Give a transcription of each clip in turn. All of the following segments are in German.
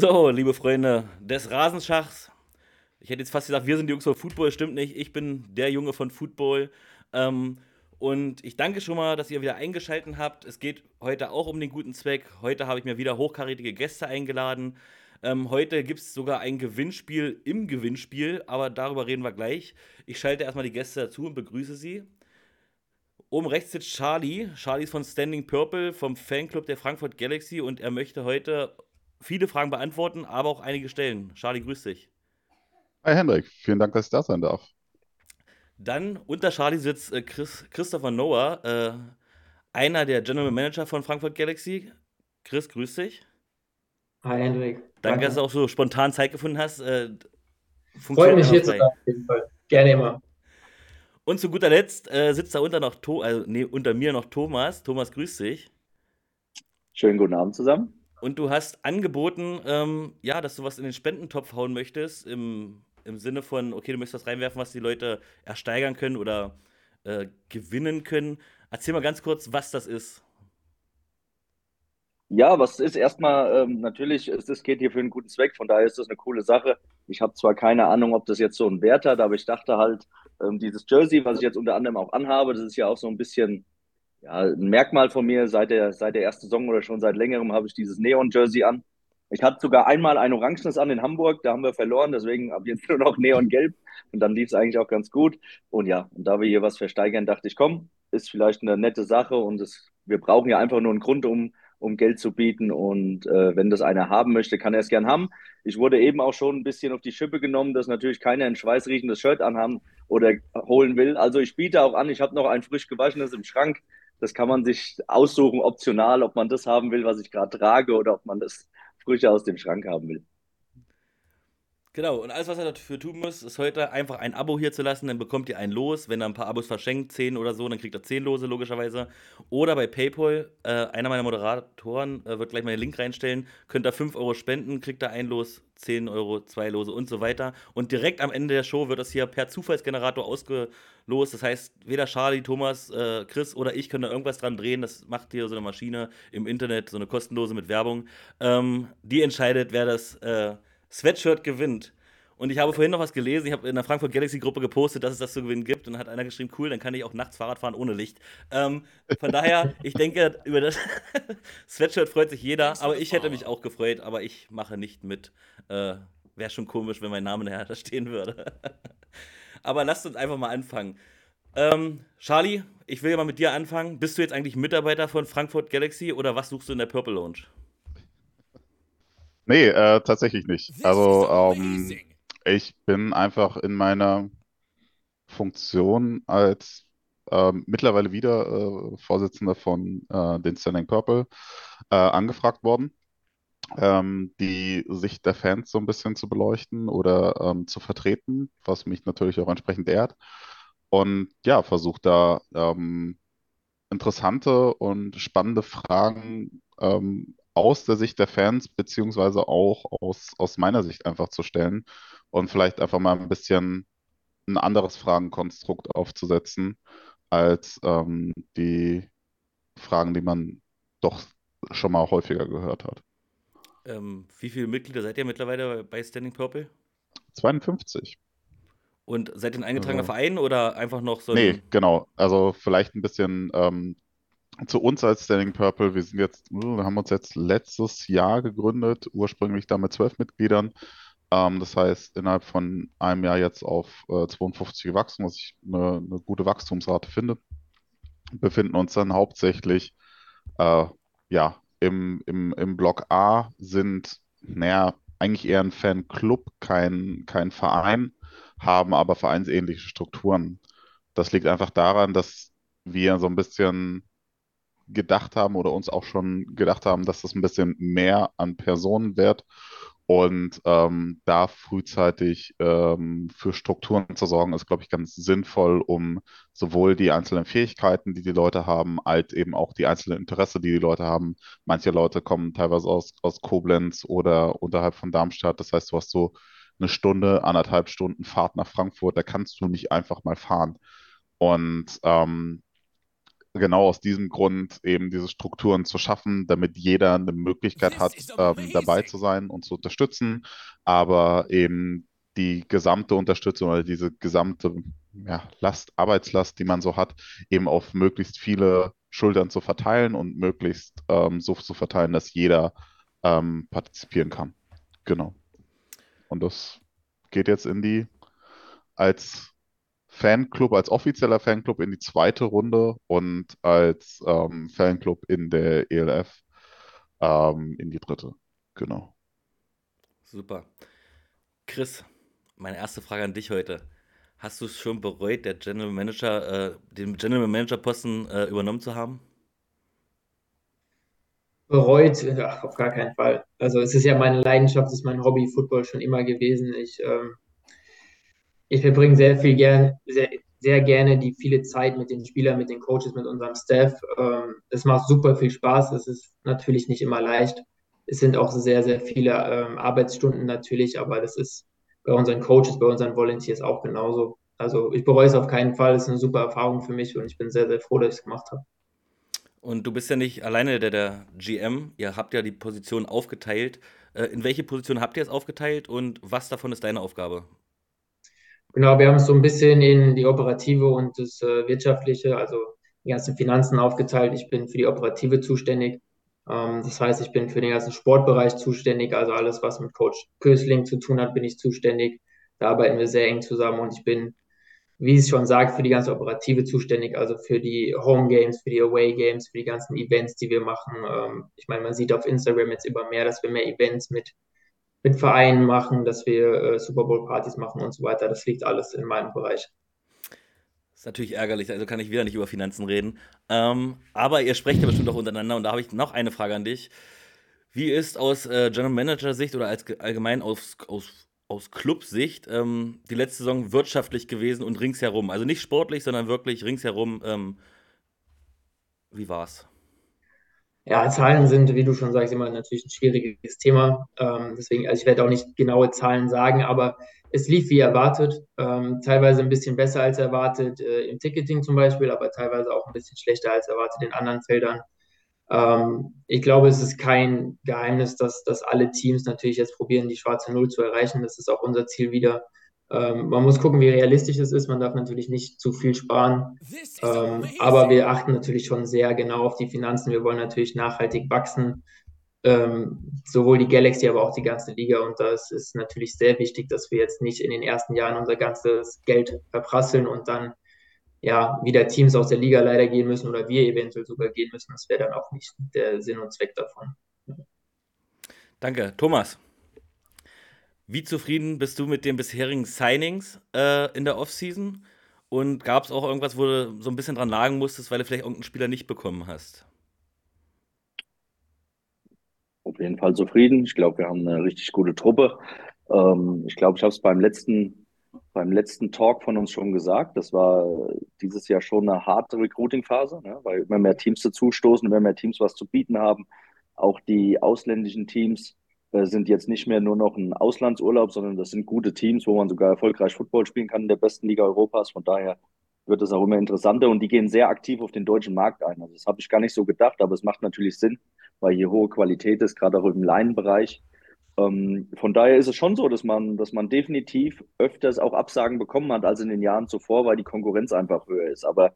So, liebe Freunde des Rasenschachs. Ich hätte jetzt fast gesagt, wir sind die Jungs von Football, stimmt nicht. Ich bin der Junge von Football. Ähm, und ich danke schon mal, dass ihr wieder eingeschaltet habt. Es geht heute auch um den guten Zweck. Heute habe ich mir wieder hochkarätige Gäste eingeladen. Ähm, heute gibt es sogar ein Gewinnspiel im Gewinnspiel, aber darüber reden wir gleich. Ich schalte erstmal die Gäste dazu und begrüße sie. Oben rechts sitzt Charlie. Charlie ist von Standing Purple, vom Fanclub der Frankfurt Galaxy und er möchte heute viele Fragen beantworten, aber auch einige stellen. Charlie, grüß dich. Hi Hendrik, vielen Dank, dass ich da sein darf. Dann unter Charlie sitzt äh, Chris, Christopher Noah, äh, einer der General Manager von Frankfurt Galaxy. Chris, grüß dich. Hi Hendrik. Danke, Danke. dass du auch so spontan Zeit gefunden hast. Äh, Freut mich hier zu sein, auf jeden Fall. Gerne immer. Und zu guter Letzt äh, sitzt da unter, noch to also, nee, unter mir noch Thomas. Thomas, grüß dich. Schönen guten Abend zusammen. Und du hast angeboten, ähm, ja, dass du was in den Spendentopf hauen möchtest, im, im Sinne von, okay, du möchtest was reinwerfen, was die Leute ersteigern können oder äh, gewinnen können. Erzähl mal ganz kurz, was das ist. Ja, was ist erstmal ähm, natürlich, es geht hier für einen guten Zweck, von daher ist das eine coole Sache. Ich habe zwar keine Ahnung, ob das jetzt so einen Wert hat, aber ich dachte halt, ähm, dieses Jersey, was ich jetzt unter anderem auch anhabe, das ist ja auch so ein bisschen ja, ein Merkmal von mir. Seit der, seit der ersten Saison oder schon seit längerem habe ich dieses Neon-Jersey an. Ich hatte sogar einmal ein Orangenes an in Hamburg, da haben wir verloren, deswegen ab jetzt nur noch Neon-Gelb. Und dann lief es eigentlich auch ganz gut. Und ja, und da wir hier was versteigern, dachte ich, komm, ist vielleicht eine nette Sache und es, wir brauchen ja einfach nur einen Grund, um um Geld zu bieten. Und äh, wenn das einer haben möchte, kann er es gern haben. Ich wurde eben auch schon ein bisschen auf die Schippe genommen, dass natürlich keiner ein schweißriechendes Shirt anhaben oder holen will. Also ich biete auch an, ich habe noch ein frisch gewaschenes im Schrank. Das kann man sich aussuchen, optional, ob man das haben will, was ich gerade trage, oder ob man das frische aus dem Schrank haben will. Genau, und alles, was er dafür tun muss, ist heute einfach ein Abo hier zu lassen, dann bekommt ihr ein Los. Wenn er ein paar Abos verschenkt, 10 oder so, dann kriegt er 10 Lose, logischerweise. Oder bei PayPal, äh, einer meiner Moderatoren äh, wird gleich mal den Link reinstellen, könnt ihr 5 Euro spenden, kriegt er ein Los, 10 Euro, 2 Lose und so weiter. Und direkt am Ende der Show wird das hier per Zufallsgenerator ausgelost. Das heißt, weder Charlie, Thomas, äh, Chris oder ich können da irgendwas dran drehen. Das macht hier so eine Maschine im Internet, so eine kostenlose mit Werbung. Ähm, die entscheidet, wer das äh, Sweatshirt gewinnt. Und ich habe vorhin noch was gelesen, ich habe in der Frankfurt Galaxy Gruppe gepostet, dass es das zu gewinnen gibt. Und dann hat einer geschrieben, cool, dann kann ich auch nachts Fahrrad fahren ohne Licht. Ähm, von daher, ich denke, über das Sweatshirt freut sich jeder. Aber ich hätte mich auch gefreut, aber ich mache nicht mit. Äh, Wäre schon komisch, wenn mein Name nachher da stehen würde. aber lasst uns einfach mal anfangen. Ähm, Charlie, ich will ja mal mit dir anfangen. Bist du jetzt eigentlich Mitarbeiter von Frankfurt Galaxy oder was suchst du in der Purple Lounge? Nee, äh, tatsächlich nicht. Also, ähm, ich bin einfach in meiner Funktion als ähm, mittlerweile wieder äh, Vorsitzender von äh, den Standing Purple äh, angefragt worden, ähm, die Sicht der Fans so ein bisschen zu beleuchten oder ähm, zu vertreten, was mich natürlich auch entsprechend ehrt. Und ja, versuche da ähm, interessante und spannende Fragen ähm, aus der Sicht der Fans, beziehungsweise auch aus, aus meiner Sicht einfach zu stellen und vielleicht einfach mal ein bisschen ein anderes Fragenkonstrukt aufzusetzen als ähm, die Fragen, die man doch schon mal häufiger gehört hat. Ähm, wie viele Mitglieder seid ihr mittlerweile bei Standing Purple? 52. Und seid ihr ein eingetragener also, Verein oder einfach noch so? Nee, genau. Also vielleicht ein bisschen ähm, zu uns als Standing Purple, wir sind jetzt, wir haben uns jetzt letztes Jahr gegründet, ursprünglich da mit zwölf Mitgliedern. Ähm, das heißt, innerhalb von einem Jahr jetzt auf äh, 52 gewachsen, was ich eine, eine, gute Wachstumsrate finde. Befinden uns dann hauptsächlich äh, ja, im, im, im Block A, sind, naja, eigentlich eher ein Fanclub, kein, kein Verein, haben aber vereinsähnliche Strukturen. Das liegt einfach daran, dass wir so ein bisschen gedacht haben oder uns auch schon gedacht haben, dass das ein bisschen mehr an Personen wird und ähm, da frühzeitig ähm, für Strukturen zu sorgen, ist, glaube ich, ganz sinnvoll, um sowohl die einzelnen Fähigkeiten, die die Leute haben, als eben auch die einzelnen Interesse, die die Leute haben. Manche Leute kommen teilweise aus, aus Koblenz oder unterhalb von Darmstadt. Das heißt, du hast so eine Stunde, anderthalb Stunden Fahrt nach Frankfurt. Da kannst du nicht einfach mal fahren. Und ähm, genau aus diesem Grund eben diese Strukturen zu schaffen, damit jeder eine Möglichkeit hat, ähm, dabei zu sein und zu unterstützen, aber eben die gesamte Unterstützung oder diese gesamte ja, Last, Arbeitslast, die man so hat, eben auf möglichst viele Schultern zu verteilen und möglichst ähm, so zu verteilen, dass jeder ähm, partizipieren kann. Genau. Und das geht jetzt in die als Fanclub, als offizieller Fanclub in die zweite Runde und als ähm, Fanclub in der ELF ähm, in die dritte. Genau. Super. Chris, meine erste Frage an dich heute. Hast du es schon bereut, der General Manager, äh, den General Manager Posten äh, übernommen zu haben? Bereut, ach, auf gar keinen Fall. Also es ist ja meine Leidenschaft, es ist mein Hobby, Football schon immer gewesen. Ich, ähm, ich verbringe sehr viel gern, sehr, sehr gerne die viele Zeit mit den Spielern, mit den Coaches, mit unserem Staff. Ähm, es macht super viel Spaß. Es ist natürlich nicht immer leicht. Es sind auch sehr, sehr viele ähm, Arbeitsstunden natürlich, aber das ist bei unseren Coaches, bei unseren Volunteers auch genauso. Also ich bereue es auf keinen Fall. Es ist eine super Erfahrung für mich und ich bin sehr, sehr froh, dass ich es gemacht habe. Und du bist ja nicht alleine der, der GM. Ihr habt ja die Position aufgeteilt. Äh, in welche Position habt ihr es aufgeteilt und was davon ist deine Aufgabe? Genau, wir haben es so ein bisschen in die operative und das äh, wirtschaftliche, also die ganzen Finanzen aufgeteilt. Ich bin für die operative zuständig. Ähm, das heißt, ich bin für den ganzen Sportbereich zuständig, also alles, was mit Coach Kösling zu tun hat, bin ich zuständig. Da arbeiten wir sehr eng zusammen und ich bin, wie es schon sagt, für die ganze Operative zuständig, also für die Home Games, für die Away Games, für die ganzen Events, die wir machen. Ähm, ich meine, man sieht auf Instagram jetzt immer mehr, dass wir mehr Events mit, mit Vereinen machen, dass wir äh, Super Bowl Partys machen und so weiter. Das liegt alles in meinem Bereich. Ist natürlich ärgerlich, also kann ich wieder nicht über Finanzen reden. Ähm, aber ihr sprecht ja bestimmt auch untereinander und da habe ich noch eine Frage an dich. Wie ist aus äh, General Manager Sicht oder als allgemein aus, aus, aus Club-Sicht ähm, die letzte Saison wirtschaftlich gewesen und ringsherum? Also nicht sportlich, sondern wirklich ringsherum. Ähm, wie war's? Ja, Zahlen sind, wie du schon sagst, immer natürlich ein schwieriges Thema. Ähm, deswegen, also ich werde auch nicht genaue Zahlen sagen, aber es lief wie erwartet, ähm, teilweise ein bisschen besser als erwartet äh, im Ticketing zum Beispiel, aber teilweise auch ein bisschen schlechter als erwartet in anderen Feldern. Ähm, ich glaube, es ist kein Geheimnis, dass, dass alle Teams natürlich jetzt probieren, die schwarze Null zu erreichen. Das ist auch unser Ziel wieder. Ähm, man muss gucken, wie realistisch es ist. Man darf natürlich nicht zu viel sparen. Ähm, aber wir achten natürlich schon sehr genau auf die Finanzen. Wir wollen natürlich nachhaltig wachsen ähm, sowohl die Galaxy, aber auch die ganze Liga. Und das ist natürlich sehr wichtig, dass wir jetzt nicht in den ersten Jahren unser ganzes Geld verprasseln und dann ja wieder Teams aus der Liga leider gehen müssen oder wir eventuell sogar gehen müssen. Das wäre dann auch nicht der Sinn und Zweck davon. Danke. Thomas, wie zufrieden bist du mit den bisherigen Signings äh, in der Offseason? Und gab es auch irgendwas, wo du so ein bisschen dran lagen musstest, weil du vielleicht irgendeinen Spieler nicht bekommen hast? auf jeden Fall zufrieden. Ich glaube, wir haben eine richtig gute Truppe. Ähm, ich glaube, ich habe es beim letzten, beim letzten Talk von uns schon gesagt. Das war dieses Jahr schon eine harte Recruiting-Phase, ne? weil immer mehr Teams dazustoßen, immer mehr Teams was zu bieten haben. Auch die ausländischen Teams sind jetzt nicht mehr nur noch ein Auslandsurlaub, sondern das sind gute Teams, wo man sogar erfolgreich Football spielen kann in der besten Liga Europas. Von daher wird es auch immer interessanter und die gehen sehr aktiv auf den deutschen Markt ein. Also das habe ich gar nicht so gedacht, aber es macht natürlich Sinn, weil hier hohe Qualität ist, gerade auch im Leinenbereich. Ähm, von daher ist es schon so, dass man, dass man definitiv öfters auch Absagen bekommen hat als in den Jahren zuvor, weil die Konkurrenz einfach höher ist. Aber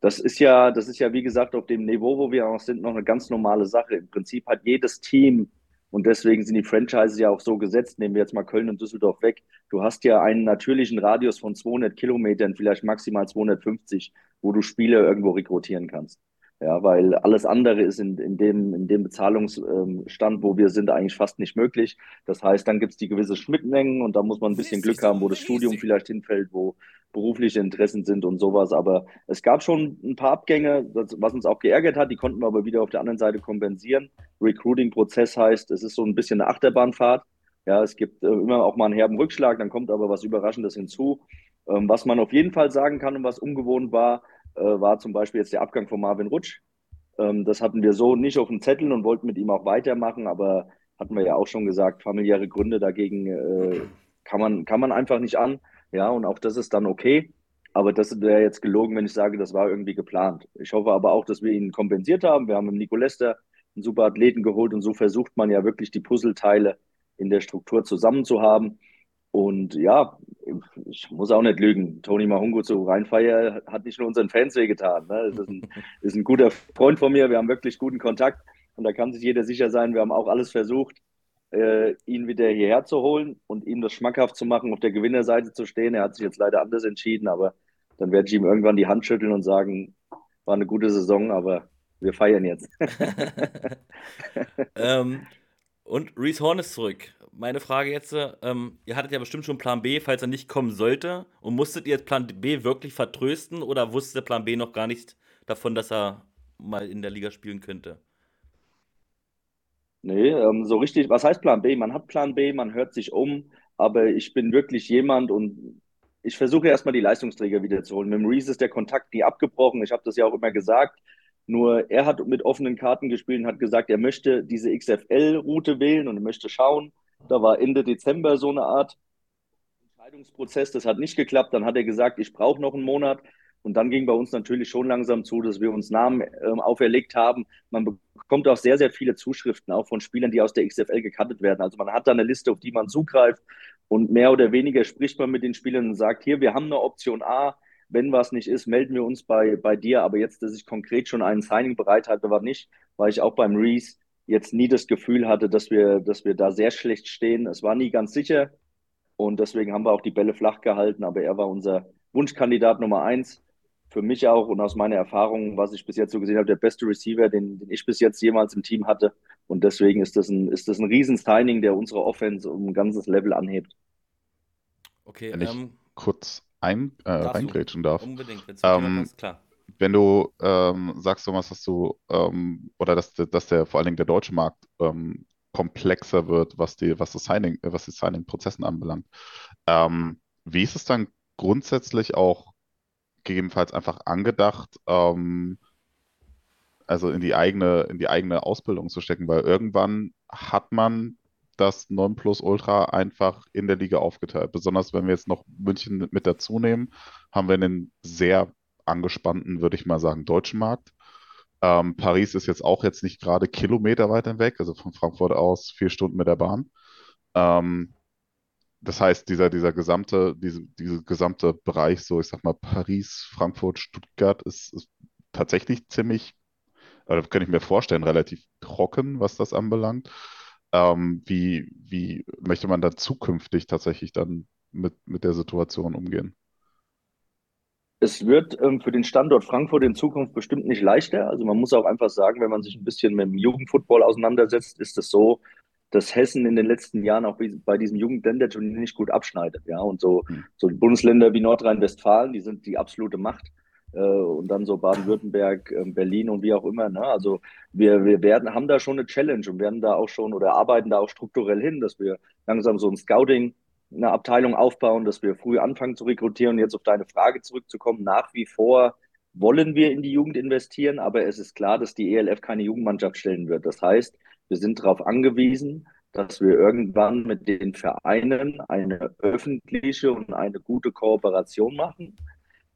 das ist ja, das ist ja, wie gesagt, auf dem Niveau, wo wir auch sind, noch eine ganz normale Sache. Im Prinzip hat jedes Team und deswegen sind die Franchises ja auch so gesetzt. Nehmen wir jetzt mal Köln und Düsseldorf weg. Du hast ja einen natürlichen Radius von 200 Kilometern, vielleicht maximal 250, wo du Spiele irgendwo rekrutieren kannst. Ja, weil alles andere ist in, in, dem, in dem Bezahlungsstand, wo wir sind, eigentlich fast nicht möglich. Das heißt, dann gibt es die gewisse Schnittmengen und da muss man ein bisschen Glück haben, wo das Studium vielleicht hinfällt, wo berufliche Interessen sind und sowas. Aber es gab schon ein paar Abgänge, was uns auch geärgert hat. Die konnten wir aber wieder auf der anderen Seite kompensieren. Recruiting-Prozess heißt, es ist so ein bisschen eine Achterbahnfahrt. Ja, es gibt äh, immer auch mal einen herben Rückschlag, dann kommt aber was Überraschendes hinzu. Ähm, was man auf jeden Fall sagen kann und was ungewohnt war, äh, war zum Beispiel jetzt der Abgang von Marvin Rutsch. Ähm, das hatten wir so nicht auf dem Zettel und wollten mit ihm auch weitermachen, aber hatten wir ja auch schon gesagt, familiäre Gründe dagegen äh, kann, man, kann man einfach nicht an. Ja, und auch das ist dann okay. Aber das wäre jetzt gelogen, wenn ich sage, das war irgendwie geplant. Ich hoffe aber auch, dass wir ihn kompensiert haben. Wir haben mit Nico Lester einen super Athleten geholt und so versucht man ja wirklich die Puzzleteile in der Struktur zusammen zu haben. Und ja, ich muss auch nicht lügen. Tony Mahungo zu Rheinfeier hat nicht nur unseren Fans wehgetan. Ne? Ist ein, ist ein guter Freund von mir. Wir haben wirklich guten Kontakt. Und da kann sich jeder sicher sein, wir haben auch alles versucht, äh, ihn wieder hierher zu holen und ihm das schmackhaft zu machen, auf der Gewinnerseite zu stehen. Er hat sich jetzt leider anders entschieden, aber dann werde ich ihm irgendwann die Hand schütteln und sagen, war eine gute Saison, aber wir feiern jetzt. ähm, und Reese Horn ist zurück. Meine Frage jetzt, ähm, ihr hattet ja bestimmt schon Plan B, falls er nicht kommen sollte. Und musstet ihr jetzt Plan B wirklich vertrösten oder wusste Plan B noch gar nicht davon, dass er mal in der Liga spielen könnte? Nee, ähm, so richtig, was heißt Plan B? Man hat Plan B, man hört sich um, aber ich bin wirklich jemand und ich versuche erstmal die Leistungsträger wiederzuholen. Mit dem Reese ist der Kontakt nie abgebrochen. Ich habe das ja auch immer gesagt. Nur er hat mit offenen Karten gespielt und hat gesagt, er möchte diese XFL-Route wählen und er möchte schauen. Da war Ende Dezember so eine Art Entscheidungsprozess. Das hat nicht geklappt. Dann hat er gesagt, ich brauche noch einen Monat. Und dann ging bei uns natürlich schon langsam zu, dass wir uns Namen äh, auferlegt haben. Man bekommt auch sehr, sehr viele Zuschriften, auch von Spielern, die aus der XFL gekantet werden. Also man hat da eine Liste, auf die man zugreift und mehr oder weniger spricht man mit den Spielern und sagt, hier, wir haben eine Option A, wenn was nicht ist, melden wir uns bei, bei dir. Aber jetzt, dass ich konkret schon einen Signing bereit hatte, war nicht, weil ich auch beim Reese jetzt nie das Gefühl hatte, dass wir, dass wir da sehr schlecht stehen. Es war nie ganz sicher und deswegen haben wir auch die Bälle flach gehalten. Aber er war unser Wunschkandidat Nummer eins für mich auch und aus meiner Erfahrung, was ich bis jetzt so gesehen habe, der beste Receiver, den, den ich bis jetzt jemals im Team hatte. Und deswegen ist das ein, ist das ein Riesen-Signing, der unsere Offense um ein ganzes Level anhebt. Okay, wenn ähm, ich kurz ein, äh, reingrätschen darf. Unbedingt, wenn ähm, klar. Wenn du ähm, sagst, Thomas, dass du ähm, oder dass, dass der vor allen Dingen der deutsche Markt ähm, komplexer wird, was die, was das Signing, äh, was die Signing-Prozessen anbelangt. Ähm, wie ist es dann grundsätzlich auch gegebenenfalls einfach angedacht, ähm, also in die eigene, in die eigene Ausbildung zu stecken, weil irgendwann hat man das Nonplusultra einfach in der Liga aufgeteilt. Besonders wenn wir jetzt noch München mit dazu nehmen, haben wir einen sehr angespannten, würde ich mal sagen, deutschen Markt. Ähm, Paris ist jetzt auch jetzt nicht gerade Kilometer weiter weg, also von Frankfurt aus vier Stunden mit der Bahn. Ähm, das heißt, dieser, dieser gesamte, diese, diese gesamte Bereich, so ich sag mal, Paris, Frankfurt, Stuttgart, ist, ist tatsächlich ziemlich, oder kann ich mir vorstellen, relativ trocken, was das anbelangt. Ähm, wie, wie möchte man da zukünftig tatsächlich dann mit, mit der Situation umgehen? Es wird ähm, für den Standort Frankfurt in Zukunft bestimmt nicht leichter. Also man muss auch einfach sagen, wenn man sich ein bisschen mit dem Jugendfootball auseinandersetzt, ist es so, dass Hessen in den letzten Jahren auch bei diesem Jugendländerturnier nicht gut abschneidet. Ja, und so, hm. so Bundesländer wie Nordrhein-Westfalen, die sind die absolute Macht. Äh, und dann so Baden-Württemberg, äh, Berlin und wie auch immer. Ne? Also wir, wir werden, haben da schon eine Challenge und werden da auch schon oder arbeiten da auch strukturell hin, dass wir langsam so ein Scouting, eine Abteilung aufbauen, dass wir früh anfangen zu rekrutieren. Und jetzt auf deine Frage zurückzukommen, nach wie vor wollen wir in die Jugend investieren, aber es ist klar, dass die ELF keine Jugendmannschaft stellen wird. Das heißt, wir sind darauf angewiesen, dass wir irgendwann mit den Vereinen eine öffentliche und eine gute Kooperation machen.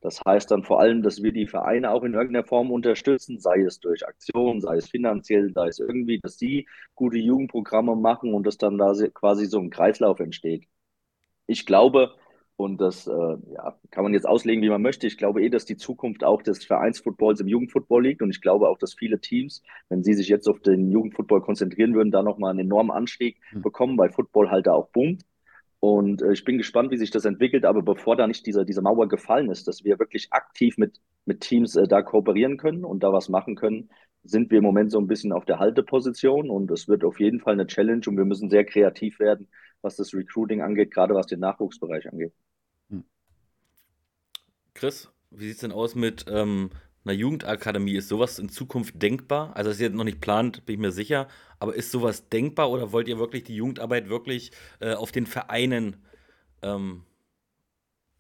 Das heißt dann vor allem, dass wir die Vereine auch in irgendeiner Form unterstützen, sei es durch Aktionen, sei es finanziell, sei es irgendwie, dass sie gute Jugendprogramme machen und dass dann da quasi so ein Kreislauf entsteht. Ich glaube, und das äh, ja, kann man jetzt auslegen, wie man möchte. Ich glaube eh, dass die Zukunft auch des Vereinsfootballs im Jugendfootball liegt. Und ich glaube auch, dass viele Teams, wenn sie sich jetzt auf den Jugendfootball konzentrieren würden, da nochmal einen enormen Anstieg mhm. bekommen, weil Football halt da auch boomt. Und äh, ich bin gespannt, wie sich das entwickelt. Aber bevor da nicht diese, diese Mauer gefallen ist, dass wir wirklich aktiv mit, mit Teams äh, da kooperieren können und da was machen können, sind wir im Moment so ein bisschen auf der Halteposition. Und es wird auf jeden Fall eine Challenge und wir müssen sehr kreativ werden, was das Recruiting angeht, gerade was den Nachwuchsbereich angeht. Chris, wie sieht es denn aus mit ähm, einer Jugendakademie? Ist sowas in Zukunft denkbar? Also, das ist jetzt noch nicht plant, bin ich mir sicher. Aber ist sowas denkbar oder wollt ihr wirklich die Jugendarbeit wirklich äh, auf den Vereinen ähm,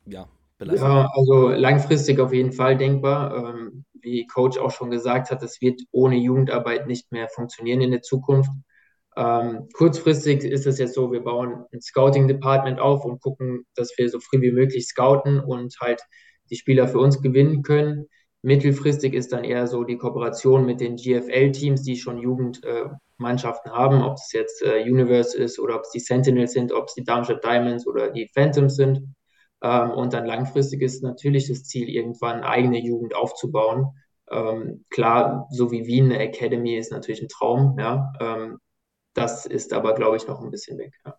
ja, belassen? Ja, also langfristig auf jeden Fall denkbar. Ähm, wie Coach auch schon gesagt hat, es wird ohne Jugendarbeit nicht mehr funktionieren in der Zukunft. Ähm, kurzfristig ist es jetzt so, wir bauen ein Scouting-Department auf und gucken, dass wir so früh wie möglich scouten und halt die Spieler für uns gewinnen können. Mittelfristig ist dann eher so die Kooperation mit den GFL-Teams, die schon Jugendmannschaften äh, haben, ob es jetzt äh, Universe ist oder ob es die Sentinels sind, ob es die Darmstadt Diamonds oder die Phantoms sind. Ähm, und dann langfristig ist natürlich das Ziel, irgendwann eigene Jugend aufzubauen. Ähm, klar, so wie Wien eine Academy ist natürlich ein Traum, ja. Ähm, das ist aber, glaube ich, noch ein bisschen weg. Ja.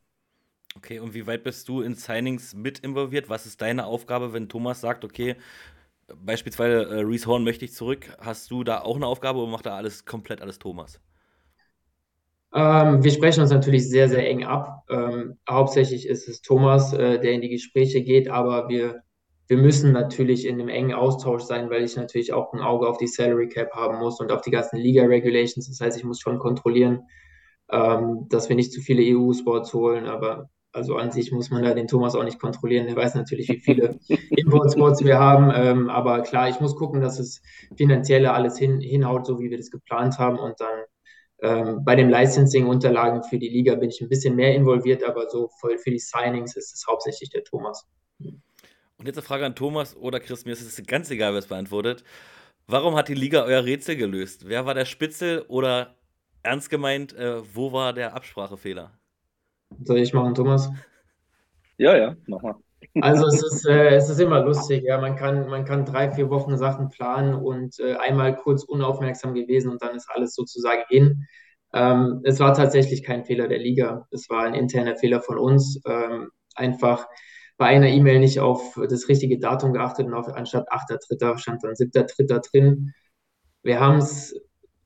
Okay, und wie weit bist du in Signings mit involviert? Was ist deine Aufgabe, wenn Thomas sagt, okay, beispielsweise äh, Reese Horn möchte ich zurück. Hast du da auch eine Aufgabe oder macht da alles komplett alles Thomas? Ähm, wir sprechen uns natürlich sehr, sehr eng ab. Ähm, hauptsächlich ist es Thomas, äh, der in die Gespräche geht, aber wir, wir müssen natürlich in einem engen Austausch sein, weil ich natürlich auch ein Auge auf die Salary Cap haben muss und auf die ganzen Liga Regulations. Das heißt, ich muss schon kontrollieren, ähm, dass wir nicht zu viele EU-Sports holen, aber also an sich muss man da den Thomas auch nicht kontrollieren. Er weiß natürlich, wie viele Import-Spots wir haben. Ähm, aber klar, ich muss gucken, dass es finanzielle alles hin, hinhaut, so wie wir das geplant haben. Und dann ähm, bei den Licensing-Unterlagen für die Liga bin ich ein bisschen mehr involviert, aber so voll für die Signings ist es hauptsächlich der Thomas. Und jetzt eine Frage an Thomas oder Chris, mir ist es ganz egal, wer es beantwortet. Warum hat die Liga euer Rätsel gelöst? Wer war der Spitzel oder ernst gemeint, äh, wo war der Absprachefehler? Soll ich machen, Thomas? Ja, ja, mach mal. Also es ist, äh, es ist immer lustig, ja. Man kann, man kann drei, vier Wochen Sachen planen und äh, einmal kurz unaufmerksam gewesen und dann ist alles sozusagen hin. Ähm, es war tatsächlich kein Fehler der Liga. Es war ein interner Fehler von uns. Ähm, einfach bei einer E-Mail nicht auf das richtige Datum geachtet und auf, anstatt 8.3. stand dann 7.3. drin. Wir haben es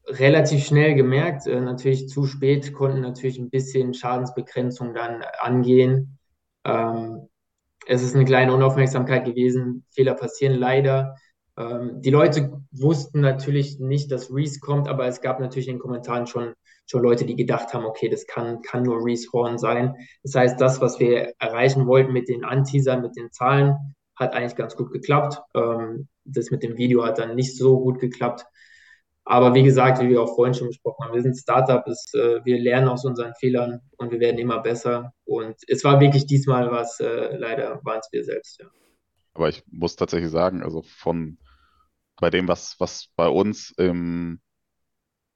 relativ schnell gemerkt, äh, natürlich zu spät, konnten natürlich ein bisschen Schadensbegrenzung dann angehen. Ähm, es ist eine kleine Unaufmerksamkeit gewesen, Fehler passieren leider. Ähm, die Leute wussten natürlich nicht, dass Reese kommt, aber es gab natürlich in den Kommentaren schon, schon Leute, die gedacht haben, okay, das kann, kann nur Reese Horn sein. Das heißt, das, was wir erreichen wollten mit den Anteasern, mit den Zahlen, hat eigentlich ganz gut geklappt. Ähm, das mit dem Video hat dann nicht so gut geklappt. Aber wie gesagt, wie wir auch vorhin schon besprochen haben, wir sind Startup, ist, äh, wir lernen aus unseren Fehlern und wir werden immer besser. Und es war wirklich diesmal was, äh, leider waren es wir selbst, ja. Aber ich muss tatsächlich sagen, also von bei dem, was, was bei uns im,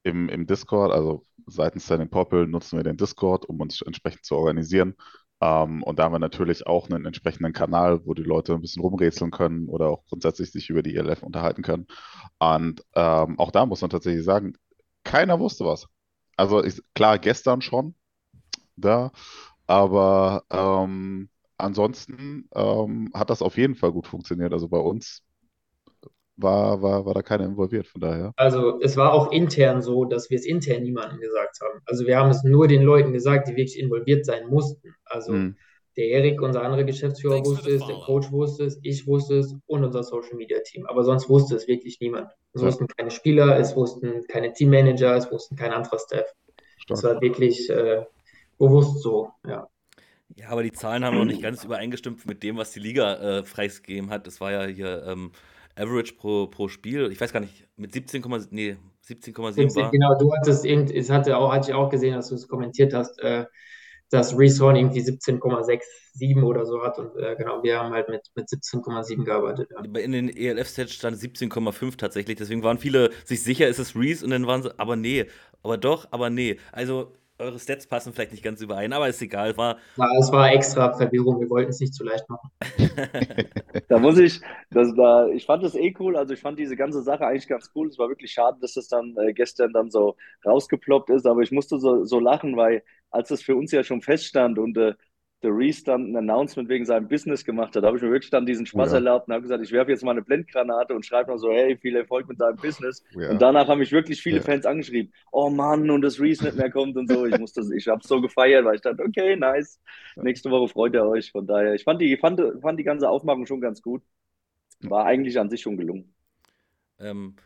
im, im Discord, also seitens Standing Popple nutzen wir den Discord, um uns entsprechend zu organisieren. Ähm, und da haben wir natürlich auch einen entsprechenden Kanal, wo die Leute ein bisschen rumrätseln können oder auch grundsätzlich sich über die ELF unterhalten können. Und ähm, auch da muss man tatsächlich sagen, keiner wusste was. Also ich, klar, gestern schon da, aber ähm, ansonsten ähm, hat das auf jeden Fall gut funktioniert. Also bei uns war, war, war da keiner involviert, von daher. Also es war auch intern so, dass wir es intern niemandem gesagt haben. Also wir haben es nur den Leuten gesagt, die wirklich involviert sein mussten. Also hm. der Erik, unser anderer Geschäftsführer, wusste es, der Coach wusste es, ich wusste es und unser Social Media Team. Aber sonst wusste es wirklich niemand. Es ja. wussten keine Spieler, es wussten keine Teammanager, es wussten kein anderer Staff. Es war wirklich äh, bewusst so, ja. Ja, aber die Zahlen haben noch nicht ganz übereingestimmt mit dem, was die Liga äh, freigegeben hat. Das war ja hier ähm, Average pro, pro Spiel, ich weiß gar nicht, mit 17,7 nee, 17,7 war. Genau, du hattest eben, es hatte auch, hatte ich auch gesehen, dass du es kommentiert hast, äh, dass Reshorn irgendwie 17,67 oder so hat und äh, genau, wir haben halt mit, mit 17,7 gearbeitet. Ja. In den ELF-Sets stand 17,5 tatsächlich, deswegen waren viele sich sicher, ist es Reese und dann waren sie, aber nee, aber doch, aber nee. Also eure Stats passen vielleicht nicht ganz überein, aber ist egal. War ja, es war extra Verwirrung, wir wollten es nicht zu leicht machen. da muss ich, das, da, ich fand das eh cool, also ich fand diese ganze Sache eigentlich ganz cool. Es war wirklich schade, dass das dann äh, gestern dann so rausgeploppt ist, aber ich musste so, so lachen, weil als das für uns ja schon feststand und äh, der Reese dann ein Announcement wegen seinem Business gemacht hat, da habe ich mir wirklich dann diesen Spaß ja. erlaubt und habe gesagt, ich werfe jetzt mal eine Blendgranate und schreibe noch so, hey, viel Erfolg mit deinem Business. Ja. Und danach haben mich wirklich viele ja. Fans angeschrieben, oh Mann, und das Reese nicht mehr kommt und so. Ich musste, ich habe es so gefeiert, weil ich dachte, okay, nice. Nächste Woche freut ihr euch. Von daher, ich fand die, fand, fand die ganze Aufmachung schon ganz gut. War eigentlich an sich schon gelungen. Ähm,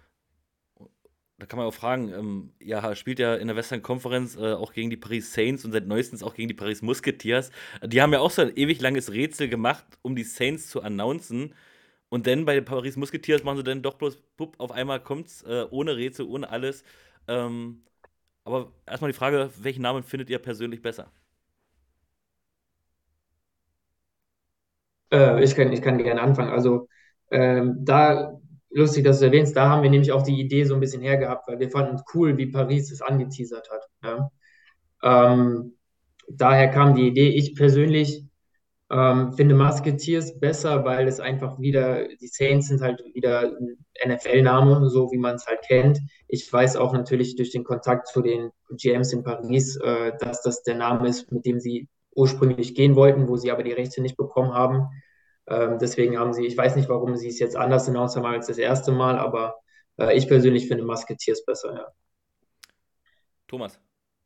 da kann man auch fragen, ähm, ja, spielt ja in der Western Konferenz äh, auch gegen die Paris Saints und seit neuestens auch gegen die Paris Musketeers. Die haben ja auch so ein ewig langes Rätsel gemacht, um die Saints zu announcen. Und dann bei den Paris Musketeers machen sie dann doch bloß, pup, auf einmal kommt's äh, ohne Rätsel, ohne alles. Ähm, aber erstmal die Frage, welchen Namen findet ihr persönlich besser? Äh, ich, kann, ich kann gerne anfangen. Also Ähm, da, lustig, dass du erwähnst, da haben wir nämlich auch die Idee so ein bisschen hergehabt, weil wir fanden es cool, wie Paris es angeteasert hat. Ja. Ähm, daher kam die Idee. Ich persönlich ähm, finde Musketeers besser, weil es einfach wieder, die Saints sind halt wieder NFL-Name, so wie man es halt kennt. Ich weiß auch natürlich durch den Kontakt zu den GMs in Paris, äh, dass das der Name ist, mit dem sie ursprünglich gehen wollten, wo sie aber die Rechte nicht bekommen haben. Ähm, deswegen haben sie, ich weiß nicht, warum sie es jetzt anders announced haben als das erste Mal, aber äh, ich persönlich finde Musketeers besser, ja. Thomas.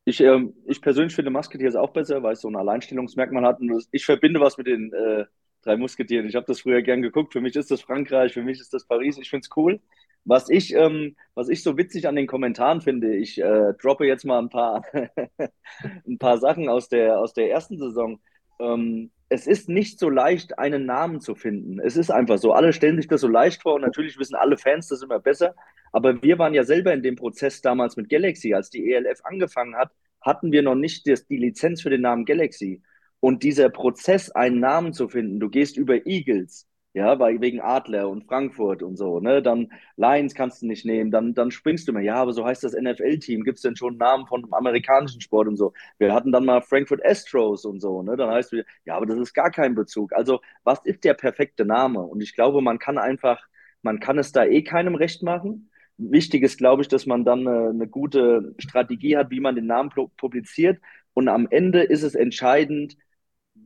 Ich, ähm, ich persönlich finde Musketeers auch besser, weil es so ein Alleinstellungsmerkmal hat. Und ich verbinde was mit den äh, drei Musketieren. Ich habe das früher gern geguckt. Für mich ist das Frankreich, für mich ist das Paris. Ich finde es cool. Was ich, ähm, was ich so witzig an den Kommentaren finde, ich äh, droppe jetzt mal ein paar, ein paar Sachen aus der, aus der ersten Saison. Ähm, es ist nicht so leicht, einen Namen zu finden. Es ist einfach so. Alle stellen sich das so leicht vor und natürlich wissen alle Fans das immer besser. Aber wir waren ja selber in dem Prozess damals mit Galaxy. Als die ELF angefangen hat, hatten wir noch nicht das, die Lizenz für den Namen Galaxy. Und dieser Prozess, einen Namen zu finden, du gehst über Eagles, ja, weil wegen Adler und Frankfurt und so, ne? Dann Lions kannst du nicht nehmen, dann, dann springst du mir, ja, aber so heißt das NFL-Team, gibt es denn schon Namen von einem amerikanischen Sport und so? Wir hatten dann mal Frankfurt Astros und so, ne? Dann heißt es, ja, aber das ist gar kein Bezug. Also, was ist der perfekte Name? Und ich glaube, man kann einfach, man kann es da eh keinem recht machen. Wichtig ist, glaube ich, dass man dann eine, eine gute Strategie hat, wie man den Namen publiziert. Und am Ende ist es entscheidend,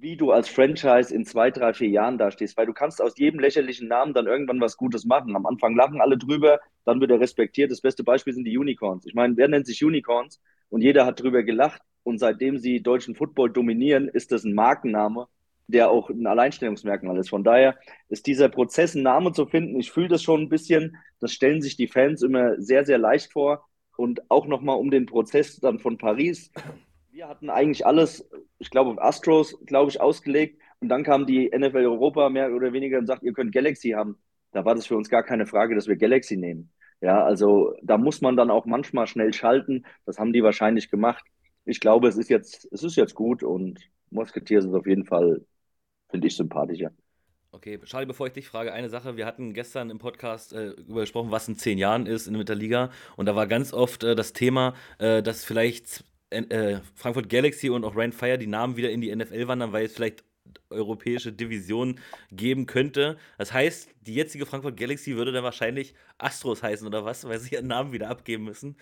wie du als Franchise in zwei, drei, vier Jahren dastehst, weil du kannst aus jedem lächerlichen Namen dann irgendwann was Gutes machen. Am Anfang lachen alle drüber, dann wird er respektiert. Das beste Beispiel sind die Unicorns. Ich meine, wer nennt sich Unicorns? Und jeder hat drüber gelacht. Und seitdem sie deutschen Football dominieren, ist das ein Markenname, der auch ein Alleinstellungsmerkmal ist. Von daher ist dieser Prozess, einen Namen zu finden, ich fühle das schon ein bisschen, das stellen sich die Fans immer sehr, sehr leicht vor. Und auch nochmal um den Prozess dann von Paris wir hatten eigentlich alles, ich glaube, auf Astros, glaube ich, ausgelegt. Und dann kam die NFL Europa mehr oder weniger und sagt, ihr könnt Galaxy haben. Da war das für uns gar keine Frage, dass wir Galaxy nehmen. Ja, also da muss man dann auch manchmal schnell schalten. Das haben die wahrscheinlich gemacht. Ich glaube, es ist jetzt, es ist jetzt gut und Musketeers ist auf jeden Fall, finde ich, sympathischer. Okay, Charlie, bevor ich dich frage, eine Sache. Wir hatten gestern im Podcast äh, über gesprochen, was in zehn Jahren ist in, der Liga. Und da war ganz oft äh, das Thema, äh, dass vielleicht äh, Frankfurt Galaxy und auch Ryan Fire die Namen wieder in die NFL wandern, weil es vielleicht europäische Divisionen geben könnte. Das heißt, die jetzige Frankfurt Galaxy würde dann wahrscheinlich Astros heißen oder was, weil sie ihren Namen wieder abgeben müssen.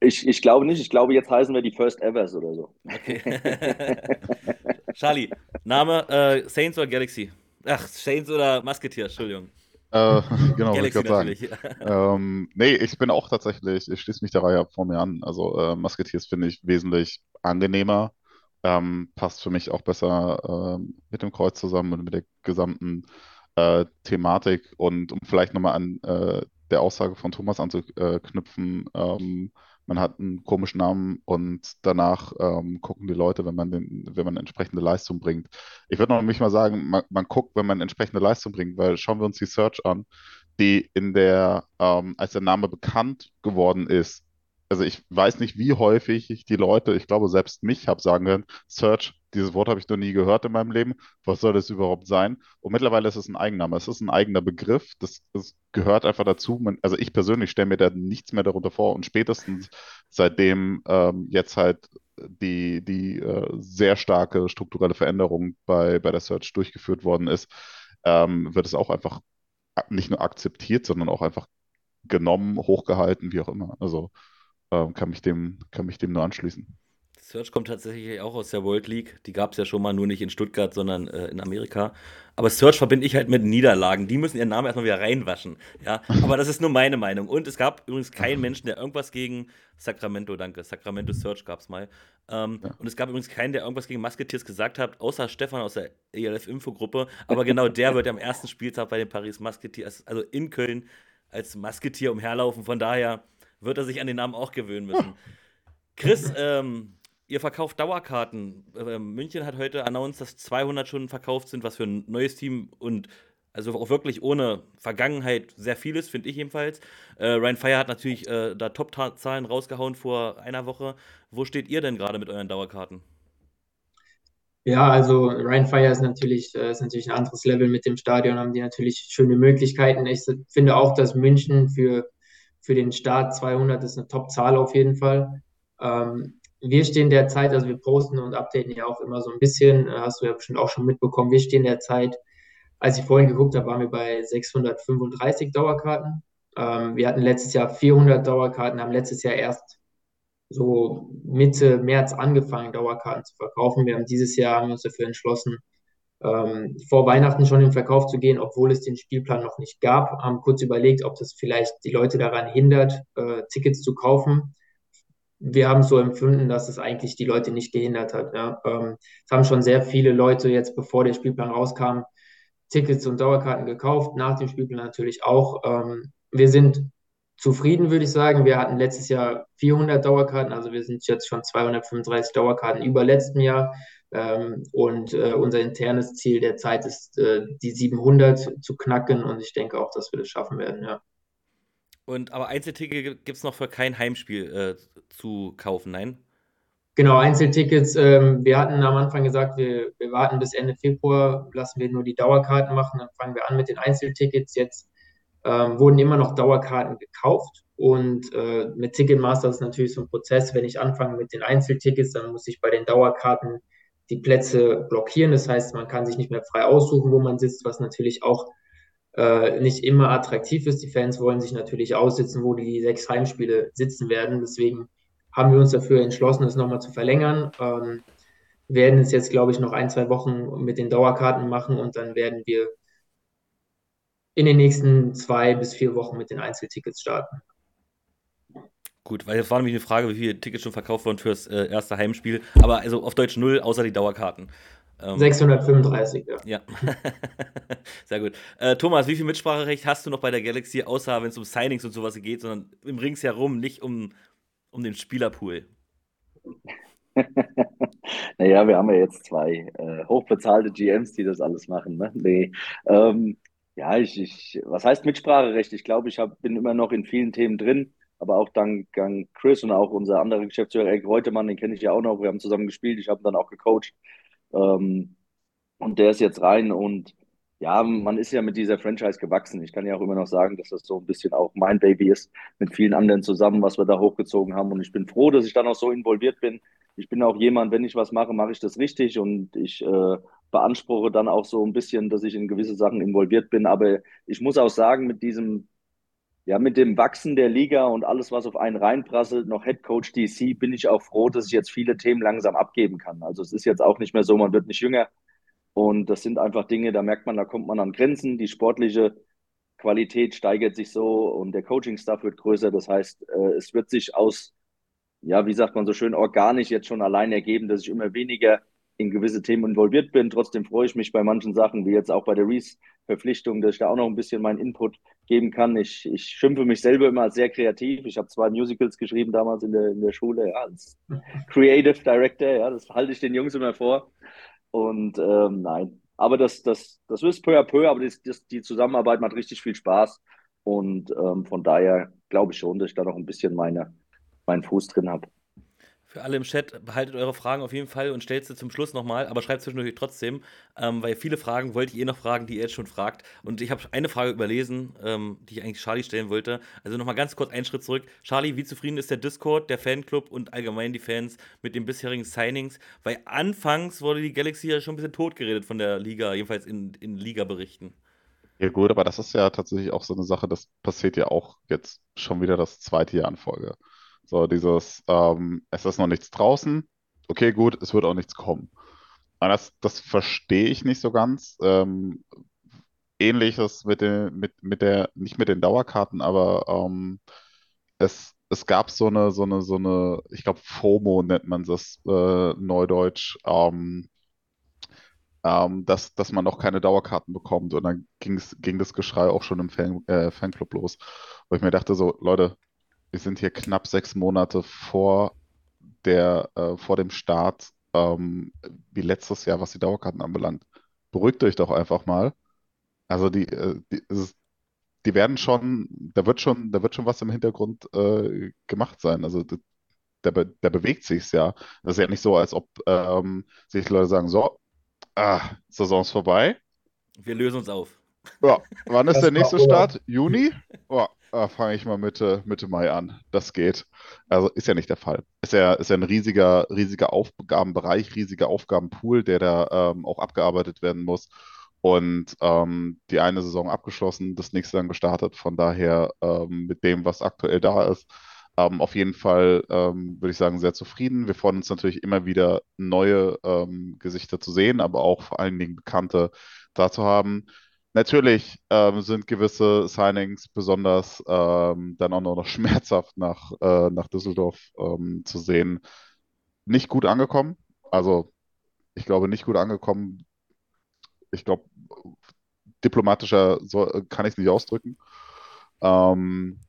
Ich, ich glaube nicht. Ich glaube, jetzt heißen wir die First Evers oder so. Okay. Charlie, Name äh, Saints oder Galaxy? Ach, Saints oder Musketeers, Entschuldigung. Äh, genau, Galaxy ich sagen. ähm, nee, ich bin auch tatsächlich, ich schließe mich der Reihe vor mir an. Also äh, Musketeers finde ich wesentlich angenehmer. Ähm, passt für mich auch besser äh, mit dem Kreuz zusammen und mit der gesamten äh, Thematik. Und um vielleicht nochmal an äh, der Aussage von Thomas anzuknüpfen, ähm, man hat einen komischen Namen und danach ähm, gucken die Leute, wenn man, den, wenn man entsprechende Leistung bringt. Ich würde noch nicht mal sagen, man, man, guckt, wenn man entsprechende Leistung bringt, weil schauen wir uns die Search an, die in der, ähm, als der Name bekannt geworden ist, also ich weiß nicht, wie häufig ich die Leute, ich glaube selbst mich, habe sagen können, Search, dieses Wort habe ich noch nie gehört in meinem Leben. Was soll das überhaupt sein? Und mittlerweile ist es ein Eigenname. Es ist ein eigener Begriff. Das, das gehört einfach dazu. Man, also ich persönlich stelle mir da nichts mehr darunter vor. Und spätestens seitdem ähm, jetzt halt die, die äh, sehr starke strukturelle Veränderung bei, bei der Search durchgeführt worden ist, ähm, wird es auch einfach nicht nur akzeptiert, sondern auch einfach genommen, hochgehalten, wie auch immer. Also ähm, kann, mich dem, kann mich dem nur anschließen. Search kommt tatsächlich auch aus der World League. Die gab es ja schon mal, nur nicht in Stuttgart, sondern äh, in Amerika. Aber Search verbinde ich halt mit Niederlagen. Die müssen ihren Namen erstmal wieder reinwaschen. Ja, aber das ist nur meine Meinung. Und es gab übrigens keinen Menschen, der irgendwas gegen Sacramento, danke, Sacramento Search gab es mal. Ähm, ja. Und es gab übrigens keinen, der irgendwas gegen Musketeers gesagt hat, außer Stefan aus der ELF-Infogruppe. Aber genau der wird am ersten Spieltag bei den Paris Musketeers, also in Köln, als Musketier umherlaufen. Von daher wird er sich an den Namen auch gewöhnen müssen. Chris, ähm, ihr verkauft Dauerkarten. Ähm, München hat heute announced, dass 200 schon verkauft sind, was für ein neues Team und also auch wirklich ohne Vergangenheit sehr vieles, finde ich jedenfalls. Äh, Ryan Fire hat natürlich äh, da Top-Zahlen rausgehauen vor einer Woche. Wo steht ihr denn gerade mit euren Dauerkarten? Ja, also Ryan Fire ist natürlich, äh, ist natürlich ein anderes Level mit dem Stadion, haben die natürlich schöne Möglichkeiten. Ich finde auch, dass München für, für den Start 200 ist eine Top-Zahl auf jeden Fall. Ähm, wir stehen derzeit, also wir posten und updaten ja auch immer so ein bisschen, äh, hast du ja bestimmt auch schon mitbekommen, wir stehen derzeit, als ich vorhin geguckt habe, waren wir bei 635 Dauerkarten. Ähm, wir hatten letztes Jahr 400 Dauerkarten, haben letztes Jahr erst so Mitte März angefangen, Dauerkarten zu verkaufen. Wir haben dieses Jahr haben uns dafür entschlossen, ähm, vor Weihnachten schon in Verkauf zu gehen, obwohl es den Spielplan noch nicht gab. Haben kurz überlegt, ob das vielleicht die Leute daran hindert, äh, Tickets zu kaufen. Wir haben so empfunden, dass es eigentlich die Leute nicht gehindert hat. Ja. Ähm, es haben schon sehr viele Leute jetzt, bevor der Spielplan rauskam, Tickets und Dauerkarten gekauft, nach dem Spielplan natürlich auch. Ähm, wir sind zufrieden, würde ich sagen. Wir hatten letztes Jahr 400 Dauerkarten, also wir sind jetzt schon 235 Dauerkarten über letztem Jahr. Ähm, und äh, unser internes Ziel der Zeit ist, äh, die 700 zu knacken. Und ich denke auch, dass wir das schaffen werden, ja. Und aber Einzelticket gibt es noch für kein Heimspiel äh, zu kaufen, nein? Genau, Einzeltickets. Ähm, wir hatten am Anfang gesagt, wir, wir warten bis Ende Februar, lassen wir nur die Dauerkarten machen, dann fangen wir an mit den Einzeltickets. Jetzt ähm, wurden immer noch Dauerkarten gekauft. Und äh, mit Ticketmaster ist natürlich so ein Prozess. Wenn ich anfange mit den Einzeltickets, dann muss ich bei den Dauerkarten die Plätze blockieren. Das heißt, man kann sich nicht mehr frei aussuchen, wo man sitzt, was natürlich auch äh, nicht immer attraktiv ist. Die Fans wollen sich natürlich aussitzen, wo die sechs Heimspiele sitzen werden. Deswegen haben wir uns dafür entschlossen, das nochmal zu verlängern. Ähm, werden es jetzt, glaube ich, noch ein, zwei Wochen mit den Dauerkarten machen und dann werden wir in den nächsten zwei bis vier Wochen mit den Einzeltickets starten. Gut, weil das war nämlich eine Frage, wie viele Tickets schon verkauft wurden fürs äh, erste Heimspiel. Aber also auf Deutsch null, außer die Dauerkarten. Ähm, 635, ja. Ja, sehr gut. Äh, Thomas, wie viel Mitspracherecht hast du noch bei der Galaxy, außer wenn es um Signings und sowas geht, sondern im Rings herum, nicht um, um den Spielerpool? naja, wir haben ja jetzt zwei äh, hochbezahlte GMs, die das alles machen. Ne? Nee. Ähm, ja, ich, ich, was heißt Mitspracherecht? Ich glaube, ich hab, bin immer noch in vielen Themen drin, aber auch dank, dank Chris und auch unser anderer Geschäftsführer Eric Reutemann, den kenne ich ja auch noch. Wir haben zusammen gespielt, ich habe dann auch gecoacht. Ähm, und der ist jetzt rein und ja, man ist ja mit dieser Franchise gewachsen. Ich kann ja auch immer noch sagen, dass das so ein bisschen auch mein Baby ist, mit vielen anderen zusammen, was wir da hochgezogen haben. Und ich bin froh, dass ich dann auch so involviert bin. Ich bin auch jemand, wenn ich was mache, mache ich das richtig und ich äh, beanspruche dann auch so ein bisschen, dass ich in gewisse Sachen involviert bin. Aber ich muss auch sagen, mit diesem, ja, mit dem Wachsen der Liga und alles, was auf einen reinprasselt, noch Head Coach DC, bin ich auch froh, dass ich jetzt viele Themen langsam abgeben kann. Also es ist jetzt auch nicht mehr so, man wird nicht jünger. Und das sind einfach Dinge, da merkt man, da kommt man an Grenzen. Die sportliche Qualität steigert sich so und der Coaching-Staff wird größer. Das heißt, äh, es wird sich aus, ja, wie sagt man so schön, organisch jetzt schon allein ergeben, dass ich immer weniger in gewisse Themen involviert bin. Trotzdem freue ich mich bei manchen Sachen, wie jetzt auch bei der Reese-Verpflichtung, dass ich da auch noch ein bisschen meinen Input geben kann. Ich, ich schimpfe mich selber immer als sehr kreativ. Ich habe zwei Musicals geschrieben damals in der, in der Schule, ja, als Creative Director, ja, das halte ich den Jungs immer vor. Und ähm, nein, aber das, das, das ist peu à peu, aber das, das, die Zusammenarbeit macht richtig viel Spaß. Und ähm, von daher glaube ich schon, dass ich da noch ein bisschen meine, meinen Fuß drin habe. Für alle im Chat, behaltet eure Fragen auf jeden Fall und stellt sie zum Schluss nochmal, aber schreibt zwischendurch trotzdem, ähm, weil viele Fragen wollt ihr noch fragen, die ihr jetzt schon fragt. Und ich habe eine Frage überlesen, ähm, die ich eigentlich Charlie stellen wollte. Also nochmal ganz kurz einen Schritt zurück. Charlie, wie zufrieden ist der Discord, der Fanclub und allgemein die Fans mit den bisherigen Signings? Weil anfangs wurde die Galaxy ja schon ein bisschen totgeredet von der Liga, jedenfalls in, in Liga-Berichten. Ja, gut, aber das ist ja tatsächlich auch so eine Sache, das passiert ja auch jetzt schon wieder das zweite Jahr in Folge. So dieses, ähm, es ist noch nichts draußen, okay, gut, es wird auch nichts kommen. Und das, das verstehe ich nicht so ganz. Ähm, Ähnliches mit, den, mit, mit der, nicht mit den Dauerkarten, aber ähm, es, es gab so eine, so eine, so eine, ich glaube, FOMO nennt man das äh, neudeutsch, ähm, ähm, dass, dass man noch keine Dauerkarten bekommt. Und dann ging's, ging das Geschrei auch schon im Fan, äh, Fanclub los. Wo ich mir dachte, so, Leute, wir sind hier knapp sechs Monate vor der, äh, vor dem Start, ähm, wie letztes Jahr, was die Dauerkarten anbelangt. Beruhigt euch doch einfach mal. Also die, äh, die, ist, die werden schon, da wird schon, da wird schon was im Hintergrund äh, gemacht sein. Also der, der bewegt sich ja. Das ist ja nicht so, als ob ähm, sich Leute sagen, so, ah, Saison ist vorbei. Wir lösen uns auf. Ja, wann ist das der nächste Start? Juni? Oh, ah, fange ich mal Mitte, Mitte Mai an. Das geht. Also ist ja nicht der Fall. Ist ja, ist ja ein riesiger, riesiger Aufgabenbereich, riesiger Aufgabenpool, der da ähm, auch abgearbeitet werden muss. Und ähm, die eine Saison abgeschlossen, das nächste dann gestartet. Von daher ähm, mit dem, was aktuell da ist, ähm, auf jeden Fall ähm, würde ich sagen, sehr zufrieden. Wir freuen uns natürlich immer wieder neue ähm, Gesichter zu sehen, aber auch vor allen Dingen Bekannte da zu haben. Natürlich ähm, sind gewisse Signings besonders ähm, dann auch noch schmerzhaft nach, äh, nach Düsseldorf ähm, zu sehen. Nicht gut angekommen. Also ich glaube nicht gut angekommen. Ich glaube, diplomatischer so, kann ich es nicht ausdrücken. Ähm,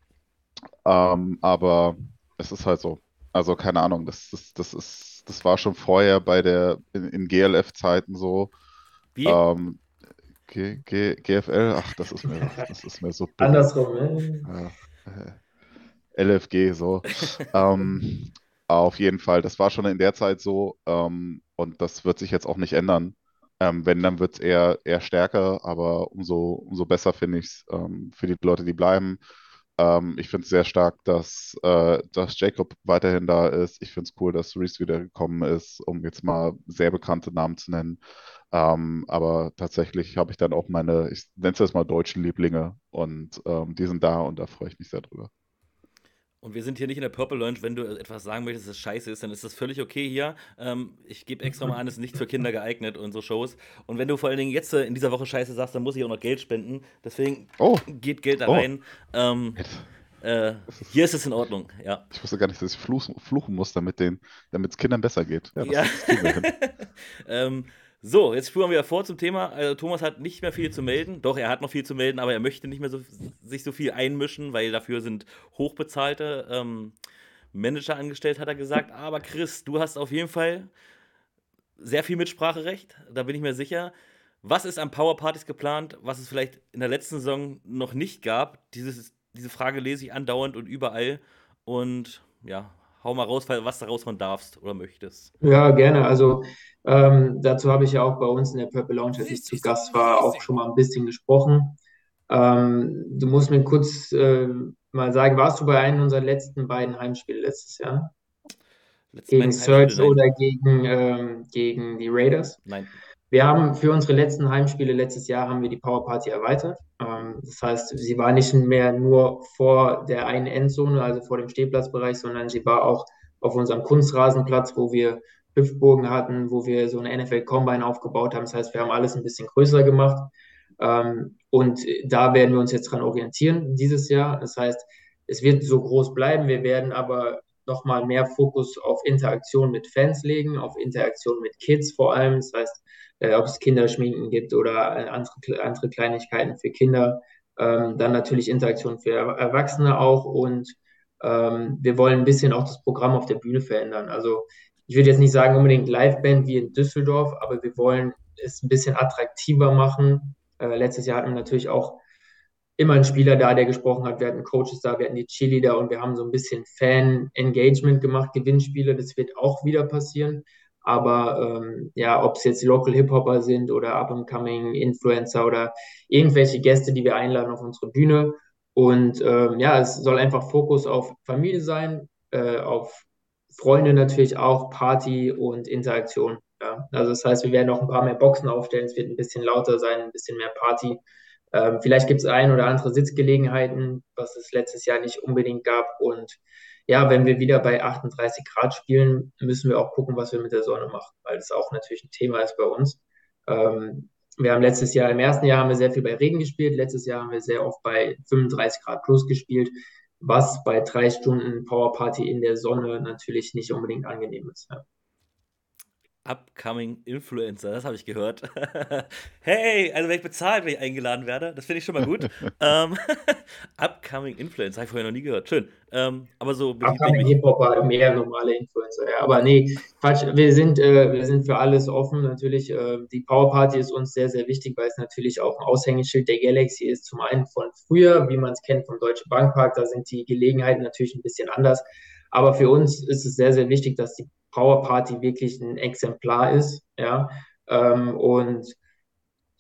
ähm, aber es ist halt so. Also keine Ahnung, das, das, das ist, das war schon vorher bei der in, in GLF-Zeiten so. Wie? Ähm, G, G, GFL, ach, das ist mir, das ist mir so dumm. Andersrum, ne? Ja, äh, LFG, so. ähm, auf jeden Fall, das war schon in der Zeit so ähm, und das wird sich jetzt auch nicht ändern. Ähm, wenn, dann wird es eher, eher stärker, aber umso, umso besser finde ich es ähm, für die Leute, die bleiben. Ähm, ich finde es sehr stark, dass, äh, dass Jacob weiterhin da ist. Ich finde es cool, dass Reese wieder gekommen ist, um jetzt mal sehr bekannte Namen zu nennen. Ähm, aber tatsächlich habe ich dann auch meine, ich nenne es jetzt mal deutschen Lieblinge und ähm, die sind da und da freue ich mich sehr drüber. Und wir sind hier nicht in der Purple Lounge. Wenn du etwas sagen möchtest, dass es scheiße ist, dann ist das völlig okay hier. Ähm, ich gebe extra mal an, es ist nicht für Kinder geeignet, unsere Shows. Und wenn du vor allen Dingen jetzt äh, in dieser Woche scheiße sagst, dann muss ich auch noch Geld spenden. Deswegen Oh, geht Geld da oh. rein. Ähm, äh, hier ist es in Ordnung, ja. Ich wusste gar nicht, dass ich fluch, fluchen muss, damit es Kindern besser geht. Ja, das, Ja. das ähm, so, jetzt spuren wir wieder vor zum Thema. Also, Thomas hat nicht mehr viel zu melden. Doch, er hat noch viel zu melden, aber er möchte nicht mehr so, sich so viel einmischen, weil dafür sind hochbezahlte ähm, Manager angestellt, hat er gesagt. Aber Chris, du hast auf jeden Fall sehr viel Mitspracherecht, da bin ich mir sicher. Was ist an Powerpartys geplant, was es vielleicht in der letzten Saison noch nicht gab? Dieses, diese Frage lese ich andauernd und überall. Und ja, hau mal raus, was du raushauen darfst oder möchtest. Ja, gerne. Also ähm, dazu habe ich ja auch bei uns in der Purple Lounge, als ich zu Gast war, auch schon mal ein bisschen gesprochen. Ähm, du musst mir kurz äh, mal sagen, warst du bei einem unserer letzten beiden Heimspiele letztes Jahr? Letztes Gegen Surge oder gegen, ähm, gegen die Raiders? Nein. Wir haben für unsere letzten Heimspiele letztes Jahr haben wir die Power Party erweitert. Ähm, das heißt, sie war nicht mehr nur vor der einen Endzone, also vor dem Stehplatzbereich, sondern sie war auch auf unserem Kunstrasenplatz, wo wir Hüpfburgen hatten, wo wir so eine NFL Combine aufgebaut haben. Das heißt, wir haben alles ein bisschen größer gemacht. Ähm, und da werden wir uns jetzt dran orientieren dieses Jahr. Das heißt, es wird so groß bleiben. Wir werden aber nochmal mehr Fokus auf Interaktion mit Fans legen, auf Interaktion mit Kids vor allem. Das heißt, äh, ob es Kinderschminken gibt oder äh, andere, andere Kleinigkeiten für Kinder. Ähm, dann natürlich Interaktion für Erwachsene auch und ähm, wir wollen ein bisschen auch das Programm auf der Bühne verändern. Also ich würde jetzt nicht sagen unbedingt Liveband wie in Düsseldorf, aber wir wollen es ein bisschen attraktiver machen. Äh, letztes Jahr hatten wir natürlich auch immer einen Spieler da, der gesprochen hat. Wir hatten Coaches da, wir hatten die Cheerleader und wir haben so ein bisschen Fan-Engagement gemacht, Gewinnspiele. Das wird auch wieder passieren. Aber ähm, ja, ob es jetzt Local Hip-Hopper sind oder Up-and-Coming Influencer oder irgendwelche Gäste, die wir einladen auf unsere Bühne. Und ähm, ja, es soll einfach Fokus auf Familie sein, äh, auf Freunde natürlich auch, Party und Interaktion. Ja. Also das heißt, wir werden auch ein paar mehr Boxen aufstellen, es wird ein bisschen lauter sein, ein bisschen mehr Party. Ähm, vielleicht gibt es ein oder andere Sitzgelegenheiten, was es letztes Jahr nicht unbedingt gab. Und ja, wenn wir wieder bei 38 Grad spielen, müssen wir auch gucken, was wir mit der Sonne machen, weil das auch natürlich ein Thema ist bei uns. Ähm, wir haben letztes Jahr, im ersten Jahr haben wir sehr viel bei Regen gespielt, letztes Jahr haben wir sehr oft bei 35 Grad plus gespielt, was bei drei Stunden Powerparty in der Sonne natürlich nicht unbedingt angenehm ist. Ja. Upcoming Influencer, das habe ich gehört. hey, also wenn ich bezahlt, wenn ich eingeladen werde, das finde ich schon mal gut. ähm, Upcoming Influencer, habe ich vorher noch nie gehört. Schön. Ähm, aber so Upcoming ich, Hip-Hopper, mehr normale Influencer, ja. Aber nee, Quatsch, wir sind, äh, wir sind für alles offen. Natürlich, äh, die Power Party ist uns sehr, sehr wichtig, weil es natürlich auch ein Aushängeschild der Galaxy ist. Zum einen von früher, wie man es kennt vom Deutschen Bankpark, da sind die Gelegenheiten natürlich ein bisschen anders. Aber für uns ist es sehr, sehr wichtig, dass die Power Party wirklich ein Exemplar ist. Ja. Ähm, und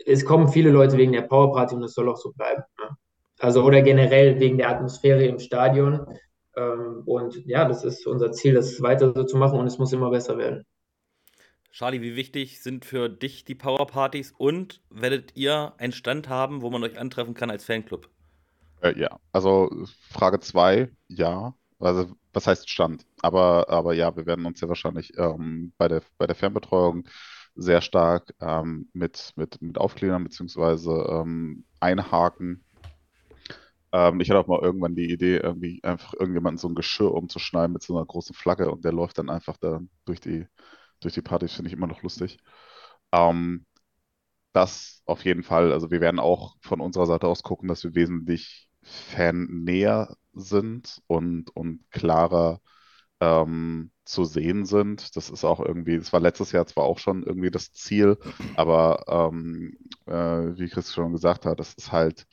es kommen viele Leute wegen der Power Party und das soll auch so bleiben. Ja. Also oder generell wegen der Atmosphäre im Stadion. Ähm, und ja, das ist unser Ziel, das weiter so zu machen und es muss immer besser werden. Charlie, wie wichtig sind für dich die Powerpartys und werdet ihr einen Stand haben, wo man euch antreffen kann als Fanclub? Äh, ja, also Frage 2, ja. Also was heißt Stand? Aber, aber ja, wir werden uns ja wahrscheinlich ähm, bei der, bei der Fernbetreuung sehr stark ähm, mit, mit, mit Aufklebern bzw. Ähm, einhaken. Ähm, ich hatte auch mal irgendwann die Idee, irgendwie einfach irgendjemanden so ein Geschirr umzuschneiden mit so einer großen Flagge und der läuft dann einfach da durch die, durch die Partys finde ich immer noch lustig. Ähm, das auf jeden Fall. Also wir werden auch von unserer Seite aus gucken, dass wir wesentlich fannäher sind und, und klarer ähm, zu sehen sind. Das ist auch irgendwie, das war letztes Jahr zwar auch schon irgendwie das Ziel, aber ähm, äh, wie Chris schon gesagt hat, das ist halt,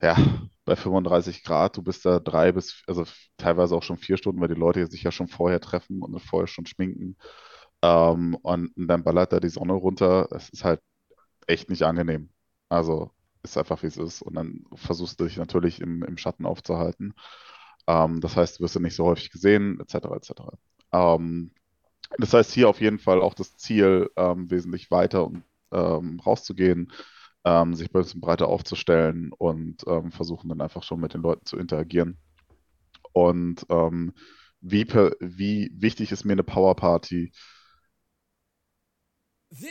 ja, bei 35 Grad, du bist da drei bis, also teilweise auch schon vier Stunden, weil die Leute sich ja schon vorher treffen und vorher schon schminken. Ähm, und, und dann ballert da die Sonne runter. Es ist halt echt nicht angenehm. Also ist einfach wie es ist. Und dann versuchst du dich natürlich im, im Schatten aufzuhalten. Ähm, das heißt, du wirst ja nicht so häufig gesehen, etc. etc. Ähm, das heißt, hier auf jeden Fall auch das Ziel, ähm, wesentlich weiter und ähm, rauszugehen, ähm, sich ein bisschen breiter aufzustellen und ähm, versuchen dann einfach schon mit den Leuten zu interagieren. Und wie, wie wichtig ist mir eine Powerparty?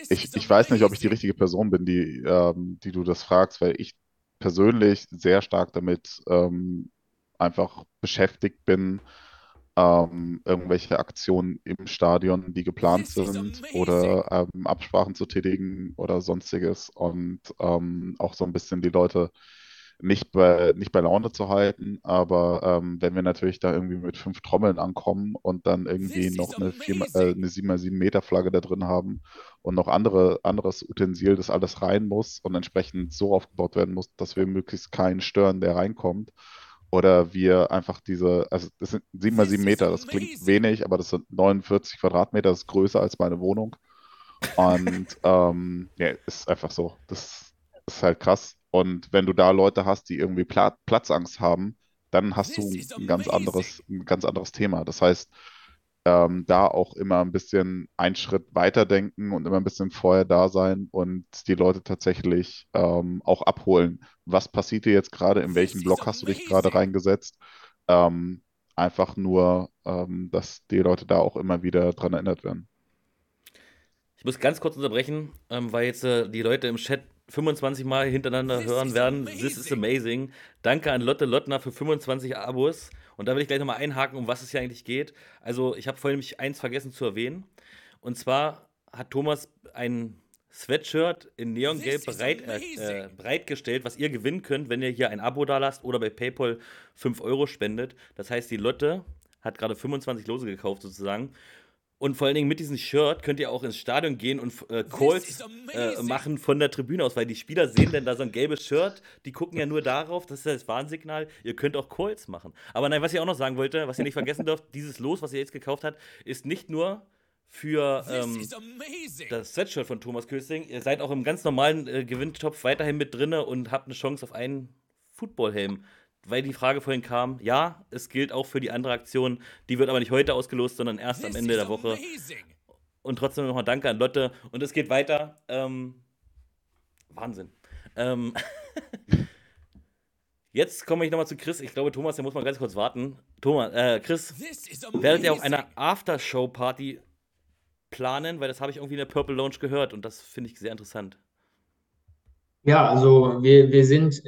Ich, ich weiß nicht, ob ich die richtige Person bin, die, ähm, die du das fragst, weil ich persönlich sehr stark damit ähm, einfach beschäftigt bin, ähm, irgendwelche Aktionen im Stadion, die geplant sind oder ähm, Absprachen zu tätigen oder sonstiges und ähm, auch so ein bisschen die Leute nicht bei, nicht bei Laune zu halten, aber ähm, wenn wir natürlich da irgendwie mit fünf Trommeln ankommen und dann irgendwie noch eine, äh, eine 7x7 Meter Flagge da drin haben und noch andere, anderes Utensil, das alles rein muss und entsprechend so aufgebaut werden muss, dass wir möglichst keinen stören, der reinkommt. Oder wir einfach diese, also das sind 7x7 Meter, das klingt wenig, aber das sind 49 Quadratmeter, das ist größer als meine Wohnung. Und ähm, ja, ist einfach so. Das ist halt krass. Und wenn du da Leute hast, die irgendwie Pla Platzangst haben, dann hast du ein ganz anderes, ein ganz anderes Thema. Das heißt, ähm, da auch immer ein bisschen einen Schritt weiter denken und immer ein bisschen vorher da sein und die Leute tatsächlich ähm, auch abholen. Was passiert dir jetzt gerade? In welchen Block hast du dich gerade reingesetzt? Ähm, einfach nur, ähm, dass die Leute da auch immer wieder dran erinnert werden. Ich muss ganz kurz unterbrechen, ähm, weil jetzt äh, die Leute im Chat 25 Mal hintereinander hören werden. This is amazing. Danke an Lotte Lottner für 25 Abos. Und da will ich gleich nochmal einhaken, um was es hier eigentlich geht. Also, ich habe vorhin nämlich eins vergessen zu erwähnen. Und zwar hat Thomas ein Sweatshirt in Neongelb bereit, äh, bereitgestellt, was ihr gewinnen könnt, wenn ihr hier ein Abo da lasst oder bei PayPal 5 Euro spendet. Das heißt, die Lotte hat gerade 25 Lose gekauft sozusagen. Und vor allen Dingen mit diesem Shirt könnt ihr auch ins Stadion gehen und äh, Calls äh, machen von der Tribüne aus, weil die Spieler sehen dann da so ein gelbes Shirt, die gucken ja nur darauf, das ist das Warnsignal, ihr könnt auch Calls machen. Aber nein, was ich auch noch sagen wollte, was ihr nicht vergessen dürft, dieses Los, was ihr jetzt gekauft habt, ist nicht nur für ähm, das Sweatshirt von Thomas Kösing. Ihr seid auch im ganz normalen äh, Gewinntopf weiterhin mit drinne und habt eine Chance auf einen Footballhelm weil die Frage vorhin kam, ja, es gilt auch für die andere Aktion. Die wird aber nicht heute ausgelost, sondern erst am Ende der Woche. Und trotzdem nochmal Danke an Lotte. Und es geht weiter. Ähm, Wahnsinn. Ähm, Jetzt komme ich nochmal zu Chris. Ich glaube, Thomas, der muss mal ganz kurz warten. Thomas, äh, Chris, werdet ihr auch eine Aftershow-Party planen? Weil das habe ich irgendwie in der Purple Lounge gehört und das finde ich sehr interessant. Ja, also wir, wir sind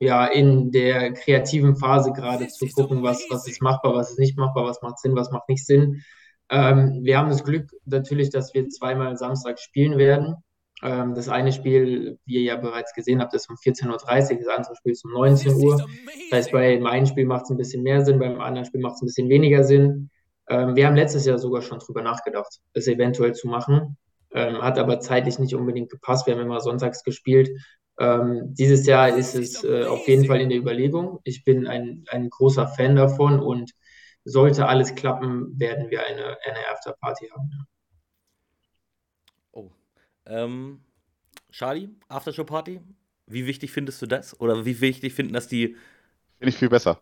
ja, in der kreativen Phase gerade zu gucken, was, was ist machbar, was ist nicht machbar, was macht Sinn, was macht nicht Sinn. Ähm, wir haben das Glück natürlich, dass wir zweimal Samstag spielen werden. Ähm, das eine Spiel, wie ihr ja bereits gesehen habt, ist um 14.30 Uhr, das andere Spiel ist um 19 Uhr. Das heißt, bei meinem Spiel macht es ein bisschen mehr Sinn, beim anderen Spiel macht es ein bisschen weniger Sinn. Ähm, wir haben letztes Jahr sogar schon drüber nachgedacht, es eventuell zu machen. Ähm, hat aber zeitlich nicht unbedingt gepasst. Wir haben immer sonntags gespielt. Ähm, dieses Jahr ist es äh, auf jeden Fall in der Überlegung. Ich bin ein, ein großer Fan davon und sollte alles klappen, werden wir eine, eine Afterparty haben. Oh. Ähm, Charlie, Aftershow-Party? Wie wichtig findest du das? Oder wie wichtig finden das die? Finde ich viel besser.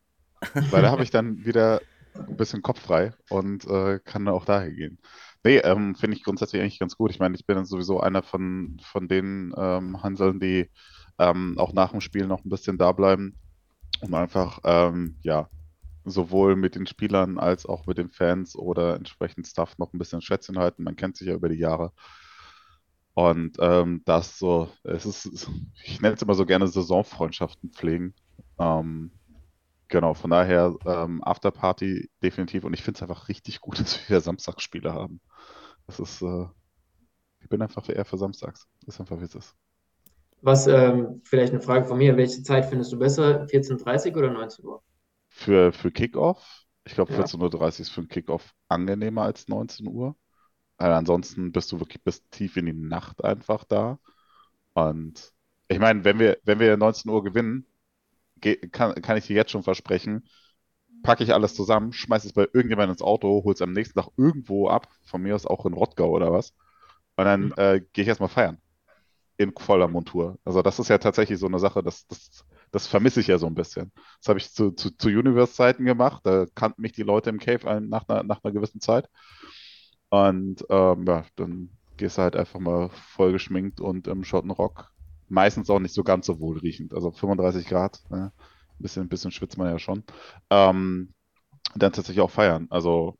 Weil da habe ich dann wieder ein bisschen Kopf frei und äh, kann dann auch daher gehen. Nee, ähm, finde ich grundsätzlich eigentlich ganz gut. Ich meine, ich bin sowieso einer von, von den ähm, Hanseln, die ähm, auch nach dem Spiel noch ein bisschen da bleiben, um einfach, ähm, ja, sowohl mit den Spielern als auch mit den Fans oder entsprechend Staff noch ein bisschen Schwätzchen halten. Man kennt sich ja über die Jahre. Und ähm, das so, es ist, ich nenne es immer so gerne Saisonfreundschaften pflegen. Ähm, genau, von daher ähm, Afterparty definitiv. Und ich finde es einfach richtig gut, dass wir wieder Samstagsspiele haben. Das ist, äh, ich bin einfach eher für Samstags. Das ist einfach, wie es ist. Was, ähm, vielleicht eine Frage von mir, welche Zeit findest du besser, 14.30 Uhr oder 19 Uhr? Für, für Kickoff, ich glaube Ja. 14.30 Uhr ist für einen Kickoff angenehmer als 19 Uhr. Weil ansonsten bist du wirklich bis tief in die Nacht einfach da. Und ich meine, wenn wir, wenn wir 19 Uhr gewinnen, ge- kann, kann ich dir jetzt schon versprechen, packe ich alles zusammen, schmeiße es bei irgendjemandem ins Auto, hole es am nächsten Tag irgendwo ab, von mir aus auch in Rottgau oder was. Und dann äh, gehe ich erstmal feiern. In voller Montur. Also das ist ja tatsächlich so eine Sache, das, das, das vermisse ich ja so ein bisschen. Das habe ich zu, zu, zu Universe-Zeiten gemacht. Da kannten mich die Leute im Cave ein, nach, einer, nach einer gewissen Zeit. Und ähm, ja, dann gehst du halt einfach mal voll geschminkt und im Schottenrock. Meistens auch nicht so ganz so wohlriechend. Also 35 Grad. Ne? Ein bisschen, ein bisschen schwitzt man ja schon. Ähm, dann tatsächlich auch feiern. Also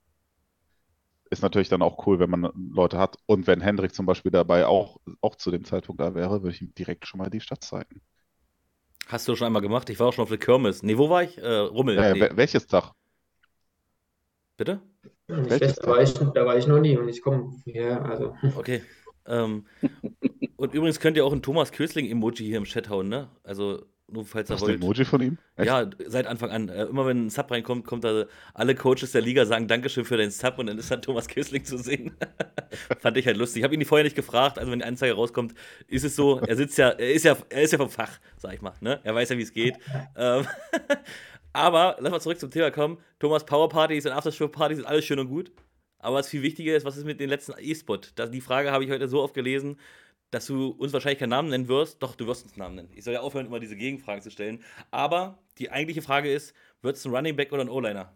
ist natürlich dann auch cool, wenn man Leute hat. Und wenn Hendrik zum Beispiel dabei auch, auch zu dem Zeitpunkt da wäre, würde ich ihm direkt schon mal die Stadt zeigen. Hast du schon einmal gemacht? Ich war auch schon auf der Kirmes. Nee, wo war ich? Äh, Rummel. Äh, nee. wel- welches Tag? Bitte? Welches schlecht, da war ich, da war ich noch nie und ich komme hierher, also. Okay. Ähm, und übrigens könnt ihr auch ein Thomas Kösling-Emoji hier im Chat hauen, ne? Also, nur falls ihr Hast du ein wollt. Emoji von ihm? Echt? Ja, seit Anfang an. Äh, immer wenn ein Sub reinkommt, kommt da alle Coaches der Liga sagen Dankeschön für deinen Sub und dann ist dann Thomas Kösling zu sehen. Fand ich halt lustig. Ich habe ihn vorher nicht gefragt, also wenn die Anzeige rauskommt, ist es so, er sitzt ja, er ist ja, er ist ja vom Fach, sag ich mal, ne? Er weiß ja, wie es geht. ähm, aber lass mal zurück zum Thema kommen. Thomas Power Partys und Aftershow Partys ist alles schön und gut. Aber was viel wichtiger ist, was ist mit den letzten E-Spot? Das- Die Frage habe ich heute so oft gelesen, dass du uns wahrscheinlich keinen Namen nennen wirst. Doch, du wirst uns einen Namen nennen. Ich soll ja aufhören, immer diese Gegenfragen zu stellen. Aber die eigentliche Frage ist, wird es ein Running Back oder ein O-Liner?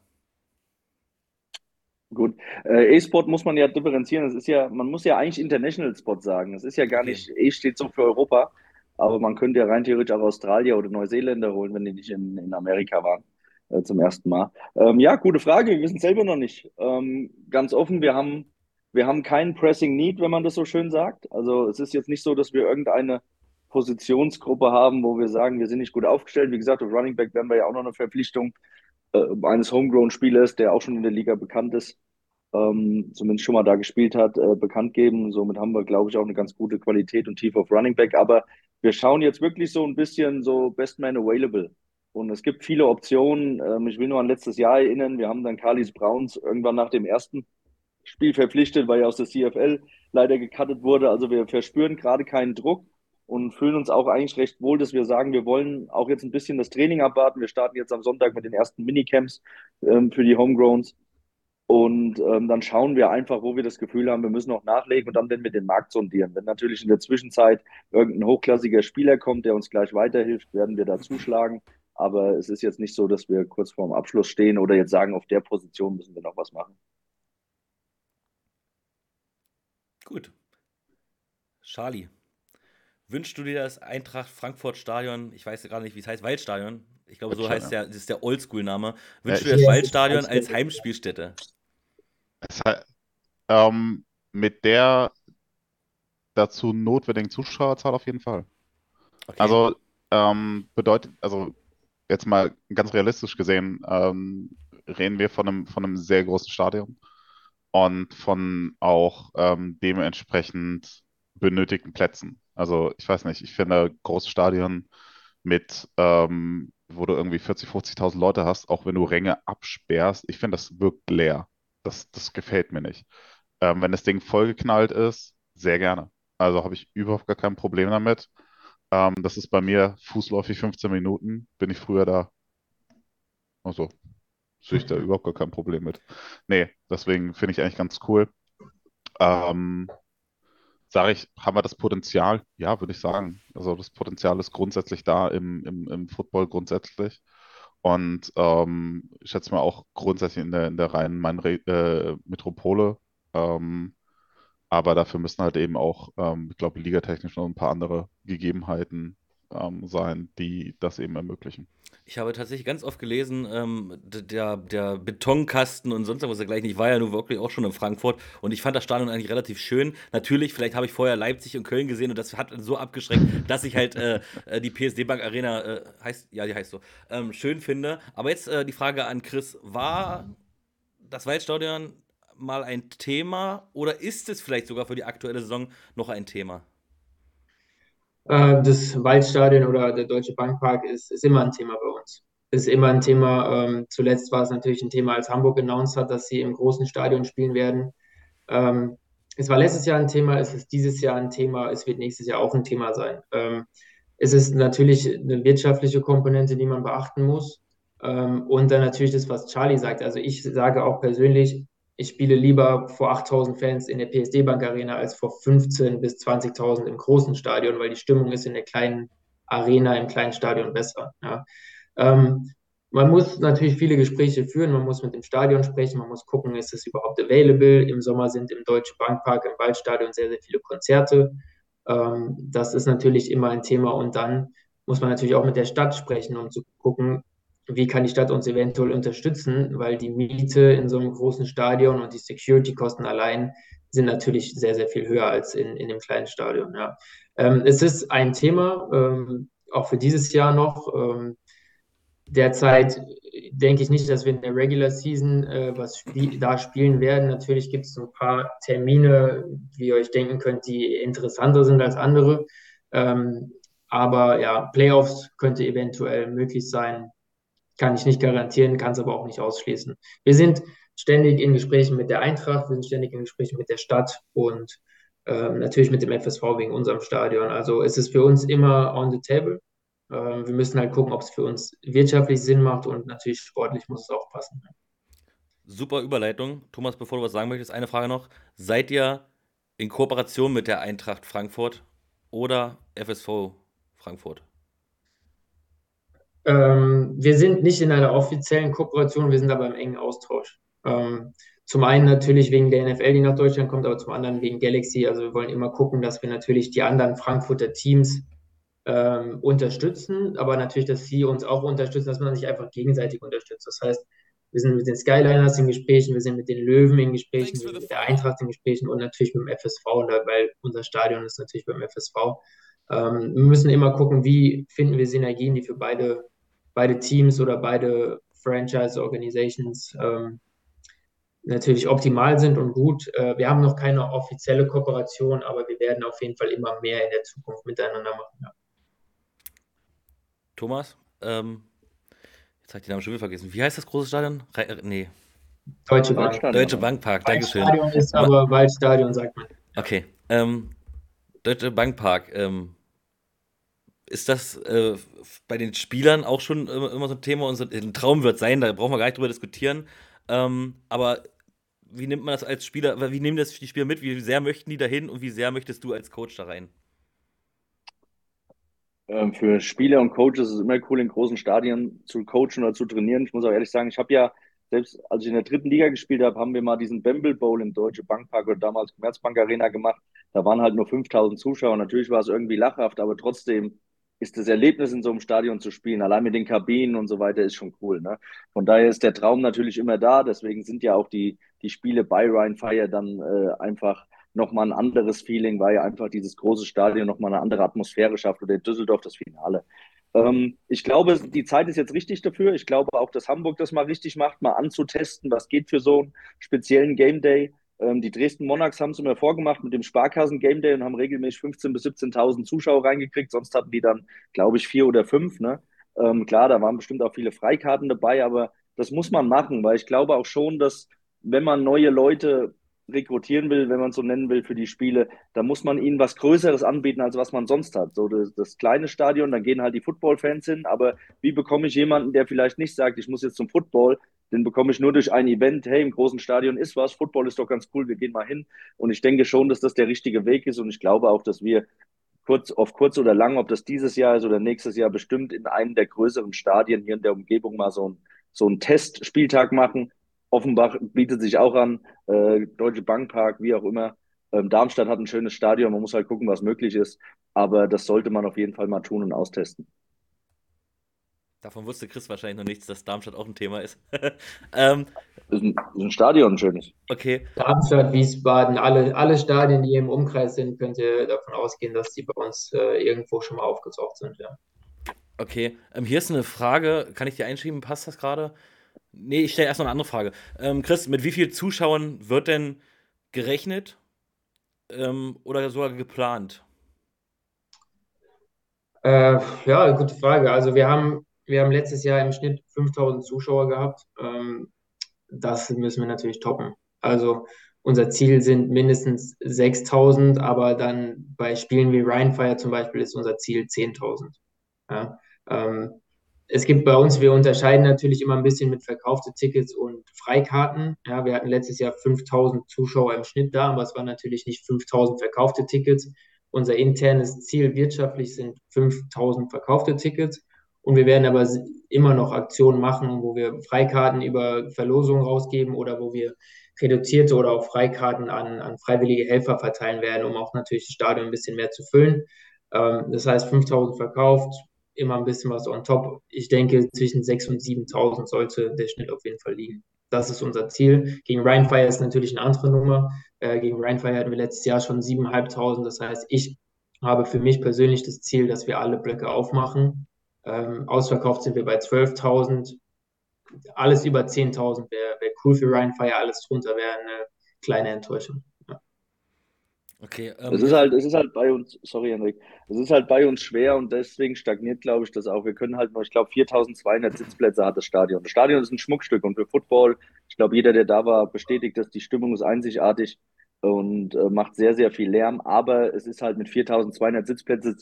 Gut, äh, E-Sport muss man ja differenzieren. Das ist ja, man muss ja eigentlich International Spot sagen. Es ist ja gar Okay. nicht, E steht so für Europa, aber man könnte ja rein theoretisch auch Australier oder Neuseeländer holen, wenn die nicht in, in Amerika waren äh, zum ersten Mal. Ähm, ja, gute Frage. Wir wissen es selber noch nicht. Ähm, ganz offen, wir haben, wir haben keinen Pressing Need, wenn man das so schön sagt. Also es ist jetzt nicht so, dass wir irgendeine Positionsgruppe haben, wo wir sagen, wir sind nicht gut aufgestellt. Wie gesagt, auf Running Back wären wir ja auch noch eine Verpflichtung äh, eines Homegrown-Spielers, der auch schon in der Liga bekannt ist, ähm, zumindest schon mal da gespielt hat, äh, bekannt geben. Somit haben wir, glaube ich, auch eine ganz gute Qualität und Tiefe auf Running Back. Aber wir schauen jetzt wirklich so ein bisschen so Best Man Available. Und es gibt viele Optionen. Ähm, ich will nur an letztes Jahr erinnern. Wir haben dann Carlis Browns irgendwann nach dem ersten Spiel verpflichtet, weil er aus der CFL leider gecuttet wurde. Also wir verspüren gerade keinen Druck und fühlen uns auch eigentlich recht wohl, dass wir sagen, wir wollen auch jetzt ein bisschen das Training abwarten. Wir starten jetzt am Sonntag mit den ersten Minicamps ähm, für die Homegrowns. Und ähm, dann schauen wir einfach, wo wir das Gefühl haben, wir müssen noch nachlegen und dann werden wir den Markt sondieren. Wenn natürlich in der Zwischenzeit irgendein hochklassiger Spieler kommt, der uns gleich weiterhilft, werden wir da zuschlagen. Aber es ist jetzt nicht so, dass wir kurz vorm Abschluss stehen oder jetzt sagen, auf der Position müssen wir noch was machen. Gut. Charlie, wünschst du dir das Eintracht Frankfurt Stadion, ich weiß gerade nicht, wie es heißt, Waldstadion? Ich glaube, so heißt der, das ist der Oldschool-Name. Wünschst du dir das Ja, Waldstadion als Heimspielstätte? Hat, ähm, mit der dazu notwendigen Zuschauerzahl auf jeden Fall. Okay. Also ähm, bedeutet, also jetzt mal ganz realistisch gesehen, ähm, reden wir von einem, von einem sehr großen Stadion und von auch ähm, dementsprechend benötigten Plätzen. Also ich weiß nicht, ich finde große Stadien mit, ähm, wo du irgendwie 40, 50.000 Leute hast, auch wenn du Ränge absperrst, ich finde, das wirkt leer. Das, das gefällt mir nicht. Ähm, wenn das Ding vollgeknallt ist, sehr gerne. Also habe ich überhaupt gar kein Problem damit. Ähm, das ist bei mir fußläufig 15 Minuten, bin ich früher da. Also, sehe ich da überhaupt gar kein Problem mit. Nee, deswegen finde ich eigentlich ganz cool. Ähm, sage ich, haben wir das Potenzial? Ja, würde ich sagen. Also das Potenzial ist grundsätzlich da im, im, im Football grundsätzlich. Und ähm, ich schätze mal auch grundsätzlich in der, in der reinen äh, Metropole. Ähm, aber dafür müssen halt eben auch, ähm, ich glaube, ligatechnisch noch ein paar andere Gegebenheiten ähm, sein, die das eben ermöglichen. Ich habe tatsächlich ganz oft gelesen, ähm, der, der Betonkasten und sonst was dergleichen. Ich war ja nun wirklich auch schon in Frankfurt und ich fand das Stadion eigentlich relativ schön. Natürlich, vielleicht habe ich vorher Leipzig und Köln gesehen und das hat so abgeschreckt, dass ich halt äh, äh die PSD Bank Arena äh, heißt, ja, die heißt so, ähm, schön finde. Aber jetzt äh, die Frage an Chris: War das Waldstadion mal ein Thema oder ist es vielleicht sogar für die aktuelle Saison noch ein Thema? Äh, das Waldstadion oder der Deutsche Bankpark ist, ist immer ein Thema bei uns. Ist immer ein Thema. Ähm, zuletzt war es natürlich ein Thema, als Hamburg announced hat, dass sie im großen Stadion spielen werden. Ähm, es war letztes Jahr ein Thema, es ist dieses Jahr ein Thema, es wird nächstes Jahr auch ein Thema sein. Ähm, es ist natürlich eine wirtschaftliche Komponente, die man beachten muss. Und dann natürlich das, was Charlie sagt. Also ich sage auch persönlich, ich spiele lieber vor 8000 Fans in der PSD Bank Arena als vor 15 bis 20.000 im großen Stadion, weil die Stimmung ist in der kleinen Arena, im kleinen Stadion besser. Ja. Ähm, man muss natürlich viele Gespräche führen, man muss mit dem Stadion sprechen, man muss gucken, ist es überhaupt available. Im Sommer sind im Deutschen Bankpark, im Waldstadion sehr, sehr viele Konzerte. Ähm, das ist natürlich immer ein Thema und dann muss man natürlich auch mit der Stadt sprechen, um zu gucken, wie kann die Stadt uns eventuell unterstützen, weil die Miete in so einem großen Stadion und die Security-Kosten allein sind natürlich sehr, sehr viel höher als in, in dem kleinen Stadion. Ja. Ähm, es ist ein Thema, ähm, auch für dieses Jahr noch. Ähm, derzeit denke ich nicht, dass wir in der Regular Season äh, was spie da spielen werden. Natürlich gibt es ein paar Termine, wie ihr euch denken könnt, die interessanter sind als andere. Ähm, aber ja, Playoffs könnte eventuell möglich sein kann ich nicht garantieren, kann es aber auch nicht ausschließen. Wir sind ständig in Gesprächen mit der Eintracht, wir sind ständig in Gesprächen mit der Stadt und ähm, natürlich mit dem FSV wegen unserem Stadion. Also es ist für uns immer on the table. Ähm, wir müssen halt gucken, ob es für uns wirtschaftlich Sinn macht und natürlich sportlich muss es auch passen. Super Überleitung. Thomas, bevor du was sagen möchtest, eine Frage noch. Seid ihr in Kooperation mit der Eintracht Frankfurt oder FSV Frankfurt? Ähm, wir sind nicht in einer offiziellen Kooperation, wir sind aber im engen Austausch. Ähm, zum einen natürlich wegen der NFL, die nach Deutschland kommt, aber zum anderen wegen Galaxy. Also wir wollen immer gucken, dass wir natürlich die anderen Frankfurter Teams ähm, unterstützen, aber natürlich, dass sie uns auch unterstützen, dass man sich einfach gegenseitig unterstützt. Das heißt, wir sind mit den Skyliners in Gesprächen, wir sind mit den Löwen in Gesprächen, wir sind mit der Eintracht in Gesprächen und natürlich mit dem FSV, weil unser Stadion ist natürlich beim FSV. Ähm, wir müssen immer gucken, wie finden wir Synergien, die für beide beide Teams oder beide Franchise Organizations ähm, natürlich optimal sind und gut. Äh, wir haben noch keine offizielle Kooperation, aber wir werden auf jeden Fall immer mehr in der Zukunft miteinander machen. Ja. Thomas, ähm, jetzt habe ich den Namen schon wieder vergessen. Wie heißt das große Stadion? Re äh, nee. Deutsche Bank. Deutsche Bankpark, Dankeschön. Waldstadion ist aber Waldstadion, sagt man. Okay. Ähm, Deutsche Bankpark. Ähm, ist das äh, bei den Spielern auch schon immer, immer so ein Thema und so ein Traum wird sein, da brauchen wir gar nicht drüber diskutieren. Ähm, aber wie nimmt man das als Spieler, wie nehmen das die Spieler mit? Wie sehr möchten die dahin und wie sehr möchtest du als Coach da rein? Ähm, für Spieler und Coaches ist es immer cool, in großen Stadien zu coachen oder zu trainieren. Ich muss auch ehrlich sagen, ich habe ja, selbst als ich in der dritten Liga gespielt habe, haben wir mal diesen Bamble Bowl im Deutsche Bankpark oder damals Commerzbank Arena gemacht. Da waren halt nur 5000 Zuschauer. Natürlich war es irgendwie lachhaft, aber trotzdem ist das Erlebnis in so einem Stadion zu spielen, allein mit den Kabinen und so weiter, ist schon cool. Ne? Von daher ist der Traum natürlich immer da. Deswegen sind ja auch die, die Spiele bei Ryan Fire dann äh, einfach nochmal ein anderes Feeling, weil einfach dieses große Stadion nochmal eine andere Atmosphäre schafft oder in Düsseldorf das Finale. Ähm, ich glaube, die Zeit ist jetzt richtig dafür. Ich glaube auch, dass Hamburg das mal richtig macht, mal anzutesten, was geht für so einen speziellen Game Day. Ähm, die Dresden Monarchs haben es immer vorgemacht mit dem Sparkassen Game Day und haben regelmäßig 15.000 bis 17.000 Zuschauer reingekriegt. Sonst hatten die dann, glaube ich, vier oder fünf. Ne? Ähm, klar, da waren bestimmt auch viele Freikarten dabei, aber das muss man machen, weil ich glaube auch schon, dass wenn man neue Leute rekrutieren will, wenn man es so nennen will, für die Spiele, da muss man ihnen was Größeres anbieten, als was man sonst hat. So das, das kleine Stadion, dann gehen halt die Football-Fans hin, aber wie bekomme ich jemanden, der vielleicht nicht sagt, ich muss jetzt zum Football, den bekomme ich nur durch ein Event. Hey, im großen Stadion ist was, Football ist doch ganz cool, wir gehen mal hin. Und ich denke schon, dass das der richtige Weg ist. Und ich glaube auch, dass wir kurz, auf kurz oder lang, ob das dieses Jahr ist oder nächstes Jahr, bestimmt in einem der größeren Stadien hier in der Umgebung mal so, ein, so einen Testspieltag machen. Offenbach bietet sich auch an, äh, Deutsche Bankpark, wie auch immer. Ähm, Darmstadt hat ein schönes Stadion, man muss halt gucken, was möglich ist. Aber das sollte man auf jeden Fall mal tun und austesten. Davon wusste Chris wahrscheinlich noch nichts, dass Darmstadt auch ein Thema ist. ähm, ist, ein, ist ein Stadion, ein schönes. Okay. Darmstadt, Wiesbaden, alle, alle Stadien, die im Umkreis sind, könnt ihr davon ausgehen, dass die bei uns äh, irgendwo schon mal aufgetaucht sind, ja. Okay, ähm, hier ist eine Frage, kann ich dir einschieben? Passt das gerade? Nee, ich stelle erst noch eine andere Frage. Ähm, Chris, mit wie vielen Zuschauern wird denn gerechnet ähm, oder sogar geplant? Äh, ja, gute Frage. Also wir haben wir haben letztes Jahr im Schnitt 5000 Zuschauer gehabt. Ähm, das müssen wir natürlich toppen. Also unser Ziel sind mindestens 6000, aber dann bei Spielen wie Rheinfire zum Beispiel ist unser Ziel 10.000. Ja, ähm, es gibt bei uns, wir unterscheiden natürlich immer ein bisschen mit verkaufte Tickets und Freikarten. Ja, wir hatten letztes Jahr 5000 Zuschauer im Schnitt da, aber es waren natürlich nicht 5000 verkaufte Tickets. Unser internes Ziel wirtschaftlich sind 5000 verkaufte Tickets. Und wir werden aber immer noch Aktionen machen, wo wir Freikarten über Verlosungen rausgeben oder wo wir reduzierte oder auch Freikarten an, an freiwillige Helfer verteilen werden, um auch natürlich das Stadion ein bisschen mehr zu füllen. Ähm, das heißt, 5000 verkauft, immer ein bisschen was on top. Ich denke, zwischen 6.000 und 7.000 sollte der Schnitt auf jeden Fall liegen. Das ist unser Ziel. Gegen Rheinfire ist natürlich eine andere Nummer. Äh, gegen Rheinfire hatten wir letztes Jahr schon 7.500. Das heißt, ich habe für mich persönlich das Ziel, dass wir alle Blöcke aufmachen ähm, ausverkauft sind wir bei 12.000. Alles über 10.000 wäre wär cool für Ryan Fire, alles drunter wäre eine kleine Enttäuschung. Okay. Ähm, es ist halt, es ist halt bei uns, sorry Henrik, es ist halt bei uns schwer und deswegen stagniert, glaube ich, das auch. Wir können halt nur, ich glaube, 4.200 Sitzplätze hat das Stadion. Das Stadion ist ein Schmuckstück und für Football, ich glaube, jeder, der da war, bestätigt, dass die Stimmung ist einzigartig und äh, macht sehr, sehr viel Lärm. Aber es ist halt mit 4.200 Sitzplätzen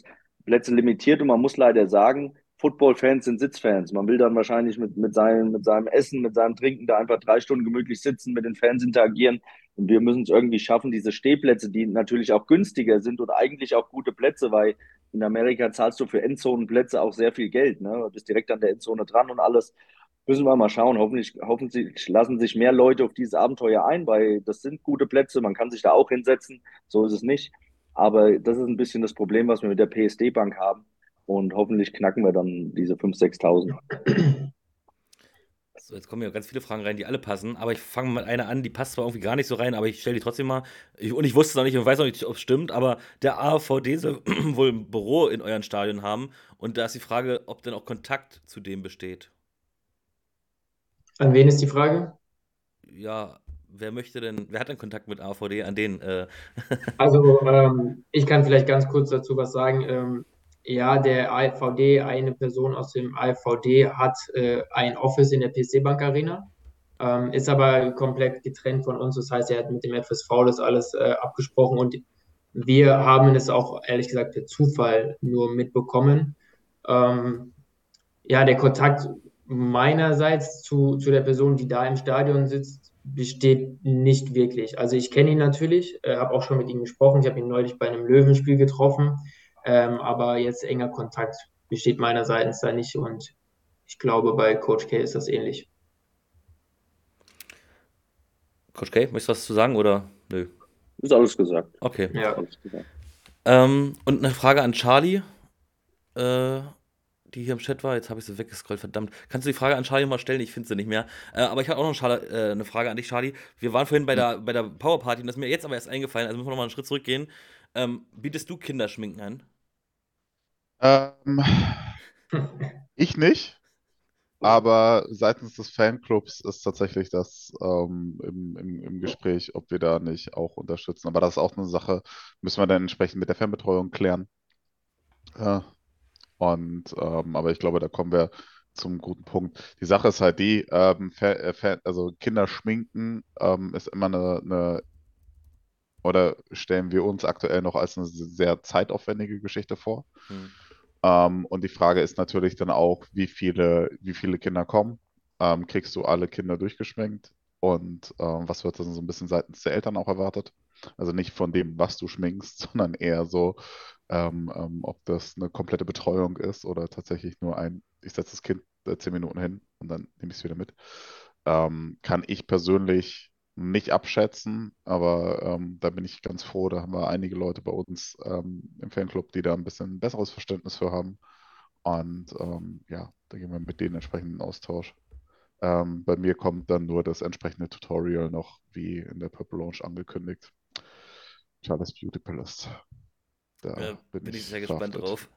Plätze limitiert und man muss leider sagen, Football-Fans sind Sitzfans. Man will dann wahrscheinlich mit, mit, seinem, mit seinem Essen, mit seinem Trinken da einfach drei Stunden gemütlich sitzen, mit den Fans interagieren. Und wir müssen es irgendwie schaffen, diese Stehplätze, die natürlich auch günstiger sind und eigentlich auch gute Plätze, weil in Amerika zahlst du für Endzonenplätze auch sehr viel Geld. Ne? Du bist direkt an der Endzone dran und alles. Müssen wir mal schauen. Hoffentlich, hoffentlich lassen sich mehr Leute auf dieses Abenteuer ein, weil das sind gute Plätze. Man kann sich da auch hinsetzen. So ist es nicht. Aber das ist ein bisschen das Problem, was wir mit der PSD-Bank haben und hoffentlich knacken wir dann diese 5.000, 6.000. So, jetzt kommen ja ganz viele Fragen rein, die alle passen, aber ich fange mit einer an, die passt zwar irgendwie gar nicht so rein, aber ich stelle die trotzdem mal. Ich, und ich wusste es noch nicht und weiß noch nicht, ob es stimmt, aber der AVD soll wohl ein Büro in euren Stadion haben und da ist die Frage, ob denn auch Kontakt zu dem besteht. An wen ist die Frage? Ja, wer möchte denn, wer hat denn Kontakt mit AVD an den? Äh also, ähm, ich kann vielleicht ganz kurz dazu was sagen. Ähm, ja, der AVD, eine Person aus dem AVD hat äh, ein Office in der PC Bank Arena, ähm, ist aber komplett getrennt von uns. Das heißt, er hat mit dem FSV das alles äh, abgesprochen und wir haben es auch ehrlich gesagt per Zufall nur mitbekommen. Ähm, ja, der Kontakt meinerseits zu, zu der Person, die da im Stadion sitzt, besteht nicht wirklich. Also ich kenne ihn natürlich, äh, habe auch schon mit ihm gesprochen. Ich habe ihn neulich bei einem Löwenspiel getroffen. Ähm, aber jetzt enger Kontakt besteht meinerseits da nicht und ich glaube, bei Coach K ist das ähnlich. Coach K, möchtest du was zu sagen oder nö? Ist alles gesagt. Okay. Ja. Gesagt. Ähm, und eine Frage an Charlie, äh, die hier im Chat war. Jetzt habe ich sie weggescrollt, verdammt. Kannst du die Frage an Charlie mal stellen? Ich finde sie nicht mehr. Äh, aber ich habe auch noch eine, äh, eine, Frage an dich, Charlie. Wir waren vorhin bei der, bei der Power Party und das ist mir jetzt aber erst eingefallen, also müssen wir nochmal einen Schritt zurückgehen. Ähm, bietest du Kinderschminken an? Ähm, ich nicht, aber seitens des Fanclubs ist tatsächlich das ähm, im, im, im Gespräch, ob wir da nicht auch unterstützen. Aber das ist auch eine Sache, müssen wir dann entsprechend mit der Fanbetreuung klären. Äh, und ähm, aber ich glaube, da kommen wir zum guten Punkt. Die Sache ist halt die, ähm, äh, also Kinder schminken ähm, ist immer eine, eine oder stellen wir uns aktuell noch als eine sehr zeitaufwendige Geschichte vor. Hm. Ähm, und die Frage ist natürlich dann auch, wie viele, wie viele Kinder kommen. ähm, kriegst du alle Kinder durchgeschminkt und ähm, was wird dann so ein bisschen seitens der Eltern auch erwartet? Also nicht von dem, was du schminkst, sondern eher so, ähm, ähm, ob das eine komplette Betreuung ist oder tatsächlich nur ein, ich setze das Kind äh, zehn Minuten hin und dann nehme ich es wieder mit. Ähm, kann ich persönlich nicht abschätzen, aber ähm, da bin ich ganz froh. Da haben wir einige Leute bei uns ähm, im Fanclub, die da ein bisschen besseres Verständnis für haben. Und ähm, ja, da gehen wir mit denen entsprechend in Austausch. Ähm, bei mir kommt dann nur das entsprechende Tutorial noch, wie in der Purple Launch angekündigt. Charles Beauty Palace. Da ja, bin, bin, ich sehr gespannt drauf.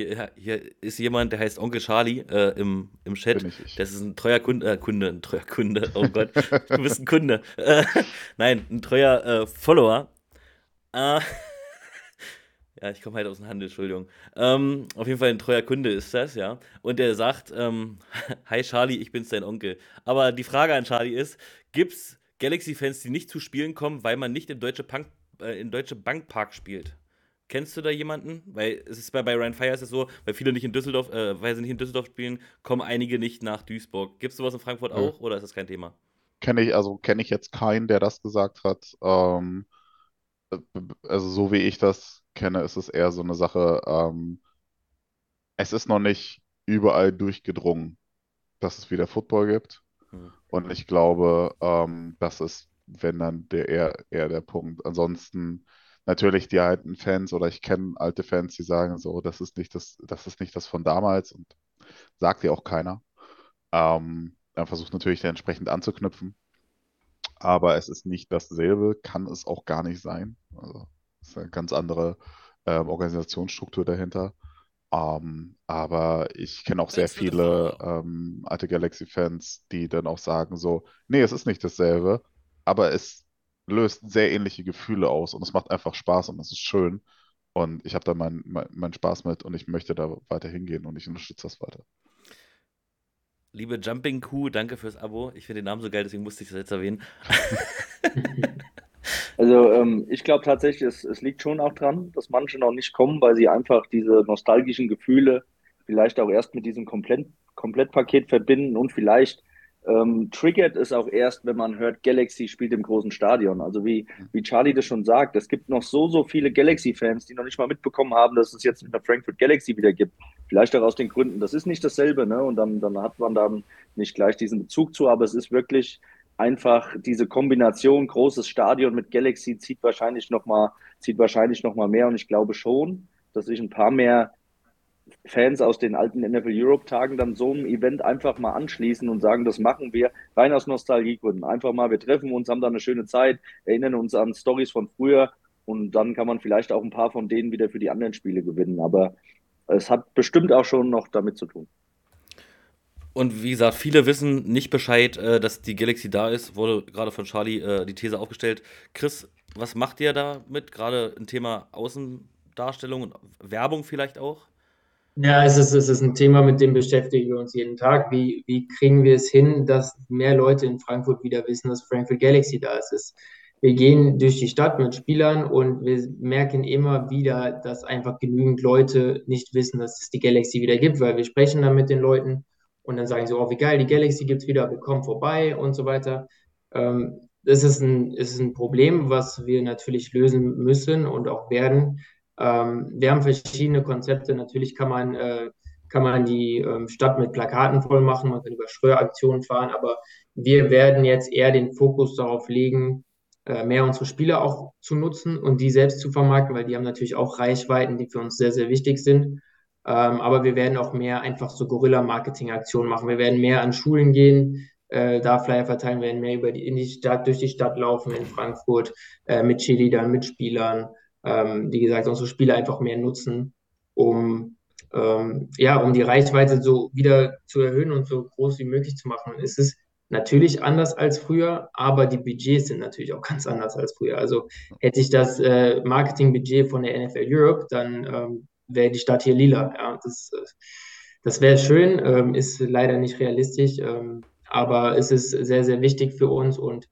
Hier, hier, ist jemand, der heißt Onkel Charlie äh, im, im Chat. Das ist ein treuer Kunde, äh, Kunde, ein treuer Kunde. Oh Gott, du bist ein Kunde. Äh, nein, ein treuer äh, Follower. Äh, ja, ich komme halt aus dem Handel, Entschuldigung. Ähm, auf jeden Fall ein treuer Kunde ist das, ja. Und der sagt, ähm, hi Charlie, ich bin's dein Onkel. Aber die Frage an Charlie ist, gibt's Galaxy-Fans, die nicht zu Spielen kommen, weil man nicht im Deutsche, Punk, äh, im Deutsche Bankpark spielt? Kennst du da jemanden? Weil es ist bei, bei Ryan Fire ist es so, weil viele nicht in Düsseldorf, äh, weil sie nicht in Düsseldorf spielen, kommen einige nicht nach Duisburg. Gibt es sowas in Frankfurt auch ja. oder ist das kein Thema? Kenne ich, also kenne ich jetzt keinen, der das gesagt hat. Ähm, äh, also so wie ich das kenne, ist es eher so eine Sache, ähm, es ist noch nicht überall durchgedrungen, dass es wieder Football gibt. Hm. Und ich glaube, ähm, das ist, wenn dann der eher, eher der Punkt. Ansonsten natürlich die alten Fans oder ich kenne alte Fans, die sagen so, das ist nicht das, das ist nicht das von damals und sagt ja auch keiner. Ähm, dann versucht natürlich entsprechend anzuknüpfen. Aber es ist nicht dasselbe, kann es auch gar nicht sein. Also es ist eine ganz andere äh, Organisationsstruktur dahinter. Ähm, aber ich kenne auch sehr viele ähm, alte Galaxy-Fans, die dann auch sagen so, nee, es ist nicht dasselbe, aber es löst sehr ähnliche Gefühle aus und es macht einfach Spaß und es ist schön. Und ich habe da meinen mein, mein Spaß mit und ich möchte da weiter hingehen und ich unterstütze das weiter. Liebe Jumping Kuh, danke fürs Abo. Ich finde den Namen so geil, deswegen musste ich das jetzt erwähnen. Also ähm, ich glaube tatsächlich, es, es liegt schon auch dran, dass manche noch nicht kommen, weil sie einfach diese nostalgischen Gefühle vielleicht auch erst mit diesem Komplett Komplettpaket verbinden und vielleicht ähm, triggert es auch erst, wenn man hört, Galaxy spielt im großen Stadion. Also wie, wie Charlie das schon sagt, es gibt noch so, so viele Galaxy-Fans, die noch nicht mal mitbekommen haben, dass es jetzt mit der Frankfurt Galaxy wieder gibt. Vielleicht auch aus den Gründen, das ist nicht dasselbe, ne? Und dann, dann hat man dann nicht gleich diesen Bezug zu, aber es ist wirklich einfach diese Kombination großes Stadion mit Galaxy zieht wahrscheinlich noch mal zieht wahrscheinlich noch mal mehr und ich glaube schon, dass sich ein paar mehr Fans aus den alten NFL Europe Tagen dann so einem Event einfach mal anschließen und sagen, das machen wir rein aus Nostalgiegründen. Einfach mal, wir treffen uns, haben da eine schöne Zeit, erinnern uns an Stories von früher und dann kann man vielleicht auch ein paar von denen wieder für die anderen Spiele gewinnen. Aber es hat bestimmt auch schon noch damit zu tun. Und wie gesagt, viele wissen nicht Bescheid, äh, dass die Galaxy da ist. Wurde gerade von Charlie äh, die These aufgestellt. Chris, was macht ihr da mit? Gerade ein Thema Außendarstellung und Werbung vielleicht auch? Ja, es ist, es ist ein Thema, mit dem beschäftigen wir uns jeden Tag. Wie, wie kriegen wir es hin, dass mehr Leute in Frankfurt wieder wissen, dass Frankfurt Galaxy da ist? Es, wir gehen durch die Stadt mit Spielern und wir merken immer wieder, dass einfach genügend Leute nicht wissen, dass es die Galaxy wieder gibt, weil wir sprechen dann mit den Leuten und dann sagen sie, oh, wie geil, die Galaxy gibt es wieder, wir kommen vorbei und so weiter. Ähm, das ist ein, ist ein Problem, was wir natürlich lösen müssen und auch werden. Ähm, wir haben verschiedene Konzepte. Natürlich kann man, äh, kann man die ähm, Stadt mit Plakaten voll machen, man kann über Schröeraktionen fahren, aber wir werden jetzt eher den Fokus darauf legen, äh, mehr unsere Spieler auch zu nutzen und die selbst zu vermarkten, weil die haben natürlich auch Reichweiten, die für uns sehr, sehr wichtig sind. Ähm, aber wir werden auch mehr einfach so Gorilla-Marketing-Aktionen machen. Wir werden mehr an Schulen gehen, äh, da Flyer verteilen, werden mehr über die, in die Stadt, durch die Stadt laufen in Frankfurt, äh, mit Cheerleadern, mit Spielern ähm, wie gesagt, unsere Spieler einfach mehr nutzen, um, ähm, ja, um die Reichweite so wieder zu erhöhen und so groß wie möglich zu machen. es ist natürlich anders als früher, aber die Budgets sind natürlich auch ganz anders als früher. Also hätte ich das äh, Marketingbudget von der NFL Europe, dann ähm, wäre die Stadt hier lila. Ja, das, äh, das wäre schön, ähm, ist leider nicht realistisch, ähm, aber es ist sehr, sehr wichtig für uns und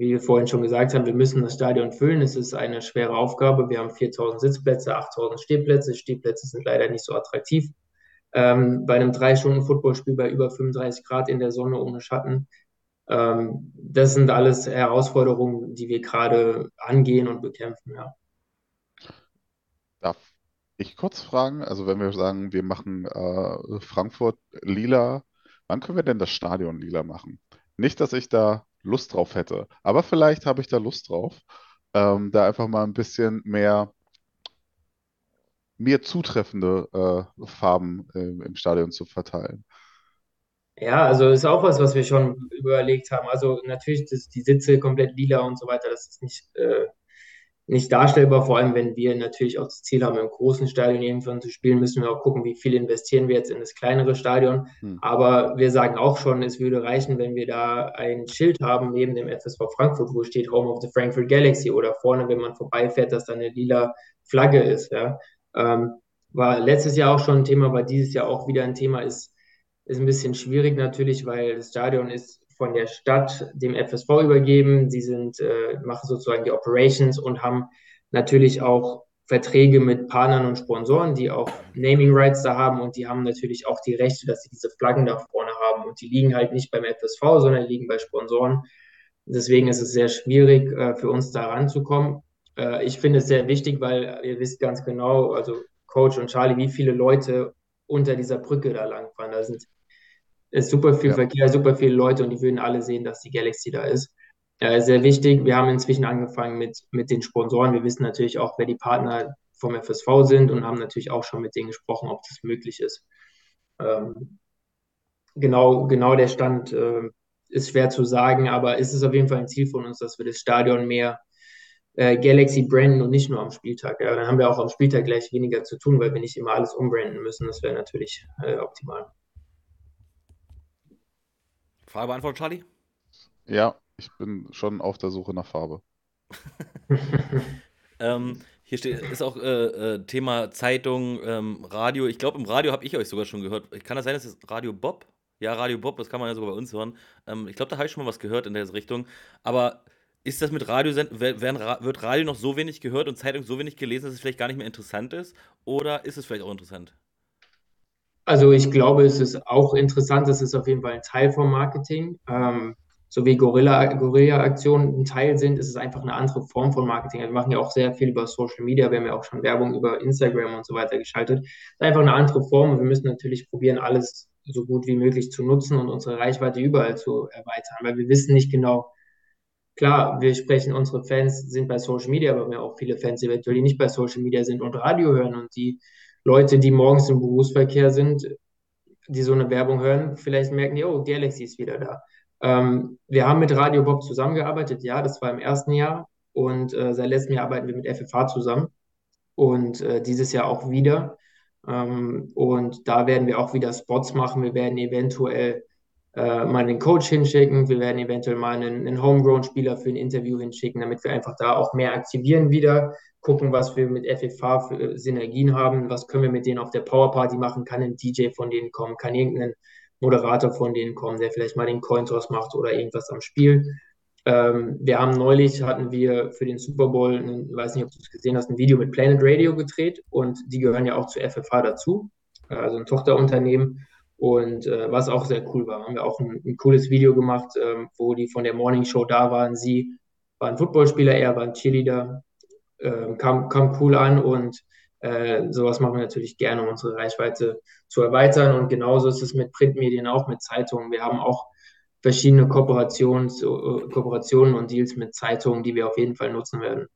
wie wir vorhin schon gesagt haben, wir müssen das Stadion füllen. Es ist eine schwere Aufgabe. Wir haben 4000 Sitzplätze, 8000 Stehplätze. Stehplätze sind leider nicht so attraktiv. ähm, bei einem drei Stunden Footballspiel bei über 35 Grad in der Sonne ohne Schatten. Ähm, das sind alles Herausforderungen, die wir gerade angehen und bekämpfen. Ja. Darf ich kurz fragen? Also wenn wir sagen, wir machen äh, Frankfurt lila, wann können wir denn das Stadion lila machen? Nicht, dass ich da Lust drauf hätte, aber vielleicht habe ich da Lust drauf, ähm, da einfach mal ein bisschen mehr mir zutreffende äh, Farben äh, im Stadion zu verteilen. Ja, also ist auch was, was wir schon überlegt haben. Also natürlich, das, die Sitze komplett lila und so weiter, das ist nicht, äh, nicht darstellbar, vor allem wenn wir natürlich auch das Ziel haben, im großen Stadion irgendwann zu spielen, müssen wir auch gucken, wie viel investieren wir jetzt in das kleinere Stadion. Hm. Aber wir sagen auch schon, es würde reichen, wenn wir da ein Schild haben neben dem FSV Frankfurt, wo steht Home of the Frankfurt Galaxy oder vorne, wenn man vorbeifährt, dass da eine lila Flagge ist. Ja. Ähm, war letztes Jahr auch schon ein Thema, war dieses Jahr auch wieder ein Thema, ist, ist ein bisschen schwierig natürlich, weil das Stadion ist von der Stadt dem FSV übergeben. Sie sind, äh, machen sozusagen die Operations und haben natürlich auch Verträge mit Partnern und Sponsoren, die auch Naming Rights da haben und die haben natürlich auch die Rechte, dass sie diese Flaggen da vorne haben und die liegen halt nicht beim FSV, sondern liegen bei Sponsoren. Deswegen ist es sehr schwierig äh, für uns da ranzukommen. Äh, ich finde es sehr wichtig, weil ihr wisst ganz genau, also Coach und Charlie, wie viele Leute unter dieser Brücke da langfahren. Da sind ist super viel ja. Verkehr, super viele Leute und die würden alle sehen, dass die Galaxy da ist. Äh, sehr wichtig. Wir haben inzwischen angefangen mit, mit den Sponsoren. Wir wissen natürlich auch, wer die Partner vom FSV sind und haben natürlich auch schon mit denen gesprochen, ob das möglich ist. Ähm, genau, genau der Stand äh, ist schwer zu sagen, aber ist es auf jeden Fall ein Ziel von uns, dass wir das Stadion mehr äh, Galaxy branden und nicht nur am Spieltag. Ja, dann haben wir auch am Spieltag gleich weniger zu tun, weil wir nicht immer alles umbranden müssen. Das wäre natürlich äh, optimal. Frage beantwortet, Charlie? Ja, ich bin schon auf der Suche nach Farbe. ähm, hier steht, ist auch äh, äh, Thema Zeitung, ähm, Radio. Ich glaube, im Radio habe ich euch sogar schon gehört. Kann das sein, dass es Radio Bob? Ja, Radio Bob, das kann man ja sogar bei uns hören. Ähm, ich glaube, da habe ich schon mal was gehört in der Richtung. Aber ist das mit Radio, wird Radio noch so wenig gehört und Zeitung so wenig gelesen, dass es vielleicht gar nicht mehr interessant ist? Oder ist es vielleicht auch interessant? Also ich glaube, es ist auch interessant, es ist auf jeden Fall ein Teil vom Marketing. Ähm, so wie Gorilla-Aktionen ein Teil sind, ist es einfach eine andere Form von Marketing. Wir machen ja auch sehr viel über Social Media, wir haben ja auch schon Werbung über Instagram und so weiter geschaltet. Es ist einfach eine andere Form und wir müssen natürlich probieren, alles so gut wie möglich zu nutzen und unsere Reichweite überall zu erweitern, weil wir wissen nicht genau, klar, wir sprechen, unsere Fans sind bei Social Media, aber wir haben auch viele Fans eventuell, die nicht bei Social Media sind und Radio hören und die Leute, die morgens im Berufsverkehr sind, die so eine Werbung hören, vielleicht merken die, oh, Galaxy ist wieder da. Ähm, wir haben mit Radio Bob zusammengearbeitet, ja, das war im ersten Jahr und äh, seit letztem Jahr arbeiten wir mit FFH zusammen und äh, dieses Jahr auch wieder. Ähm, und da werden wir auch wieder Spots machen. Wir werden eventuell äh, mal einen Coach hinschicken. Wir werden eventuell mal einen, einen Homegrown-Spieler für ein Interview hinschicken, damit wir einfach da auch mehr aktivieren wieder, gucken, was wir mit FFH für Synergien haben, was können wir mit denen auf der Powerparty machen, kann ein DJ von denen kommen, kann irgendein Moderator von denen kommen, der vielleicht mal den Cointoss macht oder irgendwas am Spiel. Ähm, wir haben neulich, hatten wir für den Super Bowl, ich weiß nicht, ob du es gesehen hast, ein Video mit Planet Radio gedreht und die gehören ja auch zu FFH dazu, also ein Tochterunternehmen. Und äh, was auch sehr cool war, haben wir auch ein, ein cooles Video gemacht, ähm, wo die von der Morning Show da waren. Sie war ein Footballspieler, er war ein Cheerleader, äh, kam, kam cool an und äh, sowas machen wir natürlich gerne, um unsere Reichweite zu erweitern. Und genauso ist es mit Printmedien auch, mit Zeitungen. Wir haben auch verschiedene Kooperations, äh, Kooperationen und Deals mit Zeitungen, die wir auf jeden Fall nutzen werden.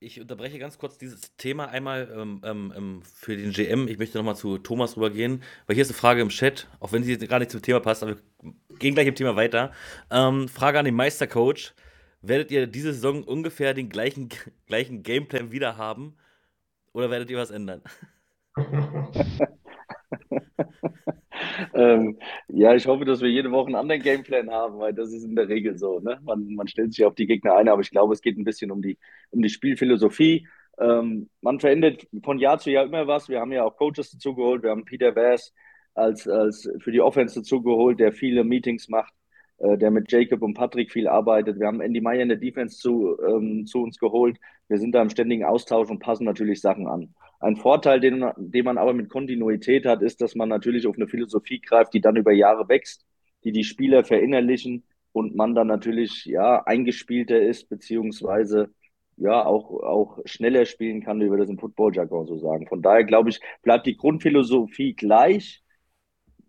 Ich unterbreche ganz kurz dieses Thema einmal ähm, ähm, ähm für den GM. Ich möchte nochmal zu Thomas rübergehen, weil hier ist eine Frage im Chat, auch wenn sie gar nicht zum Thema passt, aber wir gehen gleich im Thema weiter. Ähm, Frage an den Meistercoach. Werdet ihr diese Saison ungefähr den gleichen, gleichen Gameplan wieder haben oder werdet ihr was ändern? ähm, ja, ich hoffe, dass wir jede Woche einen anderen Gameplan haben, weil das ist in der Regel so. Ne? Man, man stellt sich auf die Gegner ein, aber ich glaube, es geht ein bisschen um die, um die Spielphilosophie. Ähm, man verändert von Jahr zu Jahr immer was. Wir haben ja auch Coaches dazu geholt. Wir haben Peter Bass als, als für die Offense dazu geholt, der viele Meetings macht, der mit Jacob und Patrick viel arbeitet. Wir haben Andy Meyer in der Defense zu, ähm, zu uns geholt. Wir sind da im ständigen Austausch und passen natürlich Sachen an. Ein Vorteil, den, den man aber mit Kontinuität hat, ist, dass man natürlich auf eine Philosophie greift, die dann über Jahre wächst, die die Spieler verinnerlichen und man dann natürlich ja eingespielter ist, beziehungsweise ja auch, auch schneller spielen kann, wie wir das im Football-Jargon so sagen. Von daher glaube ich, bleibt die Grundphilosophie gleich,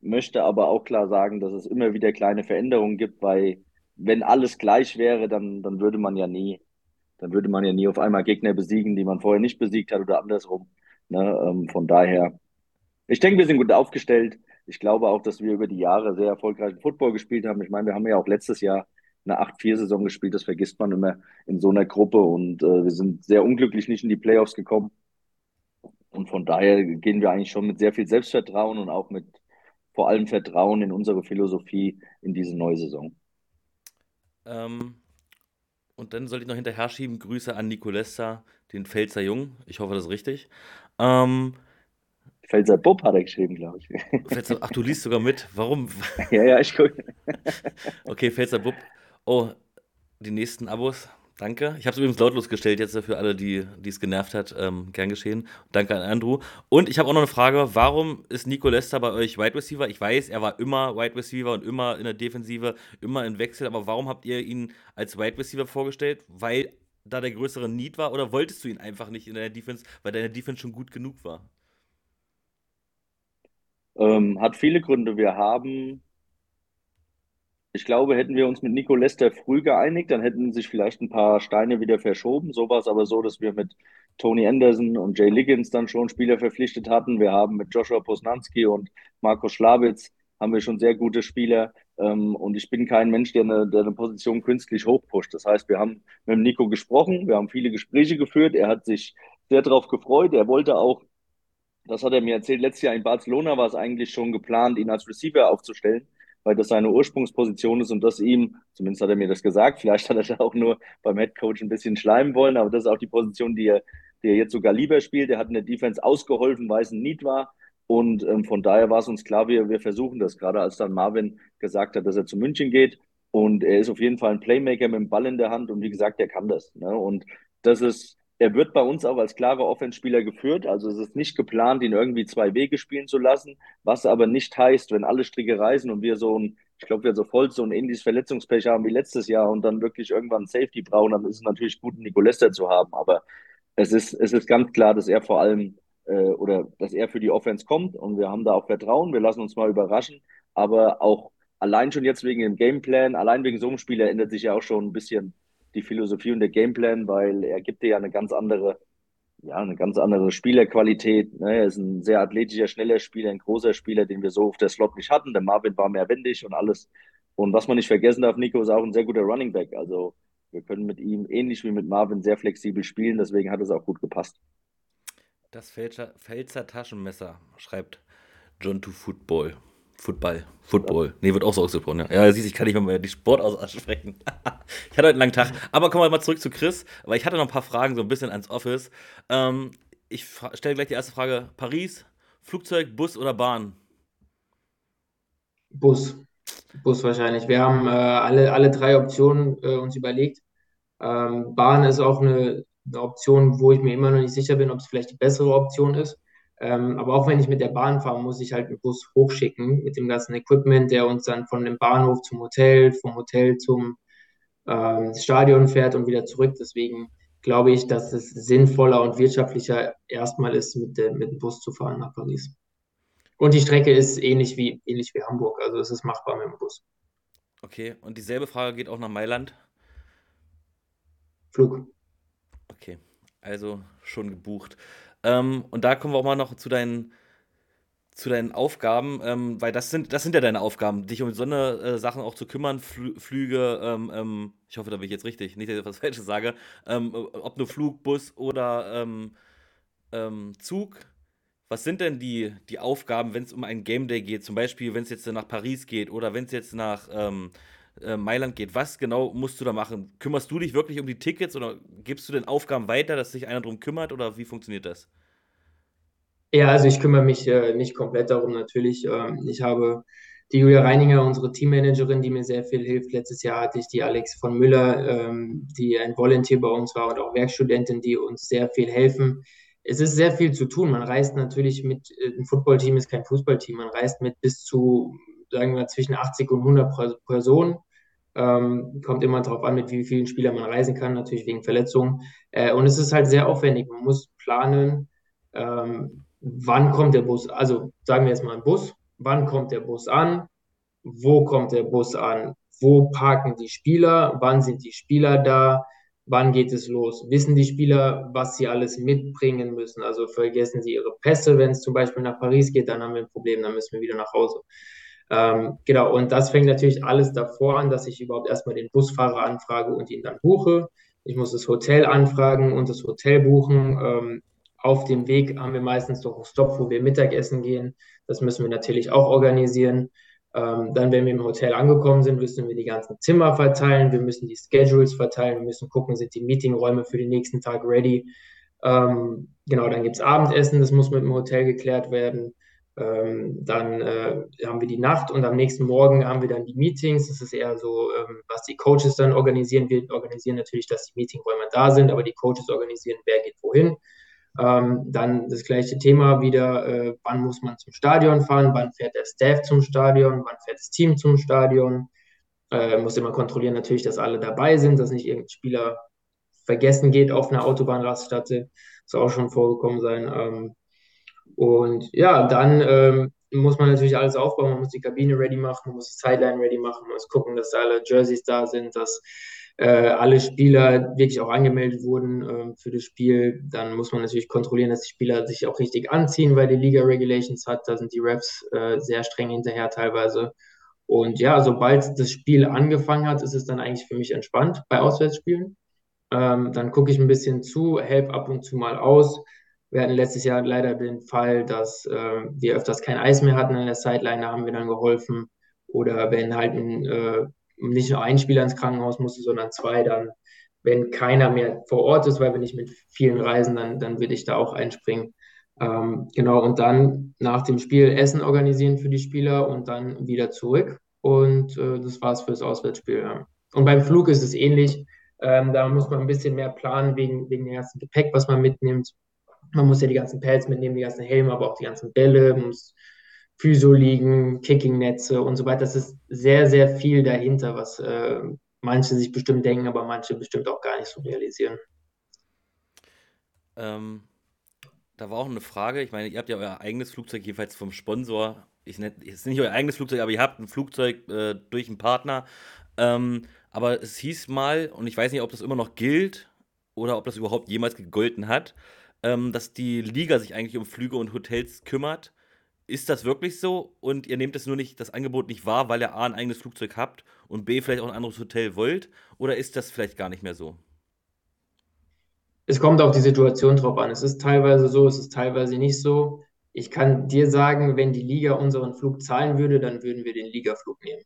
möchte aber auch klar sagen, dass es immer wieder kleine Veränderungen gibt, weil wenn alles gleich wäre, dann, dann würde man ja nie, dann würde man ja nie auf einmal Gegner besiegen, die man vorher nicht besiegt hat oder andersrum. Ne? Ähm, von daher, ich denke, wir sind gut aufgestellt. Ich glaube auch, dass wir über die Jahre sehr erfolgreichen Football gespielt haben. Ich meine, wir haben ja auch letztes Jahr eine 8-4-Saison gespielt, das vergisst man immer in so einer Gruppe und äh, wir sind sehr unglücklich nicht in die Playoffs gekommen. Und von daher gehen wir eigentlich schon mit sehr viel Selbstvertrauen und auch mit vor allem Vertrauen in unsere Philosophie in diese neue Saison. Ähm, und dann sollte ich noch hinterher schieben, Grüße an Nicolessa, den Pfälzer Jung. Ich hoffe, das ist richtig. Ähm, Pfälzer Bob hat er geschrieben, glaube ich. Pfälzer, ach, du liest sogar mit. Warum? ja, ja, ich gucke. okay, Pfälzer Bub. Oh, die nächsten Abos. Danke. Ich habe es übrigens lautlos gestellt jetzt für alle, die es genervt hat. Ähm, gern geschehen. Danke an Andrew. Und ich habe auch noch eine Frage. Warum ist Nico Lester bei euch Wide Receiver? Ich weiß, er war immer Wide Receiver und immer in der Defensive, immer im Wechsel. Aber warum habt ihr ihn als Wide Receiver vorgestellt? Weil da der größere Need war? Oder wolltest du ihn einfach nicht in deiner Defense, weil deine Defense schon gut genug war? Ähm, hat viele Gründe. Wir haben ich glaube, hätten wir uns mit Nico Lester früh geeinigt, dann hätten sich vielleicht ein paar Steine wieder verschoben. So war es aber so, dass wir mit Tony Anderson und Jay Liggins dann schon Spieler verpflichtet hatten. Wir haben mit Joshua Posnanski und Marco Schlabitz haben wir schon sehr gute Spieler. Ähm, und ich bin kein Mensch, der eine, der eine Position künstlich hochpusht. Das heißt, wir haben mit Nico gesprochen, wir haben viele Gespräche geführt. Er hat sich sehr darauf gefreut. Er wollte auch, das hat er mir erzählt, letztes Jahr in Barcelona war es eigentlich schon geplant, ihn als Receiver aufzustellen weil das seine Ursprungsposition ist und das ihm, zumindest hat er mir das gesagt, vielleicht hat er da auch nur beim Headcoach ein bisschen schleimen wollen, aber das ist auch die Position, die er, die er jetzt sogar lieber spielt. Er hat in der Defense ausgeholfen, weil es ein Need war. Und ähm, von daher war es uns klar, wir, wir versuchen das, gerade als dann Marvin gesagt hat, dass er zu München geht. Und er ist auf jeden Fall ein Playmaker mit dem Ball in der Hand und wie gesagt, er kann das. Ne? Und das ist er wird bei uns auch als klarer Offenspieler geführt. Also es ist nicht geplant, ihn irgendwie zwei Wege spielen zu lassen, was aber nicht heißt, wenn alle Stricke reisen und wir so ein, ich glaube, wir so voll so ein ähnliches Verletzungspech haben wie letztes Jahr und dann wirklich irgendwann Safety brauchen, dann ist es natürlich gut, einen Nicolester zu haben. Aber es ist, es ist ganz klar, dass er vor allem äh, oder dass er für die Offense kommt und wir haben da auch Vertrauen. Wir lassen uns mal überraschen, aber auch allein schon jetzt wegen dem Gameplan, allein wegen so einem Spiel ändert sich ja auch schon ein bisschen die Philosophie und der Gameplan, weil er gibt dir ja eine ganz andere, ja, eine ganz andere Spielerqualität. Ne? Er ist ein sehr athletischer, schneller Spieler, ein großer Spieler, den wir so auf der Slot nicht hatten. Der Marvin war mehr wendig und alles. Und was man nicht vergessen darf, Nico ist auch ein sehr guter Running Back. Also wir können mit ihm ähnlich wie mit Marvin sehr flexibel spielen, deswegen hat es auch gut gepasst. Das Pfälzer, Pfälzer Taschenmesser, schreibt John to Football. Football. Football. Nee, wird auch so ausgesprochen, ja. Ja, siehst ich kann nicht mal die Sport aussprechen. ich hatte heute einen langen Tag. Aber kommen wir mal zurück zu Chris, weil ich hatte noch ein paar Fragen so ein bisschen ans Office. Ähm, ich stelle gleich die erste Frage. Paris, Flugzeug, Bus oder Bahn? Bus. Bus wahrscheinlich. Wir haben äh, alle, alle drei Optionen äh, uns überlegt. Ähm, Bahn ist auch eine, eine Option, wo ich mir immer noch nicht sicher bin, ob es vielleicht die bessere Option ist. Ähm, aber auch wenn ich mit der Bahn fahre, muss ich halt einen Bus hochschicken mit dem ganzen Equipment, der uns dann von dem Bahnhof zum Hotel, vom Hotel zum ähm, Stadion fährt und wieder zurück. Deswegen glaube ich, dass es sinnvoller und wirtschaftlicher erstmal ist, mit, der, mit dem Bus zu fahren nach Paris. Und die Strecke ist ähnlich wie, ähnlich wie Hamburg, also es ist machbar mit dem Bus. Okay, und dieselbe Frage geht auch nach Mailand? Flug. Okay, also schon gebucht. Ähm, und da kommen wir auch mal noch zu deinen, zu deinen Aufgaben, ähm, weil das sind, das sind ja deine Aufgaben, dich um so eine äh, Sachen auch zu kümmern, Flü Flüge, ähm, ähm ich hoffe, da bin ich jetzt richtig, nicht, dass ich was Falsches sage, ähm, ob nur Flug, Bus oder ähm, Zug. Was sind denn die, die Aufgaben, wenn es um einen Game Day geht? Zum Beispiel, wenn es jetzt nach Paris geht oder wenn es jetzt nach äh, Mailand geht. Was genau musst du da machen? Kümmerst du dich wirklich um die Tickets oder gibst du den Aufgaben weiter, dass sich einer darum kümmert oder wie funktioniert das? Ja, also ich kümmere mich äh, nicht komplett darum natürlich. Ähm, ich habe die Julia Reininger, unsere Teammanagerin, die mir sehr viel hilft. Letztes Jahr hatte ich die Alex von Müller, ähm, die ein Volunteer bei uns war und auch Werkstudentin, die uns sehr viel helfen es ist sehr viel zu tun. Man reist natürlich mit, äh, ein Footballteam ist kein Fußballteam, man reist mit bis zu, sagen wir, zwischen 80 und 100 Personen. Ähm, kommt immer darauf an, mit wie vielen Spielern man reisen kann, natürlich wegen Verletzungen. Äh, und es ist halt sehr aufwendig. Man muss planen, ähm, wann kommt der Bus, also sagen wir jetzt mal ein Bus, wann kommt der Bus an, wo kommt der Bus an, wo parken die Spieler, wann sind die Spieler da, wann geht es los? Wissen die Spieler, was sie alles mitbringen müssen? Also vergessen sie ihre Pässe, wenn es zum Beispiel nach Paris geht, dann haben wir ein Problem, dann müssen wir wieder nach Hause. Ähm, genau, und das fängt natürlich alles davor an, dass ich überhaupt erstmal den Busfahrer anfrage und ihn dann buche. Ich muss das Hotel anfragen und das Hotel buchen. Ähm, auf dem Weg haben wir meistens doch einen Stopp, wo wir Mittagessen gehen. Das müssen wir natürlich auch organisieren. Ähm, dann, wenn wir im Hotel angekommen sind, müssen wir die ganzen Zimmer verteilen, wir müssen die Schedules verteilen, wir müssen gucken, sind die Meetingräume für den nächsten Tag ready. Ähm, genau, dann gibt es Abendessen, das muss mit dem Hotel geklärt werden. Ähm, dann äh, haben wir die Nacht und am nächsten Morgen haben wir dann die Meetings. Das ist eher so, ähm, was die Coaches dann organisieren. Wir organisieren natürlich, dass die Meetingräume da sind, aber die Coaches organisieren, wer geht wohin. Ähm, dann das gleiche Thema wieder, äh, wann muss man zum Stadion fahren, wann fährt der Staff zum Stadion, wann fährt das Team zum Stadion. Äh, muss immer kontrollieren natürlich, dass alle dabei sind, dass nicht irgendein Spieler vergessen geht auf einer Autobahnraststätte. Soll auch schon vorgekommen sein. Ähm, und ja, dann ähm, muss man natürlich alles aufbauen. Man muss die Kabine ready machen, man muss die Sideline ready machen, man muss gucken, dass alle Jerseys da sind, dass äh, alle Spieler wirklich auch angemeldet wurden äh, für das Spiel. Dann muss man natürlich kontrollieren, dass die Spieler sich auch richtig anziehen, weil die Liga Regulations hat. Da sind die Refs äh, sehr streng hinterher teilweise. Und ja, sobald das Spiel angefangen hat, ist es dann eigentlich für mich entspannt bei Auswärtsspielen. Ähm, dann gucke ich ein bisschen zu, helfe ab und zu mal aus. Wir hatten letztes Jahr leider den Fall, dass äh, wir öfters kein Eis mehr hatten an der Sideline, da haben wir dann geholfen. Oder wenn halt ein äh, nicht nur ein Spieler ins Krankenhaus musste, sondern zwei dann, wenn keiner mehr vor Ort ist, weil wir nicht mit vielen reisen, dann, dann würde ich da auch einspringen. Ähm, genau, und dann nach dem Spiel Essen organisieren für die Spieler und dann wieder zurück. Und äh, das war's fürs Auswärtsspiel. Ja. Und beim Flug ist es ähnlich. Ähm, da muss man ein bisschen mehr planen wegen, wegen dem ganzen Gepäck, was man mitnimmt. Man muss ja die ganzen Pads mitnehmen, die ganzen Helme, aber auch die ganzen Bälle, muss Physio liegen, Kicking-Netze und so weiter. Das ist sehr, sehr viel dahinter, was äh, manche sich bestimmt denken, aber manche bestimmt auch gar nicht so realisieren. Ähm, da war auch eine Frage. Ich meine, ihr habt ja euer eigenes Flugzeug, jedenfalls vom Sponsor. Ich nenne, es ist nicht euer eigenes Flugzeug, aber ihr habt ein Flugzeug äh, durch einen Partner. Ähm, aber es hieß mal, und ich weiß nicht, ob das immer noch gilt oder ob das überhaupt jemals gegolten hat, ähm, dass die Liga sich eigentlich um Flüge und Hotels kümmert ist das wirklich so und ihr nehmt das nur nicht, das Angebot nicht wahr, weil ihr A ein eigenes Flugzeug habt und B vielleicht auch ein anderes Hotel wollt? Oder ist das vielleicht gar nicht mehr so? Es kommt auf die Situation drauf an. Es ist teilweise so, es ist teilweise nicht so. Ich kann dir sagen, wenn die Liga unseren Flug zahlen würde, dann würden wir den Ligaflug nehmen.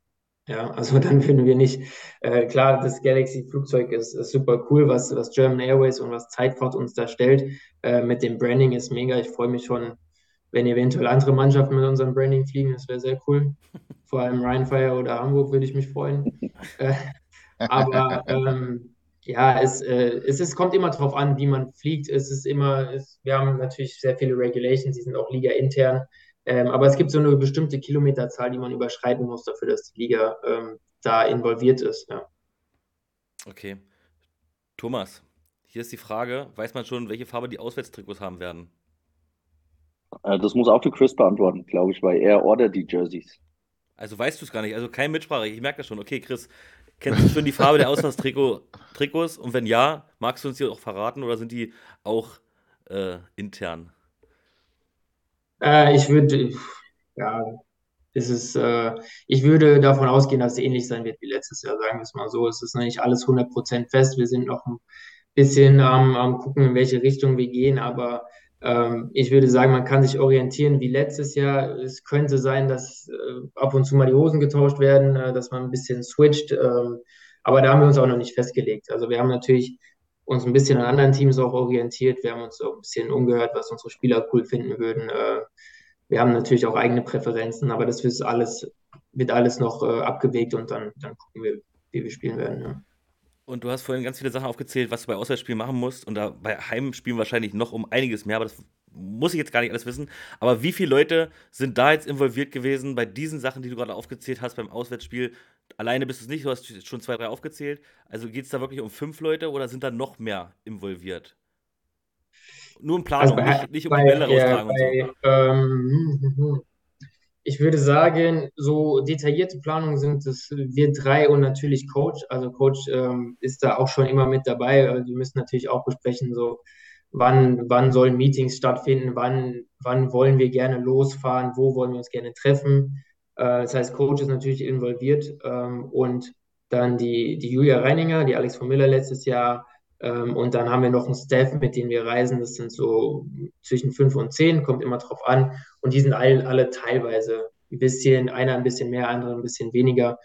Ja, also dann würden wir nicht, äh, klar, das Galaxy-Flugzeug ist, ist, super cool, was, was German Airways und was Zeitfahrt uns da stellt. Äh, mit dem Branding ist mega. Ich freue mich schon wenn eventuell andere Mannschaften mit unserem Branding fliegen, das wäre sehr cool. Vor allem Rheinfire oder Hamburg würde ich mich freuen. Äh, aber ähm, ja, es, äh, es ist, kommt immer darauf an, wie man fliegt. Es ist immer, es, wir haben natürlich sehr viele Regulations, die sind auch Liga intern. Ähm, aber es gibt so eine bestimmte Kilometerzahl, die man überschreiten muss, dafür, dass die Liga ähm, da involviert ist. Ja. Okay. Thomas, hier ist die Frage: Weiß man schon, welche Farbe die Auswärtstrikots haben werden? Äh, das muss auch für Chris beantworten, glaube ich, weil er ordert die Jerseys. Also weißt du es gar nicht, also keine Mitsprache, ich merke das schon. Okay, Chris, kennst du schon die Farbe der Auswärtstrikots? Und wenn ja, magst du uns die auch verraten oder sind die auch äh, intern? Äh, ich würde, ja, ist es, äh, ich würde davon ausgehen, dass es ähnlich sein wird wie letztes Jahr, sagen wir es mal so. Es ist noch nicht alles 100% fest. Wir sind noch ein bisschen am, am gucken, in welche Richtung wir gehen, aber ähm, ich würde sagen, man kann sich orientieren wie letztes Jahr. Es könnte sein, dass äh, ab und zu mal die Hosen getauscht werden, äh, dass man ein bisschen switcht. Ähm, aber da haben wir uns auch noch nicht festgelegt. Also wir haben natürlich uns ein bisschen an anderen Teams auch orientiert. Wir haben uns auch ein bisschen umgehört, was unsere Spieler cool finden würden. Äh, wir haben natürlich auch eigene Präferenzen, aber das wird alles, wird alles noch abgewegt und dann, dann gucken wir, wie wir spielen werden. Ja. Und du hast vorhin ganz viele Sachen aufgezählt, was du bei Auswärtsspielen machen musst. Und da bei Heimspielen wahrscheinlich noch um einiges mehr, aber das muss ich jetzt gar nicht alles wissen. Aber wie viele Leute sind da jetzt involviert gewesen bei diesen Sachen, die du gerade aufgezählt hast beim Auswärtsspiel? Alleine bist du es nicht, du hast schon zwei, drei aufgezählt. Also geht es da wirklich um fünf Leute oder sind da noch mehr involviert? Nur in Planung, also bei, nicht, nicht, um bei, die Bälle ja, raustragen bei, und so. Ähm, ich würde sagen, so detaillierte Planungen sind es wir drei und natürlich Coach. Also Coach ähm, ist da auch schon immer mit dabei. Also wir müssen natürlich auch besprechen, so wann, wann sollen Meetings stattfinden, wann, wann wollen wir gerne losfahren, wo wollen wir uns gerne treffen. Äh, das heißt, Coach ist natürlich involviert ähm, und dann die, die Julia Reininger, die Alex von Miller letztes Jahr ähm, und dann haben wir noch einen Staff, mit dem wir reisen. Das sind so zwischen fünf und zehn, kommt immer drauf an. Und die sind alle, alle teilweise ein bisschen, einer ein bisschen mehr, andere ein bisschen weniger.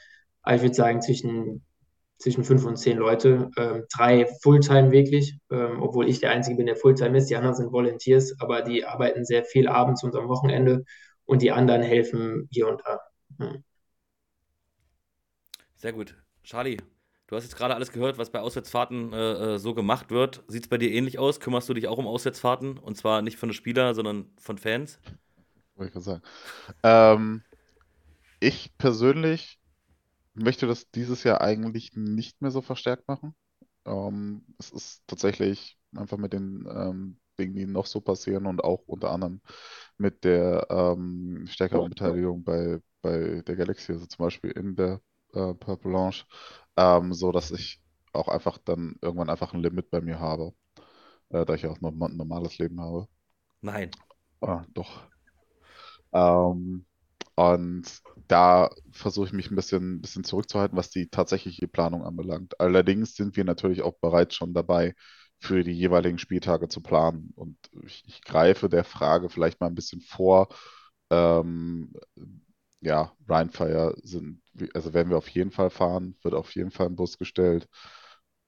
Aber ich würde sagen, zwischen zwischen fünf und zehn Leute, ähm, drei Fulltime wirklich, obwohl ich der Einzige bin, der Fulltime ist. Die anderen sind Volunteers, aber die arbeiten sehr viel abends und am Wochenende und die anderen helfen hier und da. Hm. Sehr gut. Charlie, du hast jetzt gerade alles gehört, was bei Auswärtsfahrten äh, äh so gemacht wird. Sieht es bei dir ähnlich aus? Kümmerst du dich auch um Auswärtsfahrten? Und zwar nicht von den Spielern, sondern von Fans? Wollte ich mal sagen. Ähm, ich persönlich möchte das dieses Jahr eigentlich nicht mehr so verstärkt machen. Ähm, es ist tatsächlich einfach mit den ähm, Dingen, die noch so passieren und auch unter anderem mit der ähm, stärkeren Beteiligung bei, bei der Galaxy, also zum Beispiel in der äh, Purple Lounge, ähm, so dass ich auch einfach dann irgendwann einfach ein Limit bei mir habe, äh, da ich auch noch ein normales Leben habe. Nein. Ah, doch. Ähm, und da versuche ich mich ein bisschen, bisschen zurückzuhalten, was die tatsächliche Planung anbelangt. Allerdings sind wir natürlich auch bereits schon dabei, für die jeweiligen Spieltage zu planen. Und ich, ich greife der Frage vielleicht mal ein bisschen vor. Ähm, ja, Rheinfire sind, also werden wir auf jeden Fall fahren, wird auf jeden Fall im Bus gestellt.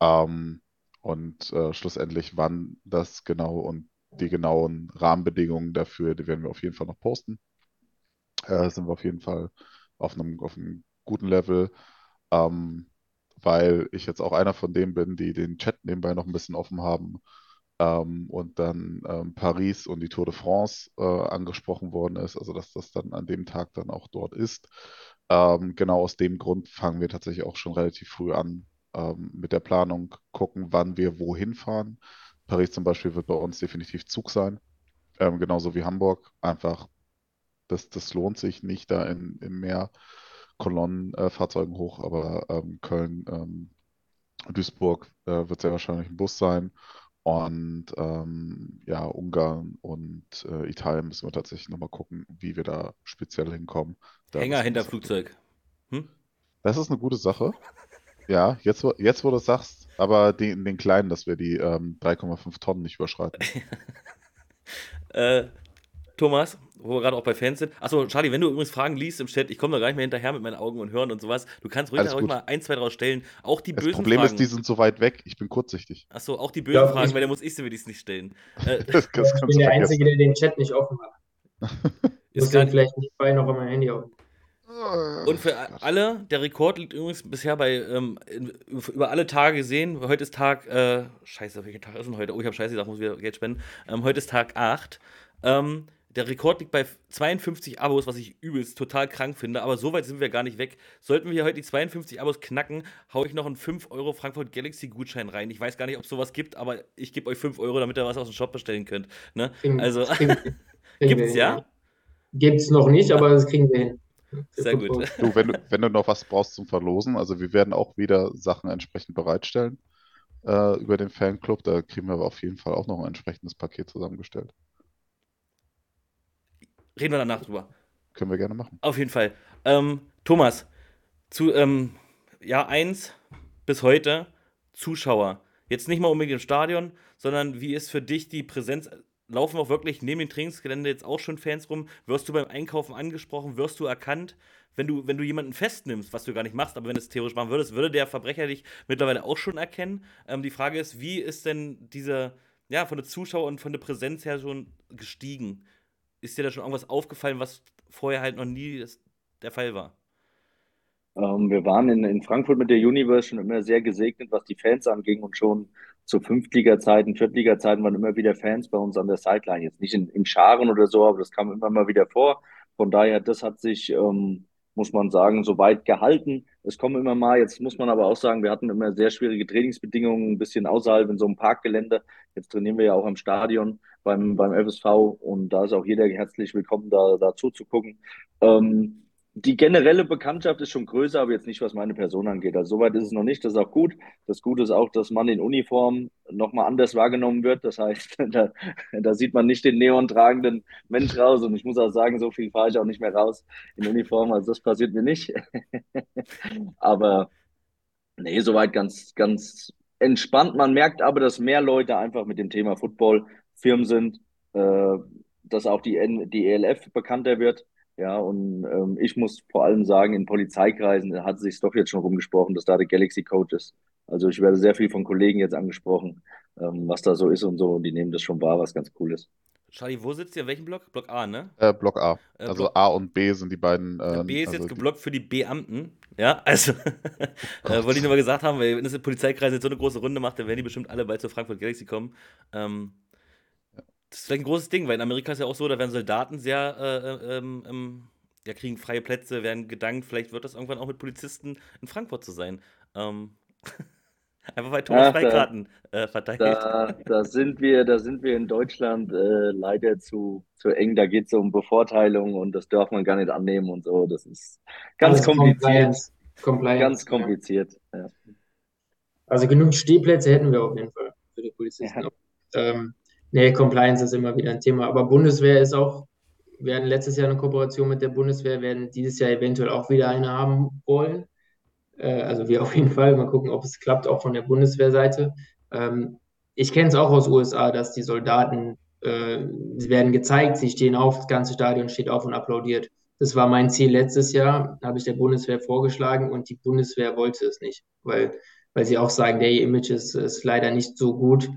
Ähm, und äh, schlussendlich, wann das genau und die genauen Rahmenbedingungen dafür, die werden wir auf jeden Fall noch posten äh, sind wir auf jeden Fall auf einem, auf einem guten Level, ähm, weil ich jetzt auch einer von denen bin, die den Chat nebenbei noch ein bisschen offen haben ähm, und dann ähm, Paris und die Tour de France äh, angesprochen worden ist, also dass das dann an dem Tag dann auch dort ist. Ähm, genau aus dem Grund fangen wir tatsächlich auch schon relativ früh an ähm, mit der Planung, gucken, wann wir wohin fahren. Paris zum Beispiel wird bei uns definitiv Zug sein, ähm, genauso wie Hamburg, einfach das, das lohnt sich nicht da in, in mehr Kolonnenfahrzeugen hoch, aber ähm, Köln, ähm, Duisburg äh, wird sehr wahrscheinlich ein Bus sein. Und ähm, ja, Ungarn und äh, Italien müssen wir tatsächlich nochmal gucken, wie wir da speziell hinkommen. Da Hänger hinter Flugzeug. Hm? Das ist eine gute Sache. Ja, jetzt, jetzt wo du es sagst, aber den, den kleinen, dass wir die ähm, 3,5 Tonnen nicht überschreiten. äh, Thomas, wo wir gerade auch bei Fans sind. Achso, Charlie, wenn du übrigens Fragen liest im Chat, ich komme da gar nicht mehr hinterher mit meinen Augen und Hören und sowas. Du kannst ruhig, ruhig mal ein, zwei draus stellen. Auch die das bösen Problem Fragen. ist, die sind so weit weg. Ich bin kurzsichtig. Achso, auch die bösen ja, Fragen, weil dann muss ich sie wenigstens nicht stellen. Äh, das, das ich bin der Einzige, der den Chat nicht offen hat. ist muss vielleicht nicht bei noch auf mein Handy auf. Und für alle, der Rekord liegt übrigens bisher bei ähm, über alle Tage gesehen. Heute ist Tag, äh, scheiße, welcher Tag ist denn heute? Oh, ich habe scheiße gesagt, muss wieder Geld spenden. Ähm, heute ist Tag 8. Ähm, der Rekord liegt bei 52 Abos, was ich übelst total krank finde, aber so weit sind wir gar nicht weg. Sollten wir heute die 52 Abos knacken, haue ich noch einen 5 Euro Frankfurt Galaxy Gutschein rein. Ich weiß gar nicht, ob es sowas gibt, aber ich gebe euch 5 Euro, damit ihr was aus dem Shop bestellen könnt. Ne? Also, gibt es ja? Gibt es noch nicht, aber das kriegen wir hin. Sehr gut. Du wenn, du, wenn du noch was brauchst zum Verlosen, also wir werden auch wieder Sachen entsprechend bereitstellen äh, über den Fanclub, da kriegen wir aber auf jeden Fall auch noch ein entsprechendes Paket zusammengestellt. Reden wir danach drüber. Können wir gerne machen. Auf jeden Fall. Ähm, Thomas, zu ähm, Jahr 1 bis heute Zuschauer. Jetzt nicht mal unbedingt im Stadion, sondern wie ist für dich die Präsenz? Laufen auch wirklich neben dem Trainingsgelände jetzt auch schon Fans rum? Wirst du beim Einkaufen angesprochen? Wirst du erkannt? Wenn du, wenn du jemanden festnimmst, was du gar nicht machst, aber wenn du es theoretisch machen würdest, würde der Verbrecher dich mittlerweile auch schon erkennen? Ähm, die Frage ist, wie ist denn diese, ja, von der Zuschauer und von der Präsenz her schon gestiegen? Ist dir da schon irgendwas aufgefallen, was vorher halt noch nie der Fall war? Ähm, wir waren in, in Frankfurt mit der Universe schon immer sehr gesegnet, was die Fans anging und schon zu Fünftliga-Zeiten, Viertliga-Zeiten waren immer wieder Fans bei uns an der Sideline. Jetzt nicht in, in Scharen oder so, aber das kam immer mal wieder vor. Von daher, das hat sich, ähm, muss man sagen, soweit gehalten. Es kommen immer mal, jetzt muss man aber auch sagen, wir hatten immer sehr schwierige Trainingsbedingungen, ein bisschen außerhalb in so einem Parkgelände. Jetzt trainieren wir ja auch am Stadion beim, beim FSV und da ist auch jeder herzlich willkommen, da, da zuzugucken. Ähm, die generelle Bekanntschaft ist schon größer, aber jetzt nicht, was meine Person angeht. Also soweit ist es noch nicht. Das ist auch gut. Das Gute ist auch, dass man in Uniform nochmal anders wahrgenommen wird. Das heißt, da, da sieht man nicht den neon tragenden Mensch raus. Und ich muss auch sagen, so viel fahre ich auch nicht mehr raus in Uniform. Also das passiert mir nicht. aber nee, soweit ganz, ganz entspannt. Man merkt aber, dass mehr Leute einfach mit dem Thema Football firm sind, äh, dass auch die, die ELF bekannter wird ja, und ähm, ich muss vor allem sagen, in Polizeikreisen hat es sich doch jetzt schon rumgesprochen, dass da der Galaxy Code ist. Also ich werde sehr viel von Kollegen jetzt angesprochen, ähm, was da so ist und so. Und die nehmen das schon wahr, was ganz cool ist. Charlie, wo sitzt ihr? In welchem Block? Block A, ne? Äh, Block A. Äh, also Block A und B sind die beiden. Äh, B ist also jetzt geblockt für die Beamten. Ja, also äh, wollte ich nur mal gesagt haben, weil wenn das in Polizeikreisen jetzt so eine große Runde macht, dann werden die bestimmt alle bald zur Frankfurt Galaxy kommen. Ähm, das ist vielleicht ein großes Ding, weil in Amerika ist ja auch so, da werden Soldaten sehr, äh, ähm, ähm, ja, kriegen freie Plätze, werden gedankt, vielleicht wird das irgendwann auch mit Polizisten in Frankfurt zu sein. Ähm, einfach weil Thomas Freikarten äh, verteilt. Da, da, sind wir, da sind wir in Deutschland äh, leider zu, zu eng. Da geht es um Bevorteilung und das darf man gar nicht annehmen und so. Das ist ganz Alles kompliziert. Compliance. Compliance. Ganz kompliziert. Ja. Also genug Stehplätze hätten wir auf jeden Fall für die Polizisten. Ja. Ähm, Nee, Compliance ist immer wieder ein Thema. Aber Bundeswehr ist auch, wir hatten letztes Jahr eine Kooperation mit der Bundeswehr, werden dieses Jahr eventuell auch wieder eine haben wollen. Äh, also wir auf jeden Fall. Mal gucken, ob es klappt, auch von der Bundeswehrseite. Ähm, ich kenne es auch aus USA, dass die Soldaten, äh, sie werden gezeigt, sie stehen auf, das ganze Stadion steht auf und applaudiert. Das war mein Ziel letztes Jahr, habe ich der Bundeswehr vorgeschlagen und die Bundeswehr wollte es nicht, weil, weil sie auch sagen, der Image ist, ist leider nicht so gut.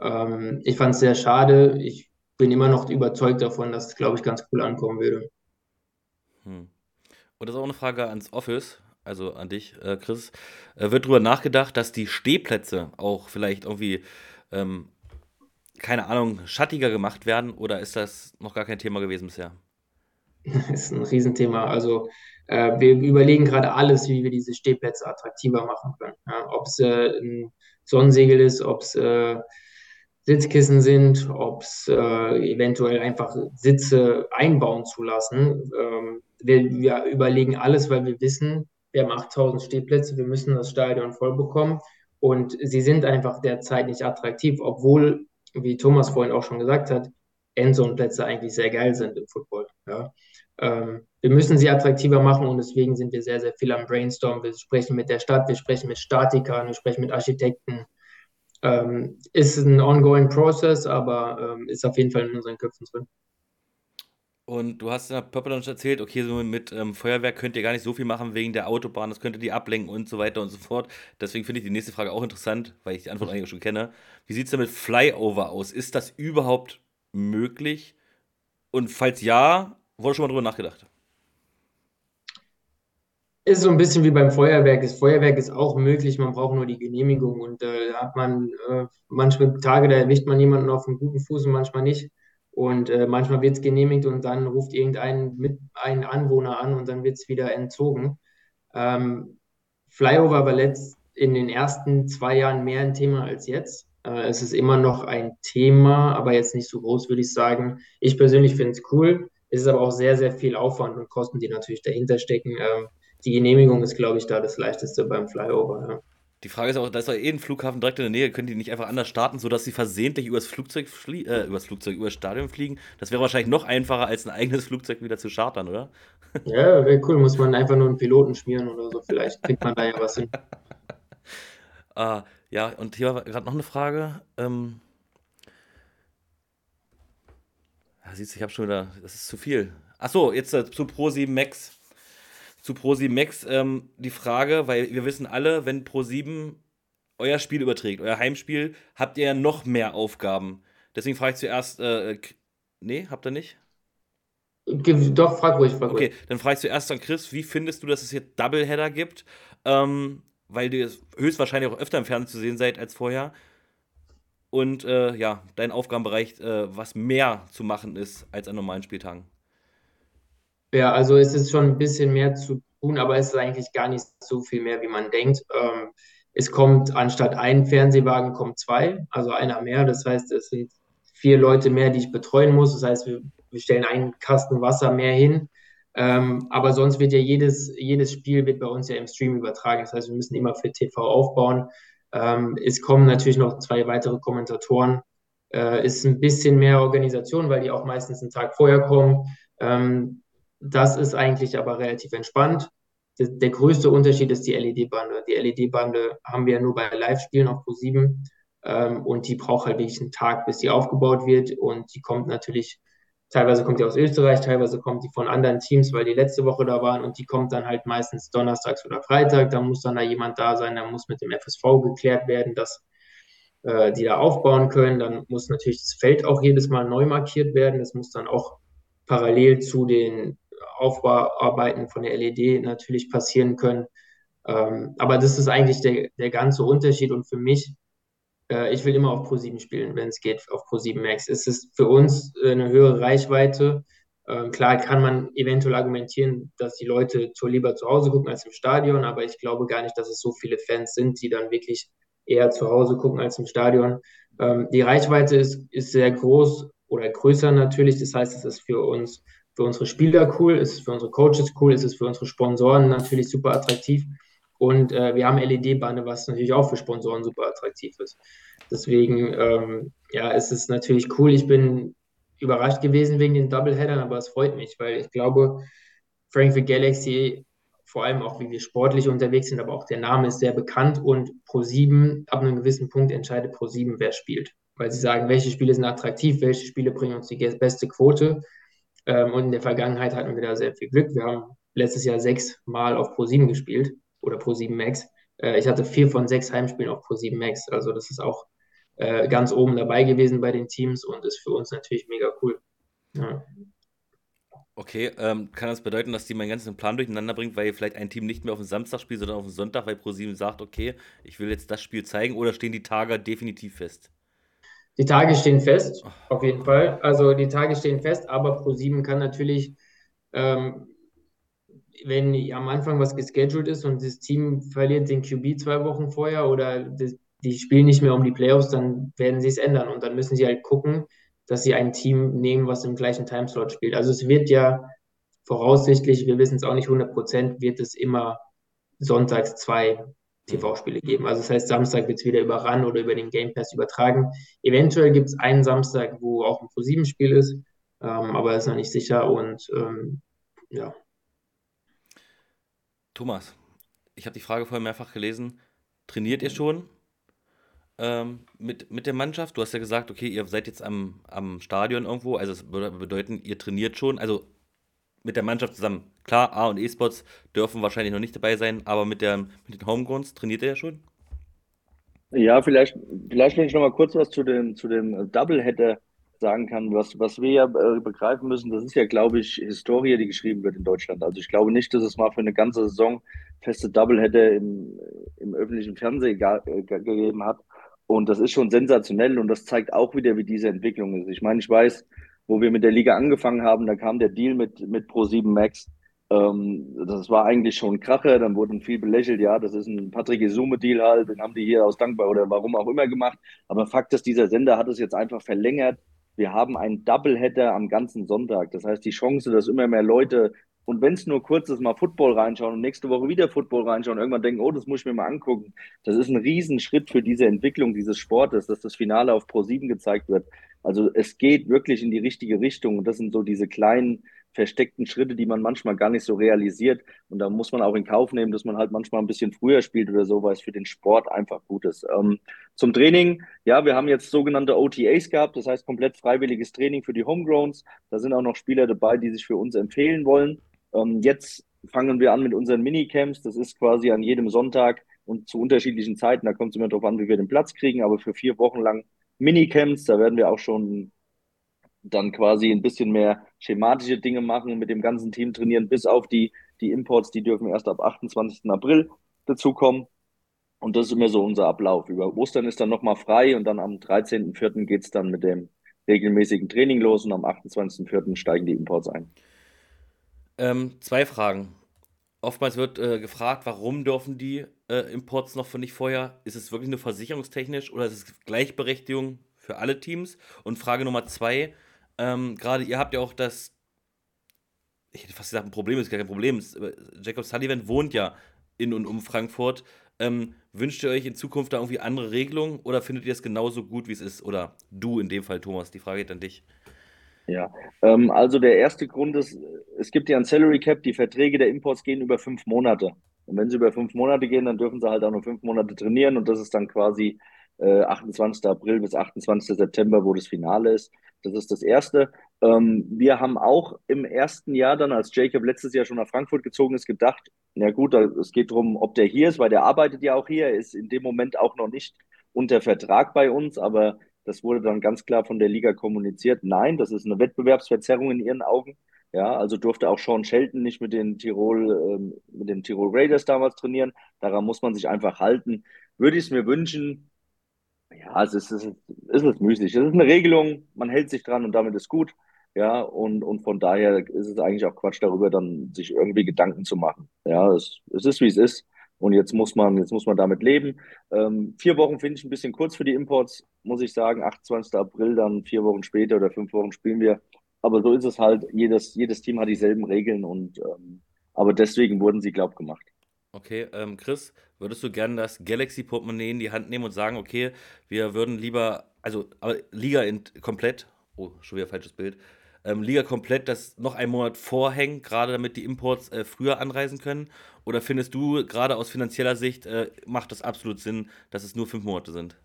Ähm, ich fand es sehr schade. Ich bin immer noch überzeugt davon, dass es, glaube ich, ganz cool ankommen würde. Hm. Und das ist auch eine Frage ans Office, also an dich, äh, Chris. Äh, wird darüber nachgedacht, dass die Stehplätze auch vielleicht irgendwie, ähm, keine Ahnung, schattiger gemacht werden oder ist das noch gar kein Thema gewesen bisher? Das ist ein Riesenthema. Also äh, wir überlegen gerade alles, wie wir diese Stehplätze attraktiver machen können. Ja, ob es äh, ein Sonnensegel ist, ob es äh, Sitzkissen sind, ob es äh, eventuell einfach Sitze einbauen zu lassen. Ähm, wir, wir, überlegen alles, weil wir wissen, wir haben 8000 Stehplätze, wir müssen das Stadion voll bekommen und sie sind einfach derzeit nicht attraktiv, obwohl, wie Thomas vorhin auch schon gesagt hat, Endzone-Plätze eigentlich sehr geil sind im Football. Ja. Ähm, wir müssen sie attraktiver machen und deswegen sind wir sehr, sehr viel am Brainstorm. Wir sprechen mit der Stadt, wir sprechen mit Statikern, wir sprechen mit Architekten, ähm, ist ein ongoing process, aber ähm, ist auf jeden Fall in unseren Köpfen drin. Und du hast in der Purple Lounge erzählt, okay, so mit ähm, Feuerwerk könnt ihr gar nicht so viel machen wegen der Autobahn, das könnte die ablenken und so weiter und so fort. Deswegen finde ich die nächste Frage auch interessant, weil ich die Antwort eigentlich schon kenne. Wie sieht es denn mit Flyover aus? Ist das überhaupt möglich? Und falls ja, wurde schon mal drüber nachgedacht? Ist so ein bisschen wie beim Feuerwerk. Das Feuerwerk ist auch möglich, man braucht nur die Genehmigung. Und äh, hat man äh, manchmal Tage, da erwischt man jemanden auf einem guten Fuß und manchmal nicht. Und äh, manchmal wird es genehmigt und dann ruft irgendein mit ein Anwohner an und dann wird es wieder entzogen. Ähm, Flyover war letzt in den ersten zwei Jahren mehr ein Thema als jetzt. Äh, es ist immer noch ein Thema, aber jetzt nicht so groß, würde ich sagen. Ich persönlich finde es cool. Es ist aber auch sehr, sehr viel Aufwand und Kosten, die natürlich dahinter stecken. Ähm, die Genehmigung ist, glaube ich, da das leichteste beim Flyover. Ja. Die Frage ist auch, da ist doch eh ein Flughafen direkt in der Nähe, können die nicht einfach anders starten, sodass sie versehentlich übers Flugzeug, flie äh, übers Flugzeug, übers Stadion fliegen? Das wäre wahrscheinlich noch einfacher, als ein eigenes Flugzeug wieder zu chartern, oder? Ja, wäre cool. Muss man einfach nur einen Piloten schmieren oder so. Vielleicht kriegt man da ja was hin. ah, ja, und hier war gerade noch eine Frage. Ähm, ja, siehst du, ich habe schon wieder, das ist zu viel. Achso, jetzt äh, zu Pro7 Max zu Pro7 Max ähm, die Frage, weil wir wissen alle, wenn Pro7 euer Spiel überträgt, euer Heimspiel, habt ihr ja noch mehr Aufgaben. Deswegen frage ich zuerst, äh, nee, habt ihr nicht? Doch, frag ruhig, frag Okay, ruhig. dann fragst du erst an Chris, wie findest du, dass es jetzt Doubleheader gibt? Ähm, weil ihr höchstwahrscheinlich auch öfter im Fernsehen zu sehen seid als vorher. Und äh, ja, dein Aufgabenbereich, äh, was mehr zu machen ist als an normalen Spieltagen. Ja, also es ist schon ein bisschen mehr zu tun, aber es ist eigentlich gar nicht so viel mehr, wie man denkt. Ähm, es kommt anstatt ein Fernsehwagen, kommen zwei, also einer mehr. Das heißt, es sind vier Leute mehr, die ich betreuen muss. Das heißt, wir, wir stellen einen Kasten Wasser mehr hin. Ähm, aber sonst wird ja jedes, jedes Spiel wird bei uns ja im Stream übertragen. Das heißt, wir müssen immer für TV aufbauen. Ähm, es kommen natürlich noch zwei weitere Kommentatoren. Äh, ist ein bisschen mehr Organisation, weil die auch meistens einen Tag vorher kommen. Ähm, das ist eigentlich aber relativ entspannt. Der, der größte Unterschied ist die LED-Bande. Die LED-Bande haben wir nur bei Live-Spielen auf Pro7 ähm, und die braucht halt wirklich einen Tag, bis sie aufgebaut wird. Und die kommt natürlich, teilweise kommt die aus Österreich, teilweise kommt die von anderen Teams, weil die letzte Woche da waren. Und die kommt dann halt meistens donnerstags oder Freitag, da muss dann da jemand da sein, da muss mit dem FSV geklärt werden, dass äh, die da aufbauen können, dann muss natürlich das Feld auch jedes Mal neu markiert werden, das muss dann auch parallel zu den Aufarbeiten von der LED natürlich passieren können. Ähm, aber das ist eigentlich der, der ganze Unterschied und für mich, äh, ich will immer auf Pro7 spielen, wenn es geht, auf Pro7 Max. Es ist für uns eine höhere Reichweite. Ähm, klar kann man eventuell argumentieren, dass die Leute lieber zu Hause gucken als im Stadion, aber ich glaube gar nicht, dass es so viele Fans sind, die dann wirklich eher zu Hause gucken als im Stadion. Ähm, die Reichweite ist, ist sehr groß oder größer natürlich. Das heißt, es ist für uns für unsere Spieler cool, ist es für unsere Coaches cool, ist es für unsere Sponsoren natürlich super attraktiv. Und äh, wir haben LED-Bande, was natürlich auch für Sponsoren super attraktiv ist. Deswegen, ähm, ja, ist natürlich cool. Ich bin überrascht gewesen wegen den Doubleheadern, aber es freut mich, weil ich glaube, Frankfurt Galaxy, vor allem auch wie wir sportlich unterwegs sind, aber auch der Name ist sehr bekannt und Pro7, ab einem gewissen Punkt entscheidet Pro7, wer spielt. Weil sie sagen, welche Spiele sind attraktiv, welche Spiele bringen uns die beste Quote. Ähm, und in der Vergangenheit hatten wir da sehr viel Glück. Wir haben letztes Jahr sechs Mal auf Pro7 gespielt oder Pro7 Max. Äh, ich hatte vier von sechs Heimspielen auf Pro7 Max. Also das ist auch äh, ganz oben dabei gewesen bei den Teams und ist für uns natürlich mega cool. Ja. Okay, ähm, kann das bedeuten, dass die meinen ganzen Plan durcheinander bringt, weil vielleicht ein Team nicht mehr auf den Samstag spielt, sondern auf den Sonntag, weil Pro7 sagt, okay, ich will jetzt das Spiel zeigen oder stehen die Tage definitiv fest? Die Tage stehen fest, auf jeden Fall. Also die Tage stehen fest, aber Pro7 kann natürlich, ähm, wenn am Anfang was gescheduled ist und das Team verliert den QB zwei Wochen vorher oder das, die spielen nicht mehr um die Playoffs, dann werden sie es ändern und dann müssen sie halt gucken, dass sie ein Team nehmen, was im gleichen Timeslot spielt. Also es wird ja voraussichtlich, wir wissen es auch nicht 100 Prozent, wird es immer sonntags zwei TV-Spiele geben. Also das heißt, Samstag wird es wieder über RAN oder über den Game Pass übertragen. Eventuell gibt es einen Samstag, wo auch ein Pro7-Spiel ist, ähm, aber ist noch nicht sicher und ähm, ja. Thomas, ich habe die Frage vorher mehrfach gelesen. Trainiert ihr schon ähm, mit, mit der Mannschaft? Du hast ja gesagt, okay, ihr seid jetzt am, am Stadion irgendwo, also das bedeutet, ihr trainiert schon, also mit der Mannschaft zusammen. Klar, A und E-Sports dürfen wahrscheinlich noch nicht dabei sein, aber mit, der, mit den Homegrowns trainiert er ja schon? Ja, vielleicht, vielleicht wenn ich noch mal kurz was zu dem, zu dem Doubleheader sagen kann, was, was wir ja äh, begreifen müssen, das ist ja, glaube ich, Historie, die geschrieben wird in Deutschland. Also ich glaube nicht, dass es mal für eine ganze Saison feste Doubleheader im, im öffentlichen Fernsehen äh, gegeben hat. Und das ist schon sensationell und das zeigt auch wieder, wie diese Entwicklung ist. Ich meine, ich weiß, wo wir mit der Liga angefangen haben, da kam der Deal mit, mit Pro7 Max. Ähm, das war eigentlich schon Krache, dann wurden viel belächelt, ja, das ist ein Patrick Isume-Deal halt, den haben die hier aus Dankbar oder warum auch immer gemacht. Aber Fakt ist, dieser Sender hat es jetzt einfach verlängert. Wir haben einen Doubleheader am ganzen Sonntag. Das heißt, die Chance, dass immer mehr Leute und wenn es nur kurz ist, mal Football reinschauen und nächste Woche wieder Football reinschauen, irgendwann denken, oh, das muss ich mir mal angucken. Das ist ein Riesenschritt für diese Entwicklung dieses Sportes, dass das Finale auf Pro7 gezeigt wird. Also es geht wirklich in die richtige Richtung und das sind so diese kleinen versteckten Schritte, die man manchmal gar nicht so realisiert. Und da muss man auch in Kauf nehmen, dass man halt manchmal ein bisschen früher spielt oder so, weil es für den Sport einfach gut ist. Ähm, zum Training, ja, wir haben jetzt sogenannte OTAs gehabt, das heißt komplett freiwilliges Training für die Homegrowns. Da sind auch noch Spieler dabei, die sich für uns empfehlen wollen. Ähm, jetzt fangen wir an mit unseren Minicamps. Das ist quasi an jedem Sonntag und zu unterschiedlichen Zeiten. Da kommt es immer darauf an, wie wir den Platz kriegen, aber für vier Wochen lang Minicamps. Da werden wir auch schon dann quasi ein bisschen mehr schematische Dinge machen, mit dem ganzen Team trainieren, bis auf die, die Imports, die dürfen erst ab 28. April dazukommen. Und das ist immer so unser Ablauf. Über Ostern ist dann nochmal frei und dann am 13.04. geht es dann mit dem regelmäßigen Training los und am 28.04. steigen die Imports ein. Ähm, zwei Fragen. Oftmals wird äh, gefragt, warum dürfen die äh, Imports noch von nicht vorher? Ist es wirklich nur versicherungstechnisch oder ist es Gleichberechtigung für alle Teams? Und Frage Nummer zwei, ähm, gerade ihr habt ja auch das, ich hätte fast gesagt, ein Problem ist gar kein Problem. Äh, Jacob Sullivan wohnt ja in und um Frankfurt. Ähm, wünscht ihr euch in Zukunft da irgendwie andere Regelungen oder findet ihr es genauso gut, wie es ist? Oder du in dem Fall, Thomas, die Frage geht an dich. Ja, ähm, also der erste Grund ist, es gibt ja ein Salary Cap, die Verträge der Imports gehen über fünf Monate. Und wenn sie über fünf Monate gehen, dann dürfen sie halt auch nur fünf Monate trainieren und das ist dann quasi äh, 28. April bis 28. September, wo das Finale ist. Das ist das Erste. Ähm, wir haben auch im ersten Jahr dann, als Jacob letztes Jahr schon nach Frankfurt gezogen ist, gedacht, na gut, es geht darum, ob der hier ist, weil der arbeitet ja auch hier, er ist in dem Moment auch noch nicht unter Vertrag bei uns, aber das wurde dann ganz klar von der Liga kommuniziert. Nein, das ist eine Wettbewerbsverzerrung in ihren Augen. Ja, also durfte auch Sean Shelton nicht mit den Tirol, ähm, mit den Tirol Raiders damals trainieren. Daran muss man sich einfach halten. Würde ich es mir wünschen, ja, es ist, es ist, es ist müßig. Es ist eine Regelung, man hält sich dran und damit ist gut. Ja, und, und von daher ist es eigentlich auch Quatsch darüber, dann sich irgendwie Gedanken zu machen. Ja, es, es ist, wie es ist. Und jetzt muss man, jetzt muss man damit leben. Ähm, vier Wochen finde ich ein bisschen kurz für die Imports, muss ich sagen. 28. April, dann vier Wochen später oder fünf Wochen spielen wir. Aber so ist es halt. Jedes, jedes Team hat dieselben Regeln und ähm, aber deswegen wurden sie glaub gemacht. Okay, ähm, Chris, würdest du gerne das Galaxy-Portemonnaie in die Hand nehmen und sagen, okay, wir würden lieber, also aber Liga in, komplett, oh, schon wieder falsches Bild, ähm, Liga komplett das noch einen Monat vorhängen, gerade damit die Imports äh, früher anreisen können? Oder findest du gerade aus finanzieller Sicht äh, macht das absolut Sinn, dass es nur fünf Monate sind?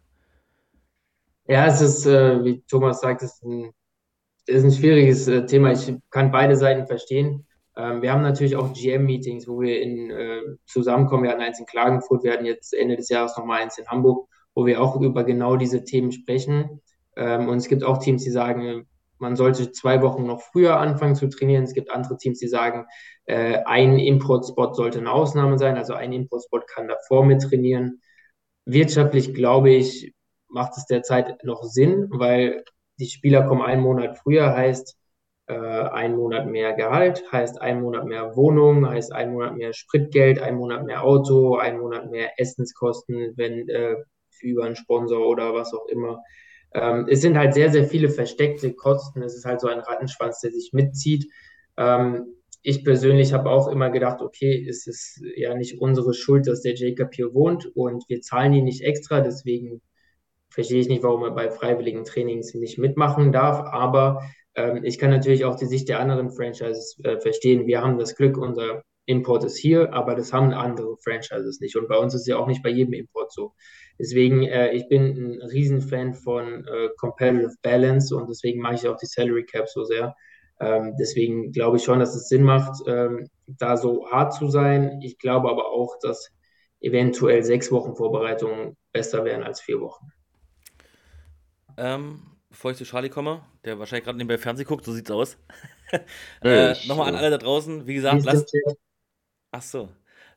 Ja, es ist, äh, wie Thomas sagt, es ist ein, ist ein schwieriges äh, Thema. Ich kann beide Seiten verstehen. Ähm, wir haben natürlich auch GM-Meetings, wo wir in, äh, zusammenkommen. Wir hatten eins in Klagenfurt, wir hatten jetzt Ende des Jahres nochmal eins in Hamburg, wo wir auch über genau diese Themen sprechen. Ähm, und es gibt auch Teams, die sagen, man sollte zwei Wochen noch früher anfangen zu trainieren. Es gibt andere Teams, die sagen, äh, ein Import-Spot sollte eine Ausnahme sein. Also ein Import-Spot kann davor mit trainieren. Wirtschaftlich, glaube ich, macht es derzeit noch Sinn, weil die Spieler kommen einen Monat früher, heißt, äh, ein Monat mehr Gehalt, heißt ein Monat mehr Wohnung, heißt ein Monat mehr Spritgeld, ein Monat mehr Auto, ein Monat mehr Essenskosten, wenn äh, über einen Sponsor oder was auch immer. Ähm, es sind halt sehr, sehr viele versteckte Kosten. Es ist halt so ein Rattenschwanz, der sich mitzieht. Ähm, ich persönlich habe auch immer gedacht, okay, es ist ja nicht unsere Schuld, dass der Jacob hier wohnt und wir zahlen ihn nicht extra. Deswegen verstehe ich nicht, warum er bei freiwilligen Trainings nicht mitmachen darf. Aber ähm, ich kann natürlich auch die Sicht der anderen Franchises äh, verstehen. Wir haben das Glück, unser Import ist hier, aber das haben andere Franchises nicht. Und bei uns ist ja auch nicht bei jedem Import so. Deswegen, äh, ich bin ein Riesenfan von äh, Competitive Balance und deswegen mache ich auch die Salary Cap so sehr. Ähm, deswegen glaube ich schon, dass es Sinn macht, ähm, da so hart zu sein. Ich glaube aber auch, dass eventuell sechs Wochen Vorbereitung besser wären als vier Wochen. Ähm, bevor ich zu Charlie komme, der wahrscheinlich gerade nebenbei Fernsehen guckt, so sieht's aus. äh, Nochmal an alle da draußen, wie gesagt, lasst. Ach so.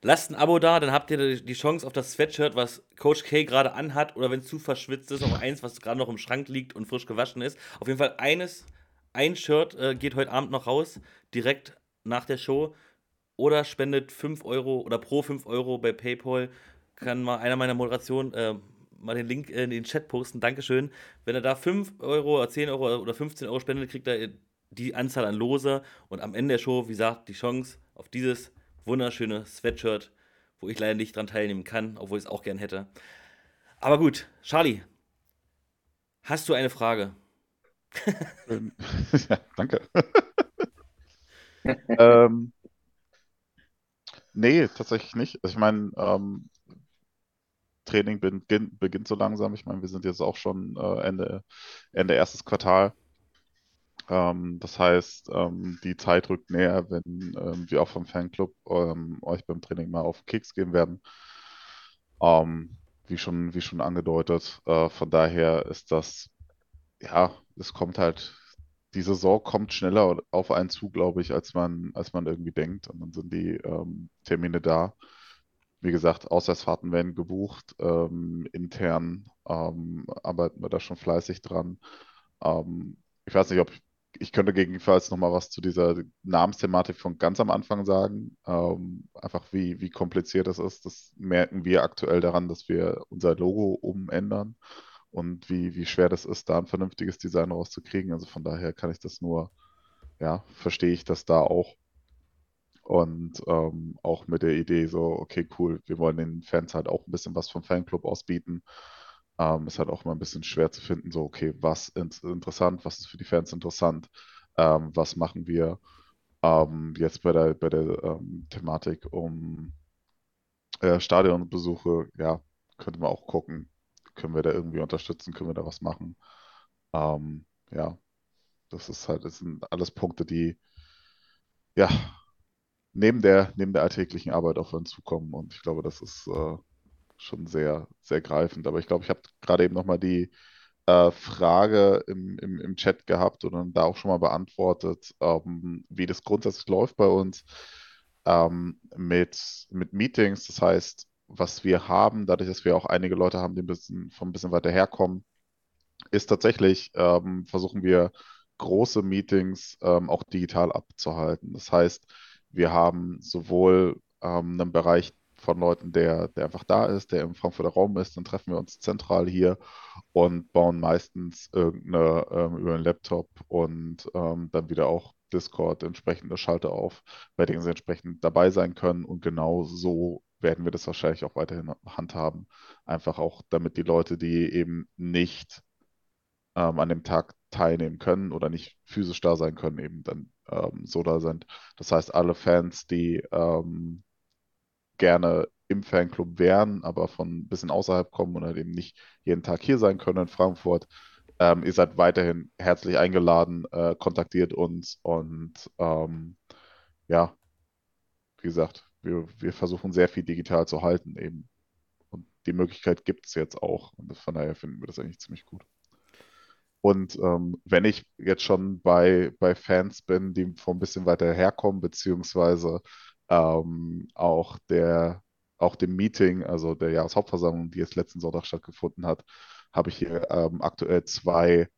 Lasst ein Abo da, dann habt ihr die Chance auf das Sweatshirt, was Coach K gerade anhat, oder wenn es zu verschwitzt ist, auch eins, was gerade noch im Schrank liegt und frisch gewaschen ist. Auf jeden Fall eines, ein Shirt äh, geht heute Abend noch raus, direkt nach der Show. Oder spendet 5 Euro oder pro 5 Euro bei PayPal. Kann mal einer meiner Moderationen äh, mal den Link in den Chat posten. Dankeschön. Wenn er da 5 Euro oder 10 Euro oder 15 Euro spendet, kriegt er die Anzahl an Lose. Und am Ende der Show, wie gesagt, die Chance auf dieses wunderschöne Sweatshirt, wo ich leider nicht dran teilnehmen kann, obwohl ich es auch gern hätte. Aber gut, Charlie, hast du eine Frage? ja, danke. ähm, nee, tatsächlich nicht. Also ich meine, ähm, Training beginnt, beginnt so langsam. Ich meine, wir sind jetzt auch schon äh, Ende, Ende erstes Quartal. Ähm, das heißt, ähm, die Zeit rückt näher, wenn ähm, wir auch vom Fanclub ähm, euch beim Training mal auf Keks gehen werden. Ähm, wie schon, wie schon angedeutet. Äh, von daher ist das, ja, es kommt halt die Saison kommt schneller auf einen zu, glaube ich, als man, als man irgendwie denkt. Und dann sind die ähm, Termine da. Wie gesagt, Auswärtsfahrten werden gebucht. Ähm, intern ähm, arbeiten wir da schon fleißig dran. Ähm, ich weiß nicht, ob ich könnte gegebenenfalls noch mal was zu dieser Namensthematik von ganz am Anfang sagen. Ähm, einfach wie, wie kompliziert das ist. Das merken wir aktuell daran, dass wir unser Logo umändern und wie, wie schwer das ist, da ein vernünftiges Design rauszukriegen. Also von daher kann ich das nur, ja, verstehe ich das da auch. Und ähm, auch mit der Idee so, okay, cool, wir wollen den Fans halt auch ein bisschen was vom Fanclub ausbieten. Ähm, ist halt auch mal ein bisschen schwer zu finden, so, okay, was ist interessant, was ist für die Fans interessant, ähm, was machen wir ähm, jetzt bei der, bei der ähm, Thematik um äh, Stadionbesuche, ja, könnte man auch gucken, können wir da irgendwie unterstützen, können wir da was machen. Ähm, ja, das ist halt, das sind alles Punkte, die ja neben der, neben der alltäglichen Arbeit auf uns zukommen. Und ich glaube, das ist äh, schon sehr, sehr greifend. Aber ich glaube, ich habe gerade eben nochmal die äh, Frage im, im, im Chat gehabt und dann da auch schon mal beantwortet, ähm, wie das grundsätzlich läuft bei uns ähm, mit, mit Meetings. Das heißt, was wir haben, dadurch, dass wir auch einige Leute haben, die ein bisschen, von ein bisschen weiter herkommen, ist tatsächlich, ähm, versuchen wir große Meetings ähm, auch digital abzuhalten. Das heißt, wir haben sowohl ähm, einen Bereich von Leuten, der, der einfach da ist, der im Frankfurter Raum ist, dann treffen wir uns zentral hier und bauen meistens irgendeine ähm, über einen Laptop und ähm, dann wieder auch Discord entsprechende Schalter auf, bei denen sie entsprechend dabei sein können. Und genau so werden wir das wahrscheinlich auch weiterhin handhaben. Einfach auch, damit die Leute, die eben nicht ähm, an dem Tag teilnehmen können oder nicht physisch da sein können, eben dann ähm, so da sind. Das heißt, alle Fans, die ähm, gerne im Fanclub wären, aber von ein bisschen außerhalb kommen oder eben nicht jeden Tag hier sein können in Frankfurt, ähm, ihr seid weiterhin herzlich eingeladen, äh, kontaktiert uns und ähm, ja, wie gesagt, wir, wir versuchen sehr viel digital zu halten eben. Und die Möglichkeit gibt es jetzt auch. Und von daher finden wir das eigentlich ziemlich gut. Und ähm, wenn ich jetzt schon bei, bei Fans bin, die von ein bisschen weiter herkommen, beziehungsweise ähm, auch der auch dem Meeting, also der Jahreshauptversammlung, die jetzt letzten Sonntag stattgefunden hat, habe ich hier ähm, aktuell zwei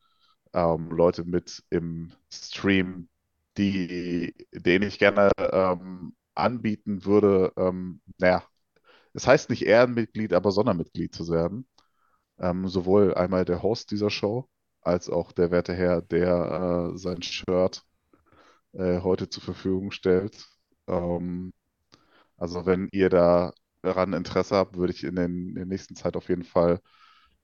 ähm, Leute mit im Stream, die, denen ich gerne ähm, anbieten würde, ähm, naja, es heißt nicht Ehrenmitglied, aber Sondermitglied zu werden. Ähm, sowohl einmal der Host dieser Show, als auch der werte Herr, der äh, sein Shirt äh, heute zur Verfügung stellt. Ähm, also wenn ihr da daran Interesse habt, würde ich in, den, in der nächsten Zeit auf jeden Fall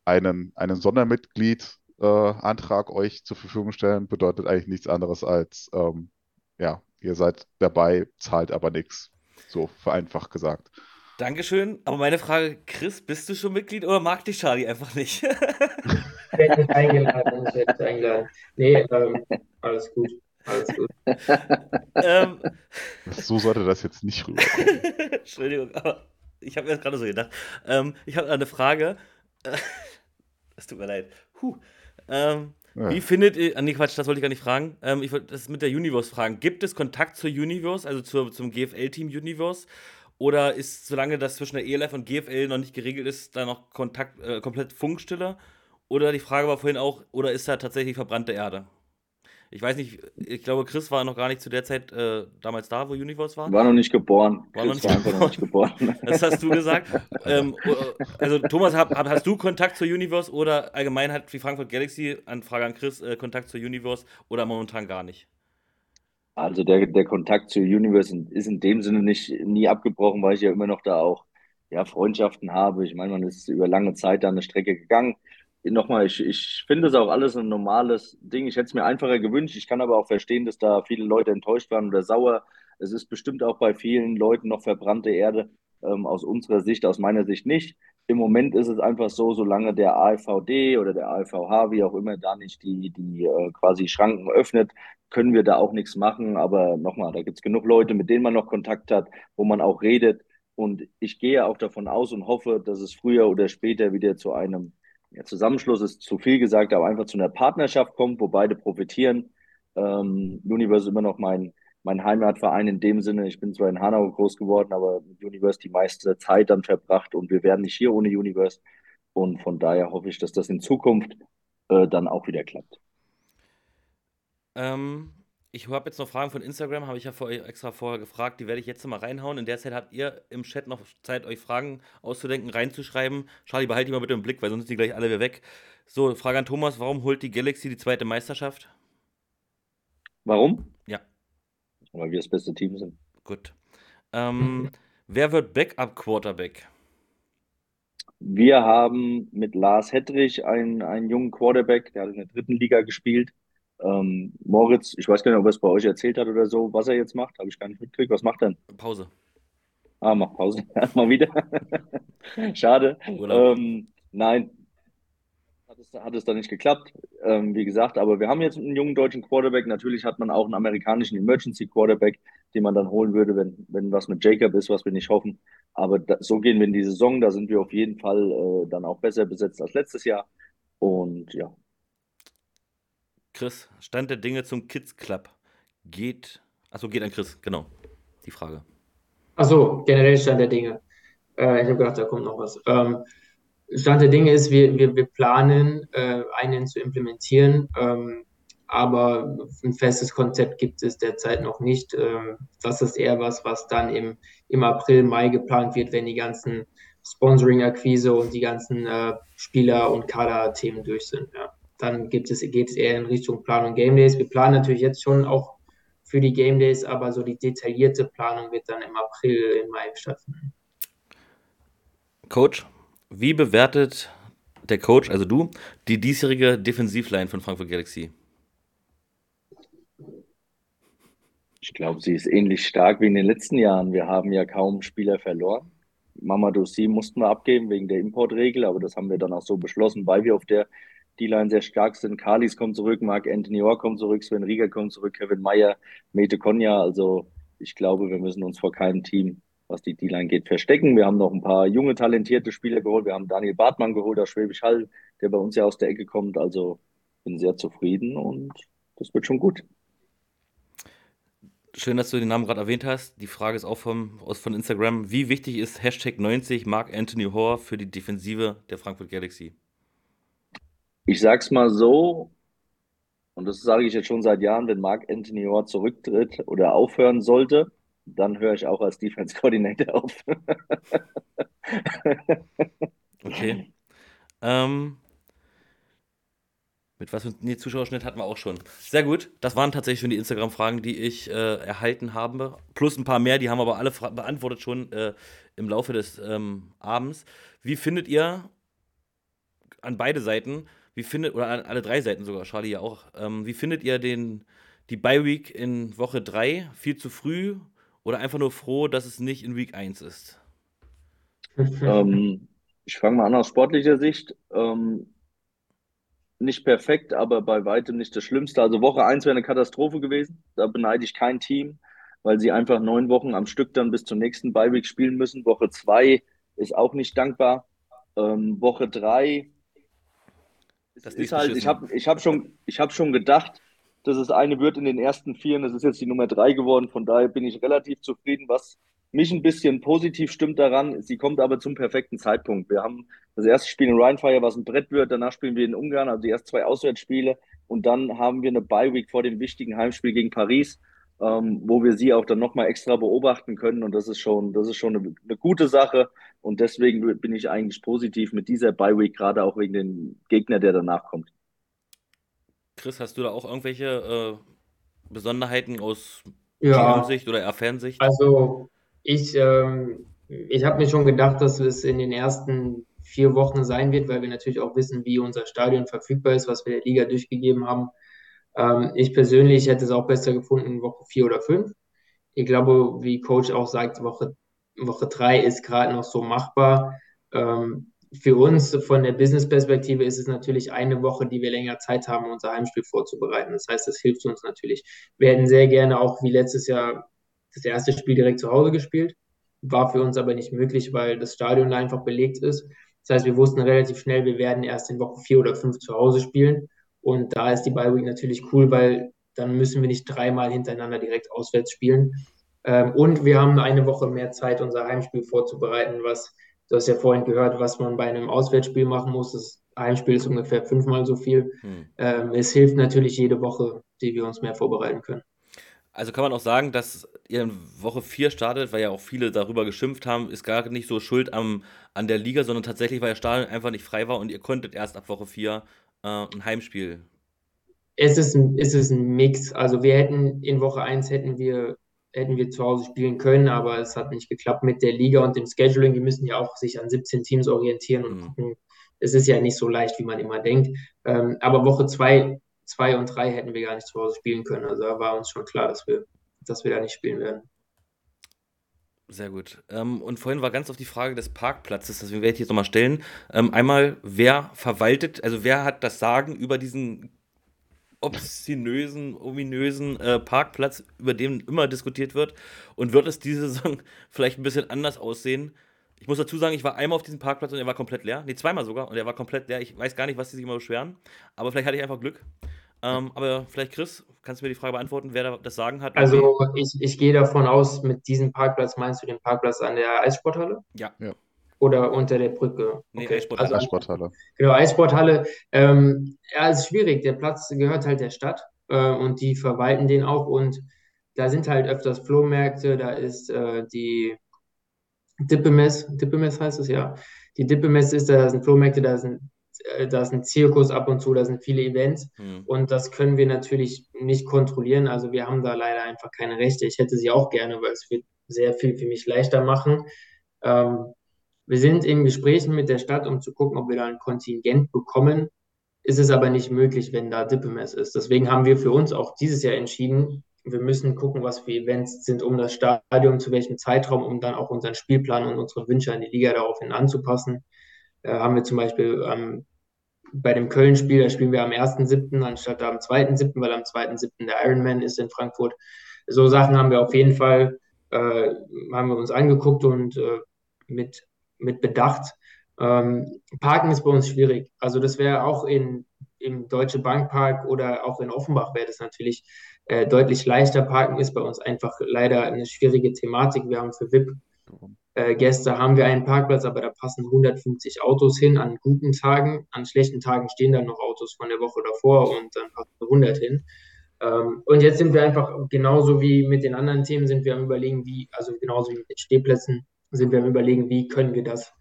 einen, einen Sondermitglied-Antrag äh, euch zur Verfügung stellen. Bedeutet eigentlich nichts anderes als, ähm, ja, ihr seid dabei, zahlt aber nichts. So vereinfacht gesagt. Dankeschön. Aber meine Frage, Chris, bist du schon Mitglied oder mag dich Charlie einfach nicht? ich werde nicht eingeladen. Ich werde nicht eingeladen. Nee, ähm, alles gut. Alles gut. ähm, so sollte das jetzt nicht rüberkommen. Entschuldigung, aber ich habe mir das gerade so gedacht. Ähm, ich habe eine Frage. Es tut mir leid. Huh. Ähm, ja. Wie findet ihr, ah, nee, Quatsch, das wollte ich gar nicht fragen. Ähm, ich wollte das mit der Universe fragen. Gibt es Kontakt zur Universe, also zur, zum GFL-Team Universe? Oder ist, solange das zwischen der ELF und GFL noch nicht geregelt ist, da noch Kontakt, äh, komplett Funkstille? Oder die Frage war vorhin auch, oder ist da tatsächlich verbrannte Erde? Ich weiß nicht, ich glaube, Chris war noch gar nicht zu der Zeit äh, damals da, wo Universe war. War noch nicht geboren. War noch nicht, war geboren. noch nicht geboren. Das hast du gesagt. ähm, äh, also, Thomas, hab, hast du Kontakt zur Universe oder allgemein hat die Frankfurt Galaxy, an Frage an Chris, äh, Kontakt zur Universe oder momentan gar nicht? Also, der, der Kontakt zur Universe ist in dem Sinne nicht nie abgebrochen, weil ich ja immer noch da auch ja, Freundschaften habe. Ich meine, man ist über lange Zeit da eine Strecke gegangen nochmal, ich, ich finde es auch alles ein normales Ding. Ich hätte es mir einfacher gewünscht. Ich kann aber auch verstehen, dass da viele Leute enttäuscht waren oder sauer. Es ist bestimmt auch bei vielen Leuten noch verbrannte Erde. Ähm, aus unserer Sicht, aus meiner Sicht nicht. Im Moment ist es einfach so, solange der AFVD oder der AFVH, wie auch immer, da nicht die, die äh, quasi Schranken öffnet, können wir da auch nichts machen. Aber nochmal, da gibt es genug Leute, mit denen man noch Kontakt hat, wo man auch redet. Und ich gehe auch davon aus und hoffe, dass es früher oder später wieder zu einem ja, Zusammenschluss ist zu viel gesagt, aber einfach zu einer Partnerschaft kommt, wo beide profitieren. Ähm, Universe ist immer noch mein, mein Heimatverein in dem Sinne. Ich bin zwar in Hanau groß geworden, aber mit Universe die meiste Zeit dann verbracht und wir wären nicht hier ohne Universe. Und von daher hoffe ich, dass das in Zukunft äh, dann auch wieder klappt. Ähm, ich habe jetzt noch Fragen von Instagram, habe ich ja vor, extra vorher gefragt, die werde ich jetzt mal reinhauen. In der Zeit habt ihr im Chat noch Zeit, euch Fragen auszudenken, reinzuschreiben. Charlie, behalte die mal bitte im Blick, weil sonst sind die gleich alle wieder weg. So, Frage an Thomas, warum holt die Galaxy die zweite Meisterschaft? Warum? Ja. Weil wir das beste Team sind. Gut. Ähm, wer wird Backup-Quarterback? Wir haben mit Lars Hedrich einen, einen jungen Quarterback, der hat in der dritten Liga gespielt. Ähm, Moritz, ich weiß gar nicht, ob er es bei euch erzählt hat oder so, was er jetzt macht, habe ich gar nicht mitgekriegt. Was macht er denn? Pause. Ah, macht Pause. Mal wieder. Schade. Ähm, nein, hat es, hat es dann nicht geklappt, ähm, wie gesagt. Aber wir haben jetzt einen jungen deutschen Quarterback. Natürlich hat man auch einen amerikanischen Emergency Quarterback, den man dann holen würde, wenn, wenn was mit Jacob ist, was wir nicht hoffen. Aber da, so gehen wir in die Saison. Da sind wir auf jeden Fall äh, dann auch besser besetzt als letztes Jahr. Und ja, Chris, Stand der Dinge zum Kids Club. Geht. Achso, geht an Chris, genau. Die Frage. Achso, generell Stand der Dinge. Äh, ich habe gedacht, da kommt noch was. Ähm, Stand der Dinge ist, wir, wir, wir planen, äh, einen zu implementieren, ähm, aber ein festes Konzept gibt es derzeit noch nicht. Ähm, das ist eher was, was dann im, im April, Mai geplant wird, wenn die ganzen Sponsoring-Akquise und die ganzen äh, Spieler- und Kader-Themen durch sind. Ja dann gibt es, geht es eher in Richtung Planung Game Days. Wir planen natürlich jetzt schon auch für die Game Days, aber so die detaillierte Planung wird dann im April, im Mai stattfinden. Coach, wie bewertet der Coach, also du, die diesjährige Defensivline von Frankfurt Galaxy? Ich glaube, sie ist ähnlich stark wie in den letzten Jahren. Wir haben ja kaum Spieler verloren. Mamadou Si mussten wir abgeben wegen der Importregel, aber das haben wir dann auch so beschlossen, weil wir auf der D-Line sehr stark sind. Kalis kommt zurück, Mark Anthony Orr kommt zurück, Sven Rieger kommt zurück, Kevin Meyer, Mete Konya. Also ich glaube, wir müssen uns vor keinem Team, was die D-Line geht, verstecken. Wir haben noch ein paar junge, talentierte Spieler geholt. Wir haben Daniel Bartmann geholt aus Schwäbisch Hall, der bei uns ja aus der Ecke kommt. Also bin sehr zufrieden und das wird schon gut. Schön, dass du den Namen gerade erwähnt hast. Die Frage ist auch vom, aus, von Instagram. Wie wichtig ist Hashtag 90 Mark Anthony Hoare für die Defensive der Frankfurt Galaxy? Ich sag's mal so, und das sage ich jetzt schon seit Jahren, wenn Mark Anthony Orr zurücktritt oder aufhören sollte, dann höre ich auch als Defense Coordinator auf. okay. Ähm, mit was für einem Zuschauerschnitt hatten wir auch schon. Sehr gut. Das waren tatsächlich schon die Instagram-Fragen, die ich äh, erhalten habe. Plus ein paar mehr, die haben aber alle beantwortet schon äh, im Laufe des ähm, Abends. Wie findet ihr an beide Seiten wie findet, oder alle drei Seiten sogar, Charlie ja auch, ähm, wie findet ihr den, die Bye-Week in Woche 3? Viel zu früh oder einfach nur froh, dass es nicht in Week 1 ist? Ähm, ich fange mal an aus sportlicher Sicht. Ähm, nicht perfekt, aber bei weitem nicht das Schlimmste. Also Woche 1 wäre eine Katastrophe gewesen. Da beneide ich kein Team, weil sie einfach neun Wochen am Stück dann bis zum nächsten Bye-Week spielen müssen. Woche 2 ist auch nicht dankbar. Ähm, Woche 3 das ist halt, ich habe ich hab schon, hab schon gedacht, dass es eine wird in den ersten vier und das ist jetzt die Nummer drei geworden. Von daher bin ich relativ zufrieden, was mich ein bisschen positiv stimmt daran. Sie kommt aber zum perfekten Zeitpunkt. Wir haben das erste Spiel in Rheinfire, was ein Brett wird. Danach spielen wir in Ungarn, also die ersten zwei Auswärtsspiele. Und dann haben wir eine Bye-Week vor dem wichtigen Heimspiel gegen Paris, ähm, wo wir sie auch dann nochmal extra beobachten können. Und das ist schon, das ist schon eine, eine gute Sache. Und deswegen bin ich eigentlich positiv mit dieser Bye-Week, gerade auch wegen dem Gegner, der danach kommt. Chris, hast du da auch irgendwelche äh, Besonderheiten aus ja, Sicht oder Fernsicht? Also ich, ähm, ich habe mir schon gedacht, dass es in den ersten vier Wochen sein wird, weil wir natürlich auch wissen, wie unser Stadion verfügbar ist, was wir der Liga durchgegeben haben. Ähm, ich persönlich hätte es auch besser gefunden, Woche vier oder fünf. Ich glaube, wie Coach auch sagt, Woche Woche drei ist gerade noch so machbar. Ähm, für uns von der Business-Perspektive ist es natürlich eine Woche, die wir länger Zeit haben, unser Heimspiel vorzubereiten. Das heißt, das hilft uns natürlich. Wir hätten sehr gerne auch wie letztes Jahr das erste Spiel direkt zu Hause gespielt. War für uns aber nicht möglich, weil das Stadion einfach belegt ist. Das heißt, wir wussten relativ schnell, wir werden erst in Woche vier oder fünf zu Hause spielen. Und da ist die Bye Week natürlich cool, weil dann müssen wir nicht dreimal hintereinander direkt auswärts spielen. Ähm, und wir haben eine Woche mehr Zeit, unser Heimspiel vorzubereiten, was, du hast ja vorhin gehört, was man bei einem Auswärtsspiel machen muss. Das Heimspiel ist ungefähr fünfmal so viel. Hm. Ähm, es hilft natürlich jede Woche, die wir uns mehr vorbereiten können. Also kann man auch sagen, dass ihr in Woche 4 startet, weil ja auch viele darüber geschimpft haben, ist gar nicht so schuld am, an der Liga, sondern tatsächlich, weil der Stadion einfach nicht frei war und ihr konntet erst ab Woche 4 äh, ein Heimspiel. Es ist, ein, es ist ein Mix. Also wir hätten in Woche 1 hätten wir, hätten wir zu Hause spielen können, aber es hat nicht geklappt mit der Liga und dem Scheduling. Die müssen ja auch sich an 17 Teams orientieren und mhm. gucken. Es ist ja nicht so leicht, wie man immer denkt. Ähm, aber Woche 2 zwei und drei hätten wir gar nicht zu Hause spielen können. Also da war uns schon klar, dass wir, dass wir da nicht spielen werden. Sehr gut. Ähm, und vorhin war ganz auf die Frage des Parkplatzes, deswegen werde ich jetzt nochmal stellen. Ähm, einmal, wer verwaltet, also wer hat das Sagen über diesen obszinösen, ominösen äh, Parkplatz, über den immer diskutiert wird? Und wird es diese Saison vielleicht ein bisschen anders aussehen? Ich muss dazu sagen, ich war einmal auf diesem Parkplatz und er war komplett leer. Nee, zweimal sogar und er war komplett leer. Ich weiß gar nicht, was sie sich immer beschweren, aber vielleicht hatte ich einfach Glück. Ähm, aber vielleicht, Chris, kannst du mir die Frage beantworten, wer da das Sagen hat? Also, ich, ich gehe davon aus, mit diesem Parkplatz meinst du den Parkplatz an der Eissporthalle? Ja. ja. Oder unter der Brücke? Nee, okay. Eissporthalle. Also, Eissporthalle. Genau, Eissporthalle. Ähm, ja, es ist schwierig. Der Platz gehört halt der Stadt äh, und die verwalten den auch und da sind halt öfters Flohmärkte, da ist äh, die Dippemess, Dippemess heißt es ja. Die Dippemess ist, da sind Flohmärkte, da sind äh, da ist ein Zirkus ab und zu, da sind viele Events mhm. und das können wir natürlich nicht kontrollieren. Also wir haben da leider einfach keine Rechte. Ich hätte sie auch gerne, weil es wird sehr viel für mich leichter machen. Ähm, wir sind in Gesprächen mit der Stadt, um zu gucken, ob wir da ein Kontingent bekommen. Ist es aber nicht möglich, wenn da Dippemess ist. Deswegen haben wir für uns auch dieses Jahr entschieden, wir müssen gucken, was für Events sind um das Stadion, zu welchem Zeitraum, um dann auch unseren Spielplan und unsere Wünsche an die Liga daraufhin anzupassen. Äh, haben wir zum Beispiel ähm, bei dem Köln-Spiel, da spielen wir am 1.7. anstatt am 2.7., weil am 2.7. der Ironman ist in Frankfurt. So Sachen haben wir auf jeden Fall, äh, haben wir uns angeguckt und äh, mit, mit Bedacht. Ähm, Parken ist bei uns schwierig. Also das wäre auch in, im Deutsche Bankpark oder auch in Offenbach wäre das natürlich äh, deutlich leichter. Parken ist bei uns einfach leider eine schwierige Thematik. Wir haben für VIP äh, Gäste haben wir einen Parkplatz, aber da passen 150 Autos hin an guten Tagen. An schlechten Tagen stehen dann noch Autos von der Woche davor und dann passen 100 hin. Ähm, und jetzt sind wir einfach genauso wie mit den anderen Themen sind wir am überlegen, wie, also genauso wie mit den Stehplätzen sind wir am überlegen, wie können wir das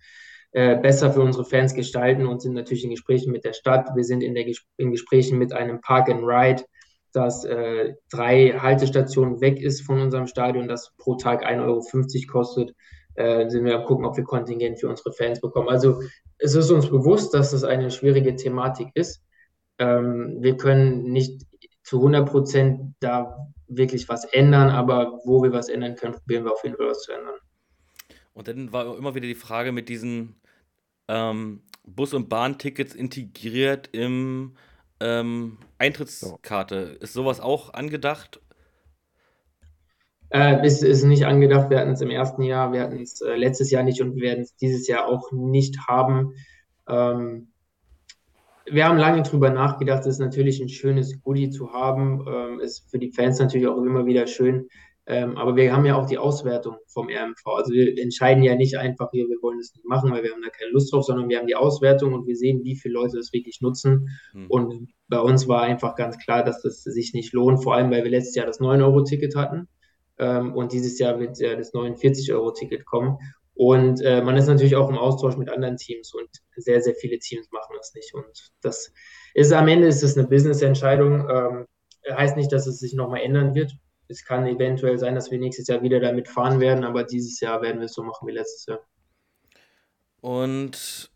äh, besser für unsere Fans gestalten und sind natürlich in Gesprächen mit der Stadt. Wir sind in, der, in Gesprächen mit einem Park and Ride, das äh, drei Haltestationen weg ist von unserem Stadion, das pro Tag 1,50 Euro kostet äh, sind wir am gucken, ob wir Kontingent für unsere Fans bekommen. Also es ist uns bewusst, dass das eine schwierige Thematik ist. Ähm, wir können nicht zu 100 Prozent da wirklich was ändern, aber wo wir was ändern können, probieren wir auf jeden Fall was zu ändern. Und dann war immer wieder die Frage mit diesen ähm, Bus- und Bahntickets integriert im ähm, Eintrittskarte. Ist sowas auch angedacht äh, ist, ist nicht angedacht. Wir hatten es im ersten Jahr, wir hatten es äh, letztes Jahr nicht und wir werden es dieses Jahr auch nicht haben. Ähm, wir haben lange drüber nachgedacht. Es ist natürlich ein schönes Goodie zu haben. Ähm, ist für die Fans natürlich auch immer wieder schön. Ähm, aber wir haben ja auch die Auswertung vom RMV. Also wir entscheiden ja nicht einfach hier, wir wollen das nicht machen, weil wir haben da keine Lust drauf, sondern wir haben die Auswertung und wir sehen, wie viele Leute das wirklich nutzen. Mhm. Und bei uns war einfach ganz klar, dass das sich nicht lohnt, vor allem weil wir letztes Jahr das 9-Euro-Ticket hatten. Ähm, und dieses Jahr wird ja das 49-Euro-Ticket kommen. Und äh, man ist natürlich auch im Austausch mit anderen Teams und sehr, sehr viele Teams machen das nicht. Und das ist am Ende ist es eine Business-Entscheidung. Ähm, heißt nicht, dass es sich nochmal ändern wird. Es kann eventuell sein, dass wir nächstes Jahr wieder damit fahren werden, aber dieses Jahr werden wir es so machen wie letztes Jahr. Und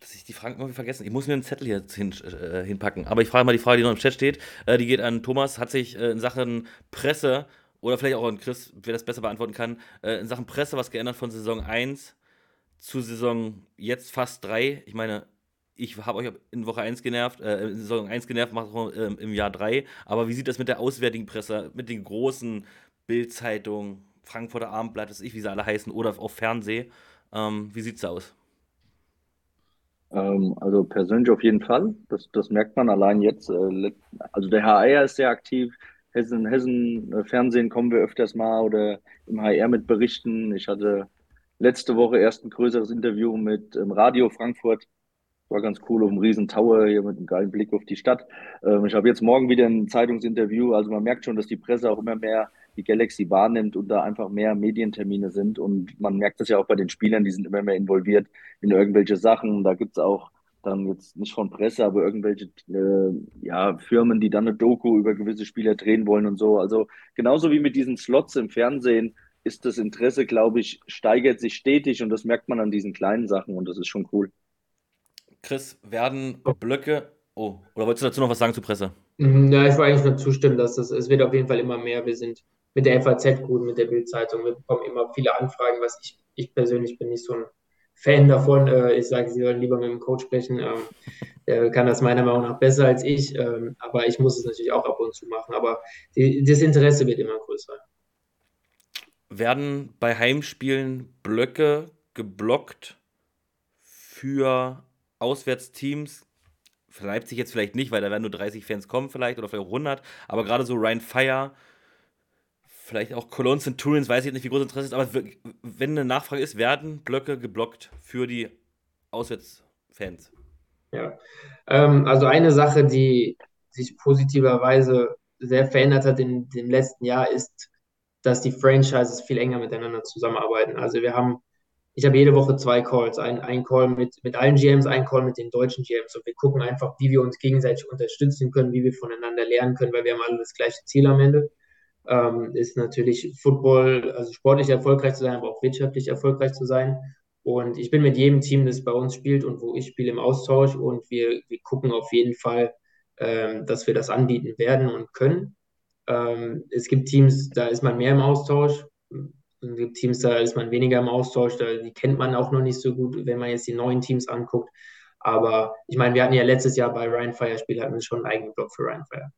dass ich die Fragen irgendwie vergessen. Ich muss mir einen Zettel hier hin, äh, hinpacken. Aber ich frage mal die Frage, die noch im Chat steht. Äh, die geht an Thomas. Hat sich äh, in Sachen Presse oder vielleicht auch an Chris, wer das besser beantworten kann, äh, in Sachen Presse was geändert von Saison 1 zu Saison jetzt fast 3. Ich meine, ich habe euch in Woche 1 genervt, äh, in Saison 1 genervt, macht auch äh, im Jahr 3. Aber wie sieht das mit der auswärtigen Presse, mit den großen Bildzeitungen, Frankfurter Abendblatt, das ich, wie sie alle heißen, oder auf Fernseh? Ähm, wie sieht es aus? Ähm, also persönlich auf jeden Fall. Das, das merkt man allein jetzt. Äh, also der HR ist sehr aktiv. Hessen, Hessen äh, Fernsehen kommen wir öfters mal oder im HR mit Berichten. Ich hatte letzte Woche erst ein größeres Interview mit ähm, Radio Frankfurt. War ganz cool auf dem riesen Tower hier mit einem geilen Blick auf die Stadt. Ähm, ich habe jetzt morgen wieder ein Zeitungsinterview. Also man merkt schon, dass die Presse auch immer mehr die Galaxy wahrnimmt und da einfach mehr Medientermine sind. Und man merkt das ja auch bei den Spielern, die sind immer mehr involviert in irgendwelche Sachen. Da gibt es auch dann jetzt nicht von Presse, aber irgendwelche äh, ja, Firmen, die dann eine Doku über gewisse Spieler drehen wollen und so. Also genauso wie mit diesen Slots im Fernsehen ist das Interesse, glaube ich, steigert sich stetig und das merkt man an diesen kleinen Sachen und das ist schon cool. Chris, werden Blöcke. Oh, oder wolltest du dazu noch was sagen zur Presse? Mhm, ja, ich wollte eigentlich nur zustimmen, dass das, es wird auf jeden Fall immer mehr. Wir sind mit der FAZ gut, mit der Bildzeitung. Wir bekommen immer viele Anfragen, was ich, ich persönlich bin nicht so ein Fan davon. Äh, ich sage, Sie sollen lieber mit dem Coach sprechen. Ähm, der kann das meiner Meinung nach besser als ich. Ähm, aber ich muss es natürlich auch ab und zu machen. Aber die, das Interesse wird immer größer. Werden bei Heimspielen Blöcke geblockt für Auswärtsteams? Für Leipzig jetzt vielleicht nicht, weil da werden nur 30 Fans kommen vielleicht oder vielleicht auch 100. Aber gerade so Ryan Fire vielleicht auch Cologne Centurions, weiß ich nicht, wie groß Interesse ist, aber wenn eine Nachfrage ist, werden Blöcke geblockt für die Auswärtsfans. Ja, ähm, also eine Sache, die sich positiverweise sehr verändert hat in dem letzten Jahr, ist, dass die Franchises viel enger miteinander zusammenarbeiten. Also wir haben, ich habe jede Woche zwei Calls, ein, ein Call mit, mit allen GMs, ein Call mit den deutschen GMs und wir gucken einfach, wie wir uns gegenseitig unterstützen können, wie wir voneinander lernen können, weil wir haben alle das gleiche Ziel am Ende ähm, ist natürlich Football, also sportlich erfolgreich zu sein, aber auch wirtschaftlich erfolgreich zu sein. Und ich bin mit jedem Team, das bei uns spielt und wo ich spiele, im Austausch und wir, wir gucken auf jeden Fall, ähm, dass wir das anbieten werden und können. Ähm, es gibt Teams, da ist man mehr im Austausch. Es gibt Teams, da ist man weniger im Austausch, da, die kennt man auch noch nicht so gut, wenn man jetzt die neuen Teams anguckt. Aber ich meine, wir hatten ja letztes Jahr bei Ryan Fire Spiel hatten wir schon einen eigenen Blog für Ryan Fire.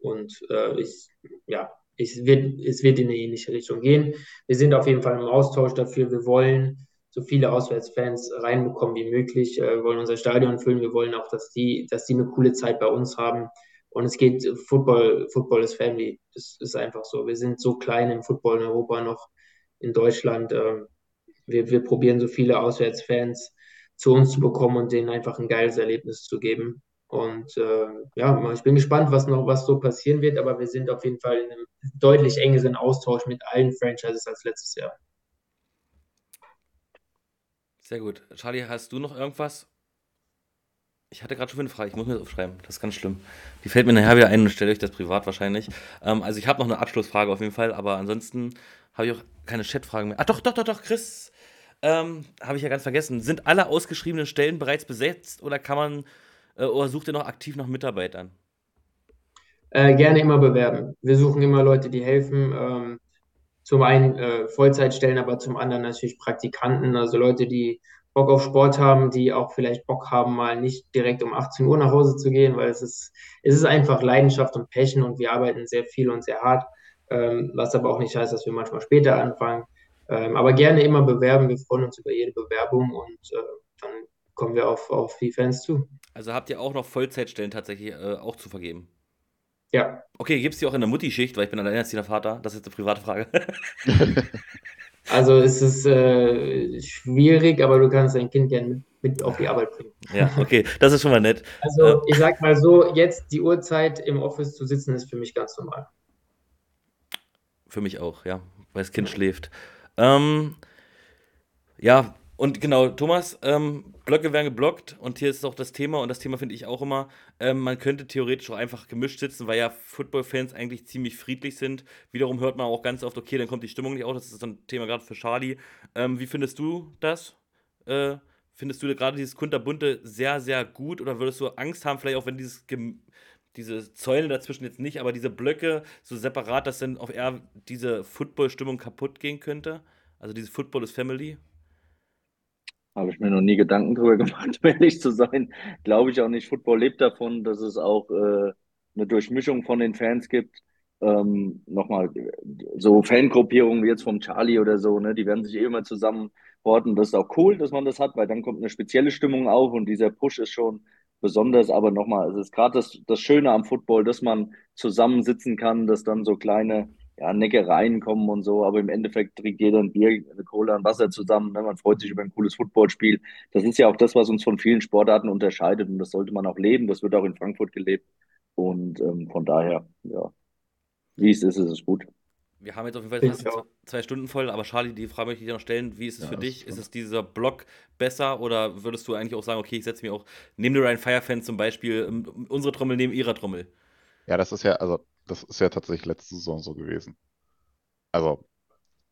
Und äh, ich, ja, es wird, es wird in eine ähnliche Richtung gehen. Wir sind auf jeden Fall im Austausch dafür. Wir wollen so viele Auswärtsfans reinbekommen wie möglich. Äh, wir wollen unser Stadion füllen. Wir wollen auch, dass die, dass die eine coole Zeit bei uns haben. Und es geht, Football, Football ist Family. Das ist einfach so. Wir sind so klein im Football in Europa noch, in Deutschland. Ähm, wir, wir probieren so viele Auswärtsfans zu uns zu bekommen und denen einfach ein geiles Erlebnis zu geben. Und äh, ja, ich bin gespannt, was noch was so passieren wird, aber wir sind auf jeden Fall in einem deutlich engeren Austausch mit allen Franchises als letztes Jahr. Sehr gut. Charlie, hast du noch irgendwas? Ich hatte gerade schon eine Frage, ich muss mir das aufschreiben. Das ist ganz schlimm. Die fällt mir nachher wieder ein und stelle euch das privat wahrscheinlich. Ähm, also ich habe noch eine Abschlussfrage auf jeden Fall, aber ansonsten habe ich auch keine Chatfragen mehr. Ah, doch, doch, doch, doch, Chris. Ähm, habe ich ja ganz vergessen. Sind alle ausgeschriebenen Stellen bereits besetzt oder kann man äh, oder sucht ihr noch aktiv nach Mitarbeitern? Äh, gerne immer bewerben. Wir suchen immer Leute, die helfen. Ähm, zum einen äh, Vollzeitstellen, aber zum anderen natürlich Praktikanten, also Leute, die Bock auf Sport haben, die auch vielleicht Bock haben, mal nicht direkt um 18 Uhr nach Hause zu gehen, weil es ist, es ist einfach Leidenschaft und Passion und wir arbeiten sehr viel und sehr hart, ähm, was aber auch nicht heißt, dass wir manchmal später anfangen. Ähm, aber gerne immer bewerben. Wir freuen uns über jede Bewerbung und äh, dann kommen wir auf, auf die Fans zu. Also habt ihr auch noch Vollzeitstellen tatsächlich äh, auch zu vergeben? Ja. Okay, gibt es die auch in der Mutti-Schicht, weil ich bin alleinerziehender Vater? Das ist eine private Frage. also es ist äh, schwierig, aber du kannst dein Kind gerne mit, mit, auf die Arbeit bringen. Ja, okay, das ist schon mal nett. Also äh, ich sag mal so, jetzt die Uhrzeit im Office zu sitzen, ist für mich ganz normal. Für mich auch, ja, weil das Kind schläft. Ähm, ja, und genau, Thomas, ähm, Blöcke werden geblockt und hier ist auch das Thema und das Thema finde ich auch immer, ähm, man könnte theoretisch auch einfach gemischt sitzen, weil ja Football-Fans eigentlich ziemlich friedlich sind. Wiederum hört man auch ganz oft, okay, dann kommt die Stimmung nicht auf, das ist so ein Thema gerade für Charlie. Ähm, wie findest du das? Äh, findest du gerade dieses Kunterbunte sehr, sehr gut oder würdest du Angst haben, vielleicht auch wenn dieses diese Zäune dazwischen jetzt nicht, aber diese Blöcke so separat, dass dann auch eher diese Football-Stimmung kaputt gehen könnte? Also diese Football is Family? Habe ich mir noch nie Gedanken drüber gemacht, ehrlich zu sein. Glaube ich auch nicht. Football lebt davon, dass es auch äh, eine Durchmischung von den Fans gibt. ähm, nochmal so Fangruppierungen wie jetzt vom Charlie oder so, ne, die werden sich eh immer zusammen horten. Das ist auch cool, dass man das hat, weil dann kommt eine spezielle Stimmung auf und dieser Push ist schon besonders. Aber nochmal, es ist gerade das, das Schöne am Football, dass man zusammensitzen kann, dass dann so kleine ja, Neckereien kommen und so, aber im Endeffekt trinkt jeder ein Bier, eine Cola, ein Wasser zusammen. Ne? Man freut sich über ein cooles Footballspiel. Das ist ja auch das, was uns von vielen Sportarten unterscheidet und das sollte man auch leben. Das wird auch in Frankfurt gelebt. Und ähm, von daher, ja, wie es ist, ist es gut. Wir haben jetzt auf jeden Fall zwei, zwei Stunden voll, aber Charlie, die Frage möchte ich dir noch stellen. Wie ist es ja, für dich? Ist es dieser Block besser oder würdest du eigentlich auch sagen, okay, ich setze mir auch neben den Ryan Fire-Fans zum Beispiel ähm, unsere Trommel neben ihrer Trommel? Ja, das ist ja, also das ist ja tatsächlich letzte Saison so gewesen. Also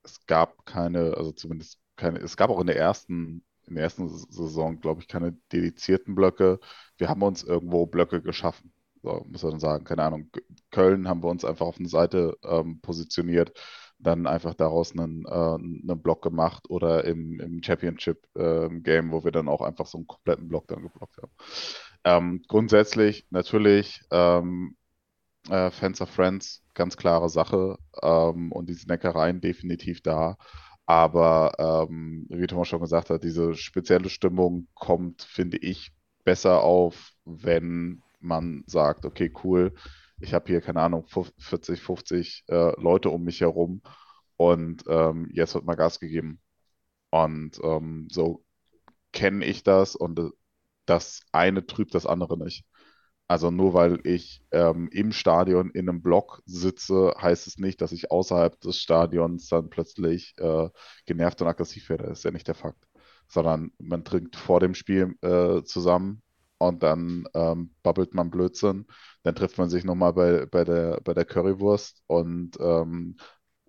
es gab keine, also zumindest keine, es gab auch in der ersten, in der ersten Saison, glaube ich, keine dedizierten Blöcke. Wir haben uns irgendwo Blöcke geschaffen. So, muss man sagen, keine Ahnung. Köln haben wir uns einfach auf eine Seite ähm, positioniert, dann einfach daraus einen, äh, einen Block gemacht oder im, im Championship-Game, äh, wo wir dann auch einfach so einen kompletten Block dann geblockt haben. Ähm, grundsätzlich natürlich ähm, äh, Fans of Friends, ganz klare Sache. Ähm, und die Snackereien definitiv da. Aber ähm, wie Thomas schon gesagt hat, diese spezielle Stimmung kommt, finde ich, besser auf, wenn man sagt, okay, cool, ich habe hier, keine Ahnung, 40, 50 äh, Leute um mich herum und ähm, jetzt wird mal Gas gegeben. Und ähm, so kenne ich das und äh, das eine trübt das andere nicht. Also nur weil ich ähm, im Stadion in einem Block sitze, heißt es nicht, dass ich außerhalb des Stadions dann plötzlich äh, genervt und aggressiv werde. Das ist ja nicht der Fakt. Sondern man trinkt vor dem Spiel äh, zusammen und dann ähm, babbelt man Blödsinn. Dann trifft man sich nochmal bei, bei, der, bei der Currywurst und ähm,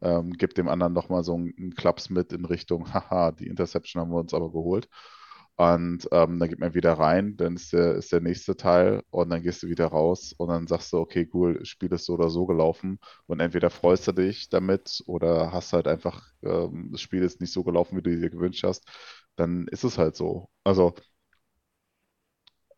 ähm, gibt dem anderen nochmal so einen, einen Klaps mit in Richtung, haha, die Interception haben wir uns aber geholt. Und ähm, dann geht man wieder rein, dann ist der, ist der nächste Teil und dann gehst du wieder raus und dann sagst du, okay, cool, Spiel ist so oder so gelaufen. Und entweder freust du dich damit oder hast halt einfach, ähm, das Spiel ist nicht so gelaufen, wie du dir gewünscht hast. Dann ist es halt so. Also,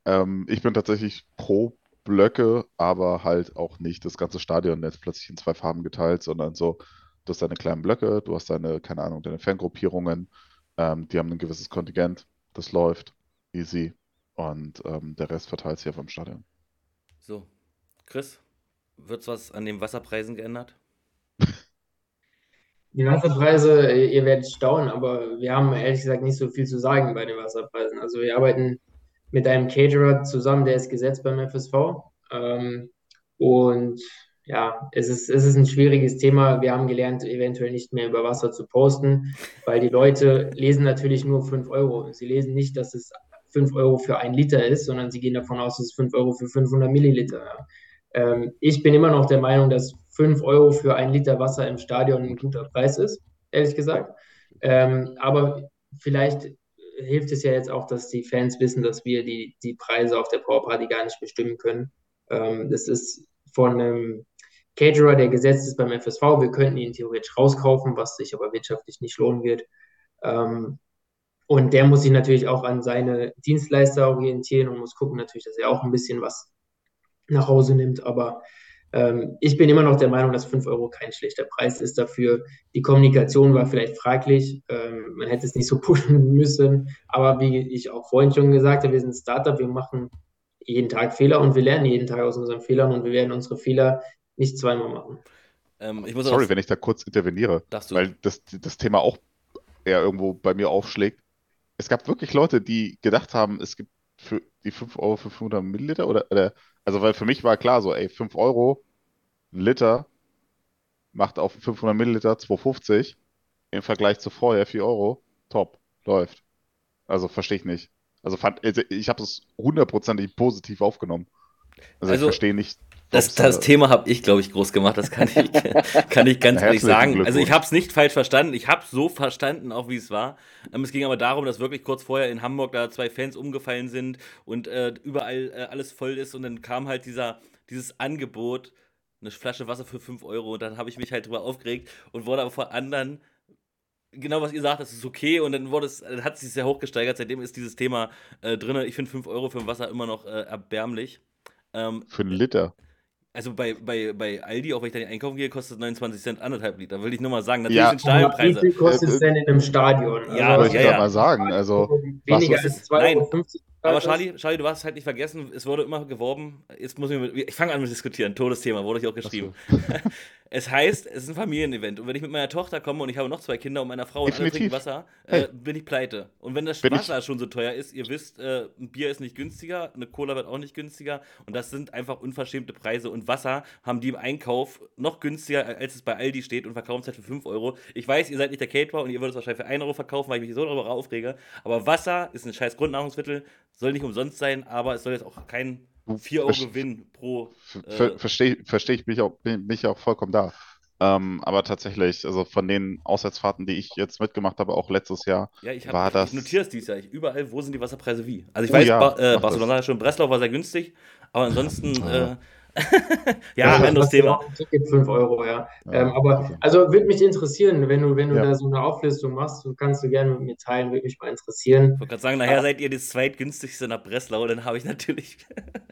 ähm, ich bin tatsächlich pro Blöcke, aber halt auch nicht das ganze Stadion jetzt plötzlich in zwei Farben geteilt, sondern so, du hast deine kleinen Blöcke, du hast deine, keine Ahnung, deine Fangruppierungen, ähm, die haben ein gewisses Kontingent das läuft easy und ähm, der Rest verteilt sich auf dem Stadion. So, Chris, wird was an den Wasserpreisen geändert? Die Wasserpreise, ihr werdet staunen, aber wir haben ehrlich gesagt nicht so viel zu sagen bei den Wasserpreisen. Also wir arbeiten mit einem Caterer zusammen, der ist gesetzt beim FSV. Ähm, und ja, es ist, es ist ein schwieriges Thema. Wir haben gelernt, eventuell nicht mehr über Wasser zu posten, weil die Leute lesen natürlich nur 5 Euro. Sie lesen nicht, dass es 5 Euro für ein Liter ist, sondern sie gehen davon aus, dass es 5 Euro für 500 Milliliter. Ja. Ähm, ich bin immer noch der Meinung, dass 5 Euro für ein Liter Wasser im Stadion ein guter Preis ist, ehrlich gesagt. Ähm, aber vielleicht hilft es ja jetzt auch, dass die Fans wissen, dass wir die, die Preise auf der Powerparty gar nicht bestimmen können. Ähm, das ist von einem Caterer, der gesetzt ist beim FSV. Wir könnten ihn theoretisch rauskaufen, was sich aber wirtschaftlich nicht lohnen wird. Ähm, und der muss sich natürlich auch an seine Dienstleister orientieren und muss gucken natürlich, dass er auch ein bisschen was nach Hause nimmt. Aber ähm, ich bin immer noch der Meinung, dass 5 Euro kein schlechter Preis ist dafür. Die Kommunikation war vielleicht fraglich. Ähm, man hätte es nicht so pushen müssen. Aber wie ich auch vorhin schon gesagt habe, wir sind ein Startup. Wir machen jeden Tag Fehler und wir lernen jeden Tag aus unseren Fehlern und wir werden unsere Fehler nicht zweimal machen. Ähm, Sorry, wenn ich da kurz interveniere, weil das, das Thema auch eher irgendwo bei mir aufschlägt. Es gab wirklich Leute, die gedacht haben, es gibt für die 5 Euro für 500 Milliliter oder, oder also weil für mich war klar so, ey, 5 Euro, Liter macht auf 500 Milliliter 2,50 im Vergleich zu vorher 4 Euro, top, läuft. Also verstehe ich nicht. Also fand, also ich habe es hundertprozentig positiv aufgenommen. Also, also ich verstehe nicht, das, das Thema habe ich, glaube ich, groß gemacht. Das kann ich, kann ich ganz ehrlich sagen. Also ich habe es nicht falsch verstanden. Ich habe so verstanden, auch wie es war. Ähm, es ging aber darum, dass wirklich kurz vorher in Hamburg da zwei Fans umgefallen sind und äh, überall äh, alles voll ist. Und dann kam halt dieser, dieses Angebot, eine Flasche Wasser für 5 Euro. Und dann habe ich mich halt drüber aufgeregt und wurde aber vor anderen genau was ihr sagt, das ist okay und dann wurde es, hat es sich sehr hochgesteigert. Seitdem ist dieses Thema äh, drin. Ich finde 5 Euro für ein Wasser immer noch äh, erbärmlich. Ähm, für einen Liter. Also bei, bei, bei Aldi, auch wenn ich da nicht einkaufen gehe, kostet es 29 Cent anderthalb Liter. Will ich nur mal sagen, natürlich ja. sind Stadionpreise. Wie viel kostet es denn in einem Stadion? Ja, also, ja, ja. mal sagen. Also, weniger als 2,50 Euro. Aber Charlie, Charlie, du hast halt nicht vergessen, es wurde immer geworben, jetzt muss ich, ich fange an mit diskutieren, Todesthema, wurde ich auch geschrieben. So. es heißt, es ist ein Familienevent und wenn ich mit meiner Tochter komme und ich habe noch zwei Kinder und meiner Frau und alle trinken Wasser, äh, bin ich pleite. Und wenn das bin Wasser ich? schon so teuer ist, ihr wisst, äh, ein Bier ist nicht günstiger, eine Cola wird auch nicht günstiger und das sind einfach unverschämte Preise und Wasser haben die im Einkauf noch günstiger, als es bei Aldi steht und verkaufen es halt für 5 Euro. Ich weiß, ihr seid nicht der Caterer und ihr würdet es wahrscheinlich für 1 Euro verkaufen, weil ich mich so darüber aufrege, aber Wasser ist ein scheiß Grundnahrungsmittel, soll nicht umsonst sein, aber es soll jetzt auch kein 4 Euro Gewinn pro. Äh, Verstehe versteh ich mich auch, mich auch vollkommen da. Ähm, aber tatsächlich, also von den Auswärtsfahrten, die ich jetzt mitgemacht habe, auch letztes Jahr, ja, ich hab, war das. Ich notiere es dieses Jahr. Ich, überall, wo sind die Wasserpreise wie? Also ich oh, weiß, ja, ba äh, Barcelona schon, Breslau war sehr günstig, aber ansonsten. Ah. Äh, ja, ein anderes Thema. Ticket 5 Euro, ja. ja ähm, aber also würde mich interessieren, wenn du, wenn du ja. da so eine Auflistung machst, kannst du gerne mit mir teilen, würde mich mal interessieren. Ich wollte gerade sagen, nachher ja. seid ihr das zweitgünstigste nach Breslau, dann habe ich natürlich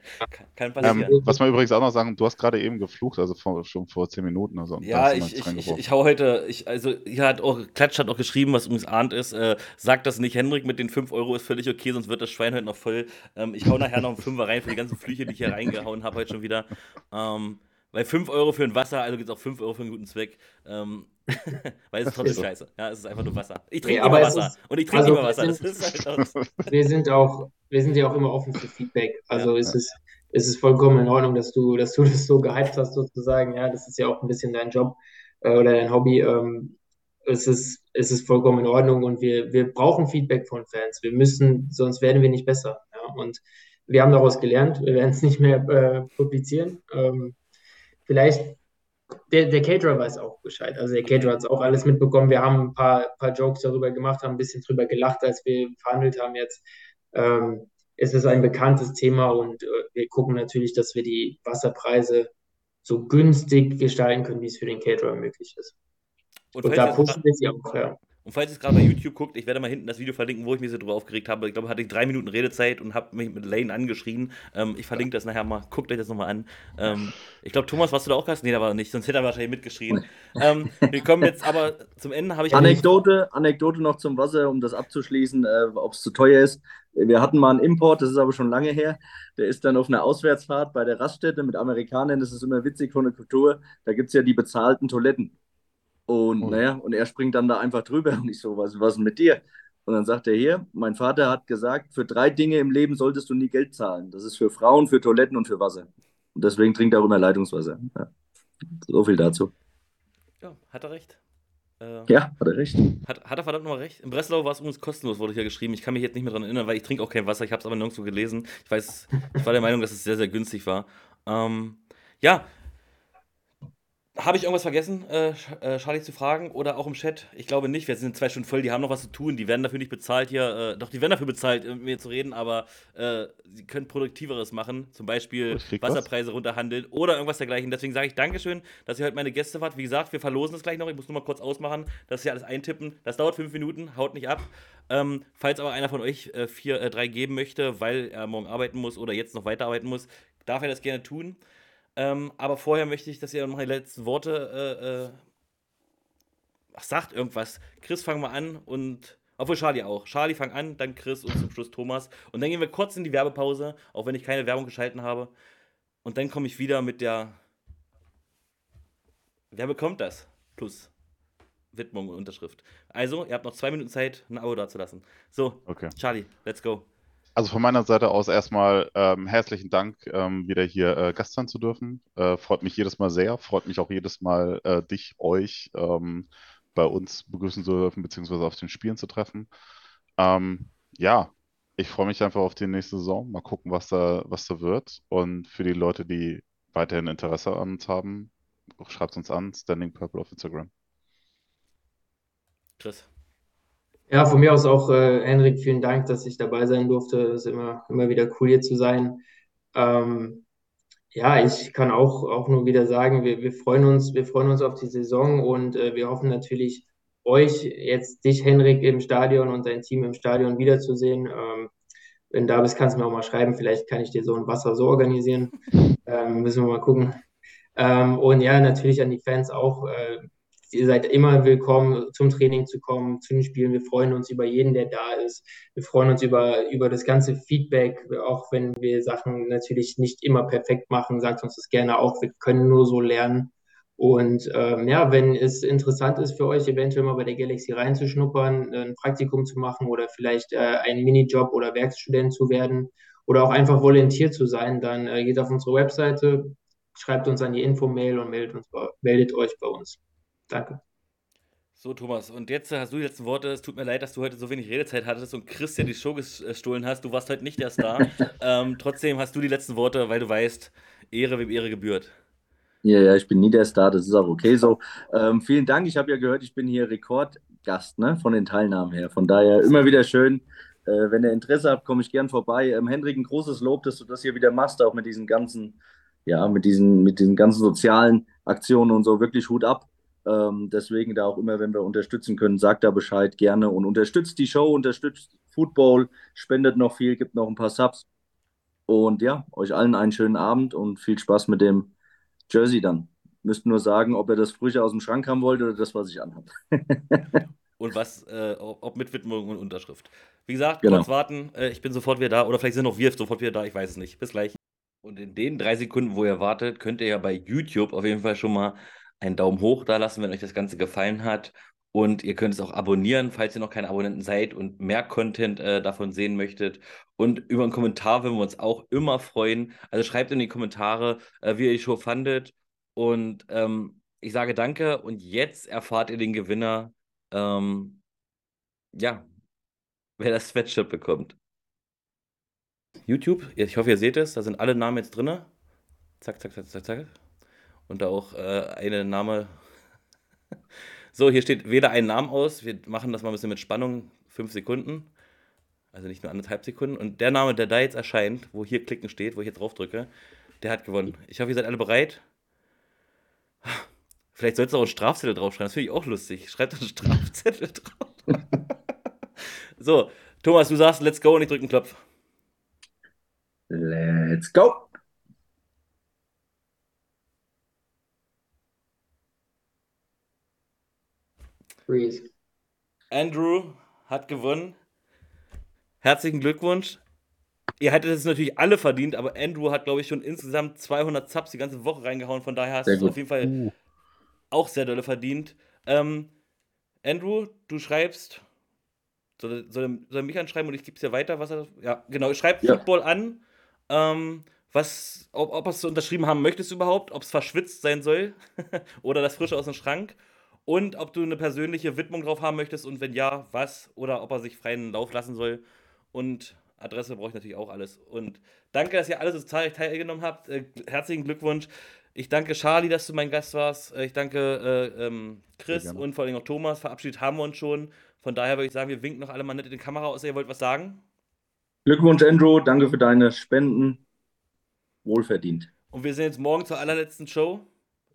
kein passieren. Ähm, was man übrigens auch noch sagen, du hast gerade eben geflucht, also vor, schon vor 10 Minuten. Also, ja, ich, ich, ich, ich hau heute, ich, also hier hat auch, Klatsch hat auch geschrieben, was übrigens ahnt ist, äh, sagt das nicht, Hendrik, mit den 5 Euro ist völlig okay, sonst wird das Schwein heute noch voll. Ähm, ich hau nachher noch einen Fünfer rein für die ganzen Flüche, die ich hier reingehauen habe heute schon wieder. Ähm, weil 5 Euro für ein Wasser, also gibt es auch 5 Euro für einen guten Zweck. Ähm, weil es ist trotzdem scheiße. Ja, es ist einfach nur Wasser. Ich trinke nee, immer Wasser. Ist, und ich trinke also immer Wasser. Sind, halt wir sind auch, wir sind ja auch immer offen für Feedback. Also ja. es ist, es ist vollkommen in Ordnung, dass du, dass du das so gehypt hast, sozusagen. Ja, das ist ja auch ein bisschen dein Job äh, oder dein Hobby. Ähm, es ist, es ist vollkommen in Ordnung und wir, wir brauchen Feedback von Fans. Wir müssen, sonst werden wir nicht besser. Ja? Und wir haben daraus gelernt, wir werden es nicht mehr äh, publizieren. Ähm, vielleicht, der, der Caterer weiß auch Bescheid. Also der Caterer hat es auch alles mitbekommen. Wir haben ein paar, paar Jokes darüber gemacht, haben ein bisschen drüber gelacht, als wir verhandelt haben jetzt. Ähm, es ist ein bekanntes Thema und äh, wir gucken natürlich, dass wir die Wasserpreise so günstig gestalten können, wie es für den Caterer möglich ist. Und, und da pushen wir sie auch, ja. Und falls ihr es gerade bei YouTube guckt, ich werde mal hinten das Video verlinken, wo ich mich so drüber aufgeregt habe. Ich glaube, hatte ich drei Minuten Redezeit und habe mich mit Lane angeschrien. Ähm, ich verlinke das nachher mal. Guckt euch das nochmal an. Ähm, ich glaube, Thomas, warst du da auch Gast? Nee, da war er nicht, sonst hätte er wahrscheinlich mitgeschrien. ähm, wir kommen jetzt aber zum Ende. Habe ich Anekdote, Anekdote noch zum Wasser, um das abzuschließen, äh, ob es zu teuer ist. Wir hatten mal einen Import, das ist aber schon lange her. Der ist dann auf einer Auswärtsfahrt bei der Raststätte mit Amerikanern. Das ist immer witzig von der Kultur. Da gibt es ja die bezahlten Toiletten. Und oh. naja, und er springt dann da einfach drüber und ich so, was, was ist mit dir? Und dann sagt er hier, mein Vater hat gesagt, für drei Dinge im Leben solltest du nie Geld zahlen. Das ist für Frauen, für Toiletten und für Wasser. Und deswegen trinkt er auch immer Leitungswasser. Ja. So viel dazu. Ja, hat er recht. Äh, ja, hat er recht. Hat, hat er verdammt nochmal recht. In Breslau war es übrigens kostenlos, wurde hier geschrieben. Ich kann mich jetzt nicht mehr daran erinnern, weil ich trinke auch kein Wasser. Ich habe es aber nirgendwo gelesen. Ich weiß, ich war der Meinung, dass es sehr, sehr günstig war. Ähm, ja, habe ich irgendwas vergessen, äh, äh, Charlie zu fragen oder auch im Chat? Ich glaube nicht. Wir sind zwei Stunden voll. Die haben noch was zu tun. Die werden dafür nicht bezahlt hier. Äh, doch, die werden dafür bezahlt, mit mir zu reden, aber äh, sie können Produktiveres machen. Zum Beispiel Wasserpreise was? runterhandeln oder irgendwas dergleichen. Deswegen sage ich Dankeschön, dass ihr heute meine Gäste wart. Wie gesagt, wir verlosen das gleich noch. Ich muss nur mal kurz ausmachen, dass sie alles eintippen. Das dauert fünf Minuten. Haut nicht ab. Ähm, falls aber einer von euch äh, vier, äh, drei geben möchte, weil er morgen arbeiten muss oder jetzt noch weiterarbeiten muss, darf er das gerne tun. Ähm, aber vorher möchte ich, dass ihr noch die letzten Worte äh, äh, ach, sagt irgendwas. Chris, fang mal an und. Obwohl Charlie auch. Charlie, fang an, dann Chris und zum Schluss Thomas. Und dann gehen wir kurz in die Werbepause, auch wenn ich keine Werbung geschalten habe. Und dann komme ich wieder mit der. Wer bekommt das? Plus Widmung und Unterschrift. Also, ihr habt noch zwei Minuten Zeit, ein Abo dazulassen. So, okay. Charlie, let's go. Also von meiner Seite aus erstmal ähm, herzlichen Dank, ähm, wieder hier äh, Gast sein zu dürfen. Äh, freut mich jedes Mal sehr, freut mich auch jedes Mal, äh, dich, euch ähm, bei uns begrüßen zu dürfen, beziehungsweise auf den Spielen zu treffen. Ähm, ja, ich freue mich einfach auf die nächste Saison. Mal gucken, was da, was da wird. Und für die Leute, die weiterhin Interesse an uns haben, schreibt uns an, Standing Purple auf Instagram. Chris. Ja, von mir aus auch, äh, Henrik, vielen Dank, dass ich dabei sein durfte. Es ist immer, immer wieder cool, hier zu sein. Ähm, ja, ich kann auch, auch nur wieder sagen, wir, wir freuen uns, wir freuen uns auf die Saison und äh, wir hoffen natürlich, euch, jetzt dich, Henrik, im Stadion und dein Team im Stadion wiederzusehen. Ähm, wenn du da bist, kannst du mir auch mal schreiben. Vielleicht kann ich dir so ein Wasser so organisieren. Ähm, müssen wir mal gucken. Ähm, und ja, natürlich an die Fans auch. Äh, ihr seid immer willkommen, zum Training zu kommen, zu den Spielen. Wir freuen uns über jeden, der da ist. Wir freuen uns über, über das ganze Feedback, auch wenn wir Sachen natürlich nicht immer perfekt machen. Sagt uns das gerne auch. Wir können nur so lernen. Und ähm, ja, wenn es interessant ist für euch, eventuell mal bei der Galaxy reinzuschnuppern, ein Praktikum zu machen oder vielleicht äh, einen Minijob oder Werkstudent zu werden oder auch einfach Volontier zu sein, dann äh, geht auf unsere Webseite, schreibt uns an die Info-Mail und meldet, uns, meldet euch bei uns. Danke. So, Thomas, und jetzt hast du die letzten Worte. Es tut mir leid, dass du heute so wenig Redezeit hattest und Christian die Show gestohlen hast. Du warst heute nicht der Star. ähm, trotzdem hast du die letzten Worte, weil du weißt, Ehre wem Ehre gebührt. Ja, ja, ich bin nie der Star, das ist auch okay so. Ähm, vielen Dank, ich habe ja gehört, ich bin hier Rekordgast ne, von den Teilnahmen her. Von daher immer wieder schön. Äh, wenn ihr Interesse habt, komme ich gern vorbei. Ähm, Hendrik, ein großes Lob, dass du das hier wieder machst, auch mit diesen ganzen, ja, mit diesen, mit diesen ganzen sozialen Aktionen und so. Wirklich Hut ab. Ähm, deswegen da auch immer, wenn wir unterstützen können, sagt da Bescheid gerne und unterstützt die Show, unterstützt Football, spendet noch viel, gibt noch ein paar Subs. Und ja, euch allen einen schönen Abend und viel Spaß mit dem Jersey dann. Müsst nur sagen, ob ihr das frische aus dem Schrank haben wollt oder das, was ich anhabe. und was, äh, ob mit Widmung und Unterschrift. Wie gesagt, genau. kurz warten, äh, ich bin sofort wieder da. Oder vielleicht sind auch wir sofort wieder da, ich weiß es nicht. Bis gleich. Und in den drei Sekunden, wo ihr wartet, könnt ihr ja bei YouTube auf jeden Fall schon mal einen Daumen hoch da lassen, wenn euch das Ganze gefallen hat. Und ihr könnt es auch abonnieren, falls ihr noch kein Abonnenten seid und mehr Content äh, davon sehen möchtet. Und über einen Kommentar würden wir uns auch immer freuen. Also schreibt in die Kommentare, äh, wie ihr die Show fandet. Und ähm, ich sage danke. Und jetzt erfahrt ihr den Gewinner. Ähm, ja, wer das Sweatshirt bekommt. YouTube, ich hoffe, ihr seht es. Da sind alle Namen jetzt drin. Zack, zack, zack, zack, zack und da auch äh, eine Name. so, hier steht weder ein Namen aus. Wir machen das mal ein bisschen mit Spannung. Fünf Sekunden. Also nicht nur anderthalb Sekunden. Und der Name, der da jetzt erscheint, wo hier klicken steht, wo ich jetzt drauf drücke, der hat gewonnen. Ich hoffe, ihr seid alle bereit. Vielleicht sollst du auch einen Strafzettel draufschreiben. Das finde ich auch lustig. Schreibt einen Strafzettel drauf. so, Thomas, du sagst, let's go und ich drücke einen Klopf. Let's go. Breeze. Andrew hat gewonnen. Herzlichen Glückwunsch. Ihr hättet es natürlich alle verdient, aber Andrew hat, glaube ich, schon insgesamt 200 Subs die ganze Woche reingehauen. Von daher hast du es auf jeden Fall uh. auch sehr dolle verdient. Ähm, Andrew, du schreibst. Soll, soll, soll mich anschreiben und ich gebe es dir weiter? Was er, ja, genau. Schreib ja. Football an. Ähm, was, ob, ob er es unterschrieben haben möchtest überhaupt, ob es verschwitzt sein soll oder das Frische aus dem Schrank und ob du eine persönliche Widmung drauf haben möchtest und wenn ja, was oder ob er sich freien Lauf lassen soll. Und Adresse brauche ich natürlich auch alles. Und danke, dass ihr alle so zahlreich teilgenommen habt. Äh, herzlichen Glückwunsch. Ich danke Charlie, dass du mein Gast warst. Äh, ich danke äh, ähm, Chris und vor allem auch Thomas. Verabschiedet haben wir uns schon. Von daher würde ich sagen, wir winken noch alle mal nett in die Kamera aus. Ihr wollt was sagen? Glückwunsch, Andrew. Danke für deine Spenden. Wohlverdient. Und wir sehen uns morgen zur allerletzten Show.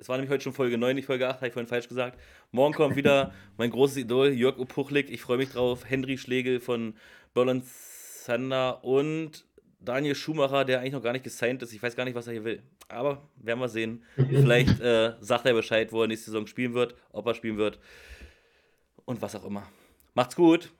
Es war nämlich heute schon Folge 9, nicht Folge 8, habe ich vorhin falsch gesagt. Morgen kommt wieder mein großes Idol, Jörg Opuchlik. Ich freue mich drauf. Henry Schlegel von Berlin Sander und Daniel Schumacher, der eigentlich noch gar nicht gesigned ist. Ich weiß gar nicht, was er hier will. Aber werden wir sehen. Vielleicht äh, sagt er Bescheid, wo er nächste Saison spielen wird, ob er spielen wird und was auch immer. Macht's gut.